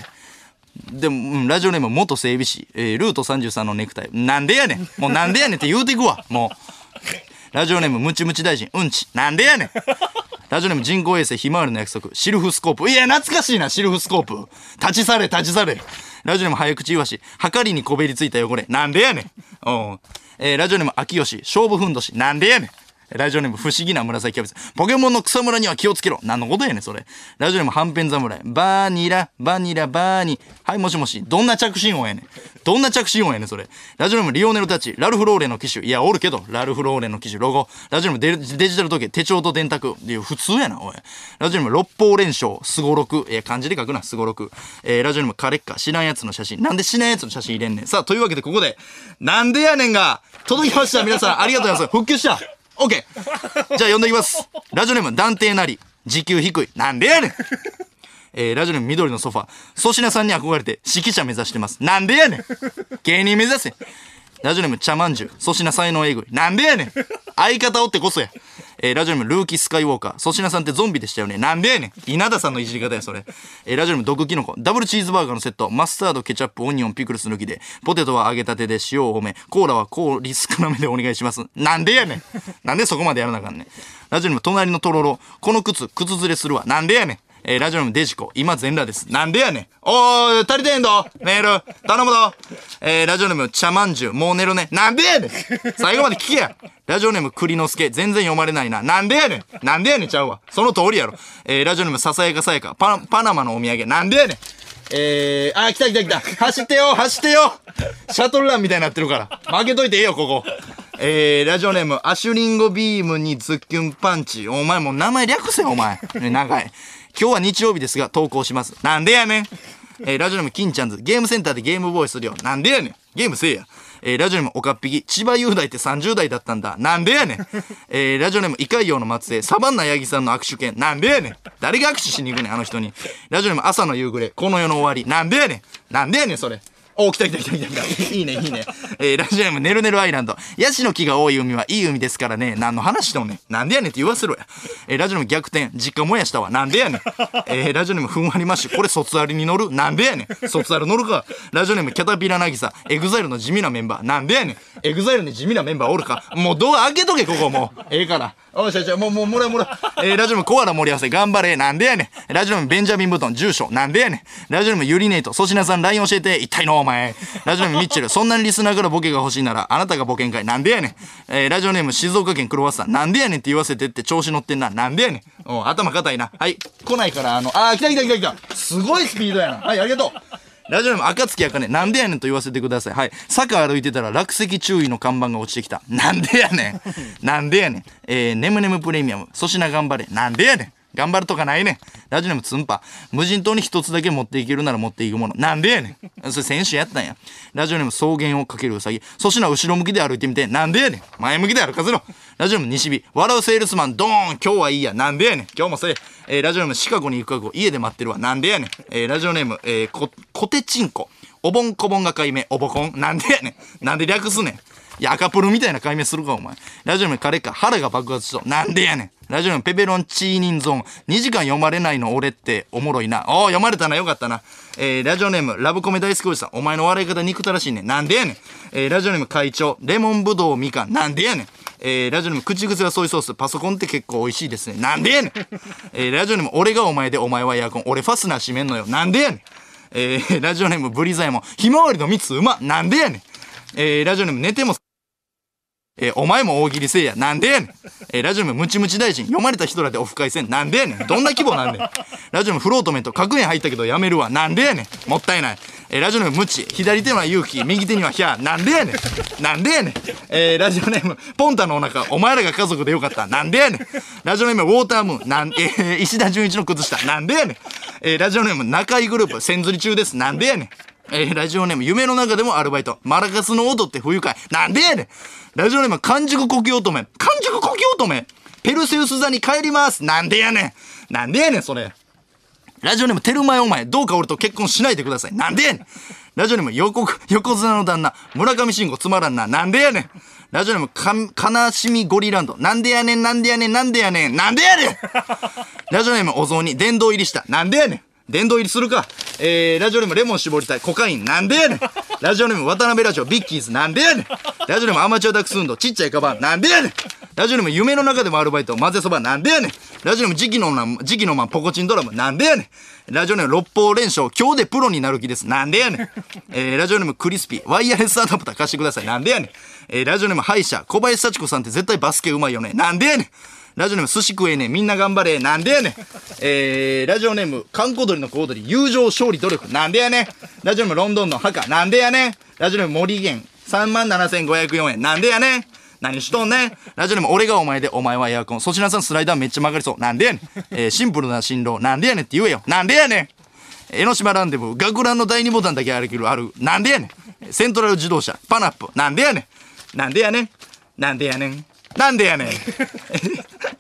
でも、うん、ラジオネーム元整備士、えールート33のネクタイ。なんでやねん。もうなんでやねんって言うていくわ。もう。ラジオネームムチムチ大臣、うんち。なんでやねん。ラジオネーム人工衛星ひまわりの約束、シルフスコープ。いや、懐かしいな、シルフスコープ。立ち去れ、立ち去れ。ラジオネーム早口いわし、はかりにこべりついた汚れ。なんでやねん。うん。えーラジオネーム秋吉、勝負ふんどし。なんでやねん。ラジオネーム不思議な紫キャベツ。ポケモンの草むらには気をつけろ。何のことやねん、それ。ラジオネームはんぺん侍。バーニラ、バニラ、バーニ。はい、もしもし。どんな着信音やねん。どんな着信音やねん、それ。ラジオネームリオネルタッチ。ラルフローレの機種。いや、おるけど。ラルフローレの機種。ロゴ。ラジオネームデデジタル時計。手帳と電卓。いや、普通やな、おい。ラジオネーム六方連勝。すごろく。えー漢字で書くな、すごろく。えーラジオネームカレッカ。知らんやつの写真。なんで知らんやつの写真入れんねん。さあ、というわけでここで、なんでやねんが、届きました。皆さん、ありがとうございます。復旧した。オッケー。じゃあ呼んでいきます。ラジオネーム、断定なり。時給低い。なんでやねん。えー、ラジオネーム緑のソファ。粗品さんに憧れて指揮者目指してます。なんでやねん。芸人目指せ。ラジオネーム茶まんじゅう。粗品才能えぐい。なんでやねん。相方おってこそや。えー、ラジオネームルーキースカイウォーカー。粗品さんってゾンビでしたよね。なんでやねん。稲田さんのいじり方や、それ。えー、ラジオネーム毒キノコ。ダブルチーズバーガーのセット。マスタード、ケチャップ、オニオン、ピクルス抜きで。ポテトは揚げたてで塩を褒め。コーラは氷少なめでお願いします。なんでやねん。なんでそこまでやらなあかんねん。ラジオネーム隣のとろろ。この靴、靴ずれするわ。なんでやねん。えーラジオネームデジコ。今全裸です。なんでやねん。おー、足りてんど。メール。頼むぞ。えーラジオネーム茶まんじゅう。もう寝るね。なんでやねん。最後まで聞けや。ラジオネーム栗之助。全然読まれないな。なんでやねん。なんでやねんちゃうわ。その通りやろ。えーラジオネームささやかさやか。パパナマのお土産。なんでやねん。えー、あ、来た来た来た。走ってよ、走ってよ。シャトルランみたいになってるから。負けといてええよ、ここ。えー、ラジオネーム、アシュリンゴビームにズッキュンパンチ。お前もう名前略せよ、お前。ね、長い。今日は日曜日ですが、投稿します。なんでやねん。えー、ラジオネーム、金ちゃんズ。ゲームセンターでゲームボーイするよ。なんでやねん。ゲームせえや。えー、ラジオネーム、岡っ引き。千葉雄大って30代だったんだ。なんでやねん。えー、ラジオネーム、イカイヨウの末裔。サバンナヤギさんの握手券。なんでやねん。誰が握手しに行くねん、あの人に。ラジオネーム、朝の夕暮れ。この世の終わり。なんでやねん。なんでやねん、それ。お来た来た来た来た来た。いいね、いいね。えー、ラジオネーム、ねるねるアイランド。ヤシの木が多い海はいい海ですからね。何の話しとんねん。なんでやねんって言わせろや。えー、ラジオネーム逆転。実家燃やしたわ。なんでやねん。えー、ラジオネーム、ふんわりマッシュ。これ卒アルに乗る。なんでやねん。卒アル乗るか。ラジオネーム、キャタピラなぎさ。エグザイルの地味なメンバー。なんでやねん。エグザイルに地味なメンバーおるか。もうドア開けとけ、ここもう。ええから。おいしょしょ、もう、もう、もらもら。えー、ラジオネーム、コアラ盛り合わせ。頑張れ。なんでやねん。ラジオネーム、ベンジャミン・ブトン。住所。なんでやねん。ラジオネーム、ユリネイト。粗品さん、LINE 教えて。一体のお前。ラジオネーム、ミッチェル。そんなにリスナーからボケが欲しいなら、あなたがボケんかい。なんでやねん。えー、ラジオネーム、静岡県クロワッサン。なんでやねんって言わせてって調子乗ってんな。なんでやねん。お頭硬いな。はい。来ないから、あの、あー、来た来た来た来た。すごいスピードやな。はい、ありがとう。ラジオネーム、赤月あかね。なんでやねんと言わせてください。はい。坂歩いてたら落石注意の看板が落ちてきた。なんでやねん。なんでやねん。えー、ネムネムプレミアム。粗品頑張れ。なんでやねん。頑張るとかないねん。ラジオネームツンパ。無人島に一つだけ持っていけるなら持っていくもの。なんでやねん。それ先週やったんや。ラジオネーム草原をかけるうさぎ。粗品後ろ向きで歩いてみて。なんでやねん。前向きで歩かせろ。ラジオネーム西日。笑うセールスマン。ドーン。今日はいいや。なんでやねん。今日もそれ。えー、ラジオネームシカゴに行くかご。家で待ってるわ。なんでやねん。えー、ラジオネーム、えー、こ、コテチンコ。おぼんこぼんが解明。おぼこん？なんでやねん。なんで略すねん。いや、赤プルみたいな解明するか、お前。ラジオネームカレか。腹が爆発しそう。なんでやねん。ラジオネームペペロンチーニンゾーン。2時間読まれないの俺っておもろいな。おー、読まれたな。よかったな。えー、ラジオネームラブコメ大好きおじさん。お前の笑い方憎たらしいねん。なんでやねん。えー、ラジオネーム会長。レモンブドウみかん。なんでやねん。えー、ラジオネーム口癖はソイソース。パソコンって結構美味しいですね。なんでやねん。えー、ラジオネーム俺がお前でお前はエアコン。俺ファスナー閉めんのよ。なんでやねん。えー、ラジオネームブリザイモン。ひまわりの蜜うま。なんでやねん。えー、ラジオネーム寝てもえーお前も大喜利せいや。なんでやねん。えーラジオネームムチムチ大臣。読まれた人らでオフ会せん。なんでやねん。どんな規模なんねん。ラジオネームフロートメント。確変入ったけどやめるわ。なんでやねん。もったいない。えーラジオネームムチ。左手には勇気。右手にはヒャー。なんでやねん。なんでやねん。えーラジオネームポンタのお腹。お前らが家族でよかった。なんでやねん。ラジオネームウォータームーン。なん、えー石田純一の靴下。なんでやねん。えーラジオネーム中井グループ。千釣り中です。なんでやねん。えーラジオネーム、夢の中でもアルバイト。マラカスの音って不愉快。なんでやねんラジオネーム、完熟呼吸乙女。完熟呼吸乙女ペルセウス座に帰ります。なんでやねんなんでやねん、それ。ラジオネーム、テルマエお前、どうか俺と結婚しないでください。なんでやねんラジオネーム、横、横綱の旦那、村上信五つまらんな。なんでやねんラジオネーム、か、悲しみゴリランド。なんでやねん、なんでやねん、なんでやねん、なんでやねんラジオネーム、お雑煮、殿堂入りした。なんでやねん殿堂入りするか。えー、ラジオネームレモン絞りたい。コカイン。なんでやねん。ラジオネーム渡辺ラジオビッキーズ。なんでやねん。ラジオネームアマチュアダックス運動。ちっちゃいカバン。なんでやねん。ラジオネーム夢の中でもアルバイト。混ぜそば。なんでやねん。ラジオネーム時期のマン、時期のマンポコチンドラム。なんでやねん。ラジオネーム六法連勝。今日でプロになる気です。なんでやねん。えー、ラジオネームクリスピー。ワイヤレスアダプター貸してください。なんでやねん。えー、ラジオネーム歯医者。小林幸子さんって絶対バスケうまいよね。なんでやねん。ラジオネーム寿司食えねみんな頑張れなんでやねん。えー、ラジオネーム観光鳥の小鳥友情勝利努力なんでやねん。ラジオネームロンドンの墓なんでやねん。ラジオネーム森源3万7504円なんでやねん。何しとんねん。ラジオネーム俺がお前でお前はエアコン粗品さんスライダーめっちゃ曲がりそうなんでやねん、えー、シンプルな新郎なんでやねんって言えよ。なんでやねん。江ノ島ランデブー学ランの第二ボタンだけ歩けるあるなんでやねん。セントラル自動車パナップなんでやねん。なんでやねん。なんでやねん。なんでやねん。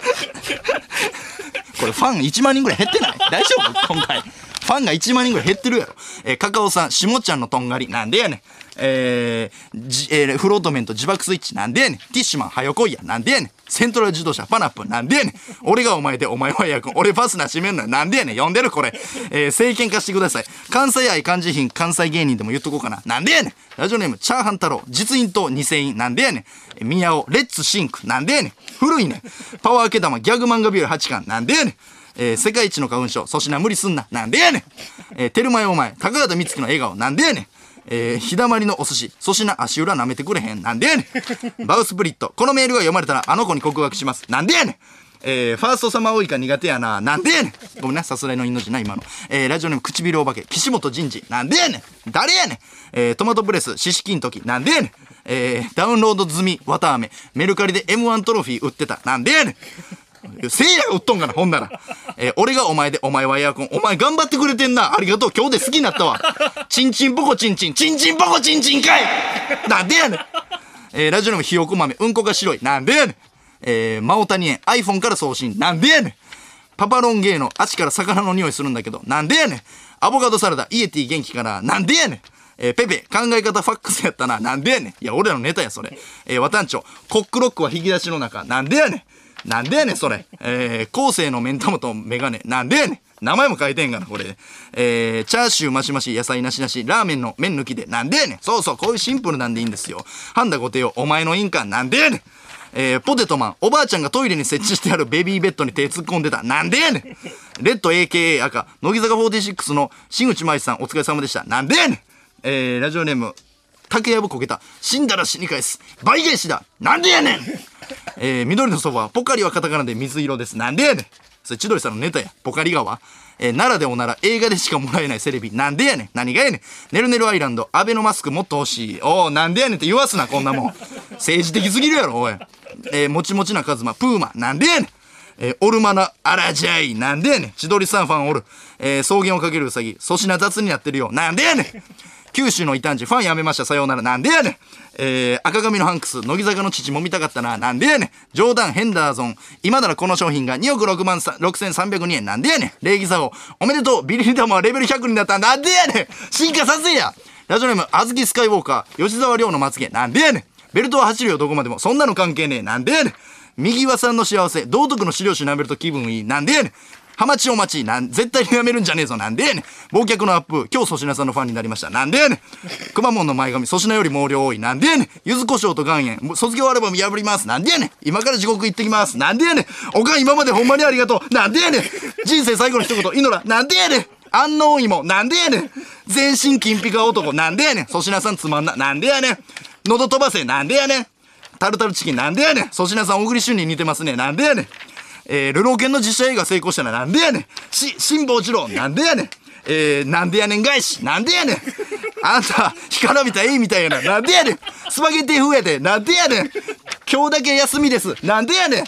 これファン1万人ぐらい減ってない？大丈夫？今回。ファンが1万人ぐらい減ってるやろ。えーカカオさん、しもちゃんのとんがり。なんでやねん。えーえーフロートメント自爆スイッチ。なんでやねん。ティッシュマン、はよこいや。なんでやねん。セントラル自動車、パナップ。なんでやねん。俺がお前で、お前はエアコン。俺ファスナー閉めんの。なんでやねん。呼んでるこれ。えー、政権化してください。関西愛漢字品、関西芸人でも言っとこうかな。なんでやねん。ラジオネーム、チャーハン太郎。実印と2000円。なんでやねん。え宮尾、レッツシンク。なんでやねん。古いねん。パワーけ玉、ギャグ漫画ビュー8巻。なんでやねん。えー世界一の花粉症、粗品無理すんな。なんでやねん。えー、テルマエお前、高畑充希の笑顔。なんでやねん。えー、日だまりのお寿司、粗品足裏舐めてくれへん。なんでやねん。バウスプリット。このメールが読まれたら、あの子に告白します。なんでやねん。えー、ファーストサマーウイカ苦手やな。なんでやねん。ごめんな、さすらいの命な、今の。えー、ラジオネーム唇お化け、岸本人事。なんでやねん。誰やねん。えー、トマトプレス、四式の時。なんでやねん。えー、ダウンロード済み、綿飴。メルカリで M1 トロフィー売ってた。なんでやねん。せいやが売っとんかな、ほんなら。えー俺がお前で、お前はエアコン。お前頑張ってくれてんな。ありがとう。今日で好きになったわ。チンチンポコチンチン、チンチンポコチンチンかいなんでやねん。えーラジオネームひよこ豆、うんこが白い。なんでやねん。えー、マオタニエン、iPhone から送信。なんでやねん。パパロンゲーの足から魚の匂いするんだけど、なんでやねん。アボカドサラダ、イエティ元気かな。なんでやねん。えーペペ、考え方ファックスやったな。なんでやねん。いや、俺らのネタや、それ。えー、ワタンチョ、コックロックは引き出しの中。なんでやねん。なんでやねん、それ。えー、後世の目ん玉とメガネ。なんでやねん。名前も書いてんがな、これ。えー、チャーシューマシマシ、野菜なしなし、ラーメンの麺抜きで。なんでやねん。そうそう、こういうシンプルなんでいいんですよ。ハンダゴテよ、お前の印鑑。なんでやねん。えー、ポテトマン、おばあちゃんがトイレに設置してあるベビーベッドに手突っ込んでた。なんでやねんレッド AKA 赤、乃木坂46の新内舞さん、お疲れ様でした。なんでやねんえー、ラジオネーム、竹やぶこけた。死んだら死に返す。倍返しだ。なんでやねんえー、緑のソファー、ポカリはカタカナで水色です。なんでやねんそれ千鳥さんのネタや。ポカリ川。えー、奈良でおなら映画でしかもらえないセレビ。なんでやねん何がやねんねるねるアイランド、アベノマスクもっと欲しい。おー、なんでやねんって言わすな、こんなもん。政治的すぎるやろ、おい。えー、もちもちなカズマ、プーマ、なんでやねんえー、オルマナ、アラジャイ、なんでやねん千鳥さんファンおる。えー、草原をかけるウサギ、粗品雑になってるよ。なんでやねん九州の異端児、ファンやめました、さようなら。なんでやねんえー、赤髪のハンクス、乃木坂の父も見たかったな。なんでやねん冗談、ヘンダーゾン。今ならこの商品が2億6万6302円。なんでやねん礼儀作法。おめでとう。ビリリ玉はレベル100になった。なんでやねん進化させやラジオネーム、あずきスカイウォーカー、吉沢亮のまつげ。なんでやねんベルトは走るよ、どこまでも。そんなの関係ねえ。なんでやねん右輪さんの幸せ、道徳の資料紙舐めると気分いい。なんでやねんハマチお待ち、なん、絶対にやめるんじゃねえぞ。なんでやねん。忘却のアップ、今日粗品さんのファンになりました。なんでやねん。くまモンの前髪、粗品より毛量多い。なんでやねん。柚子胡椒と岩塩、卒業アルバム破ります。なんでやねん。今から地獄行ってきます。なんでやねん。おかん今までほんまにありがとう。なんでやねん。人生最後の一言、イノラ。なんでやねん。安納芋。なんでやねん。全身金ピカ男。なんでやねん。粗品さんつまんな。なんでやねん。喉飛ばせ。なんでやねん。タルタルチキンなんでやねん粗品さん小栗旬に似てますねなんでやねんえー、ルローケンの実写映画成功したらなんでやねん。し、辛坊治郎なんでやねん。えー、なんでやねん返しなんでやねん。あんた、干からびた絵みたいやな。なんでやねん。スパゲッティ風やで。なんでやねん。今日だけ休みです。なんでやねん。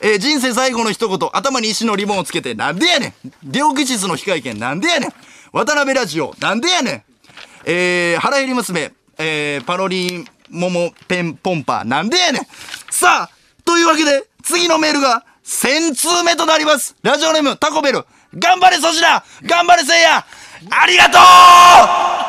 えー、人生最後の一言、頭に石のリボンをつけて、なんでやねん。両吉日の非会見、なんでやねん。渡辺ラジオ、なんでやねん。えー、腹減り娘、えー、パロリン、モモペンポンパー、なんでやねん。さあというわけで、次のメールが、1000通目となります。ラジオネーム、タコベル、頑張れ粗品頑張れせいや。ありがとう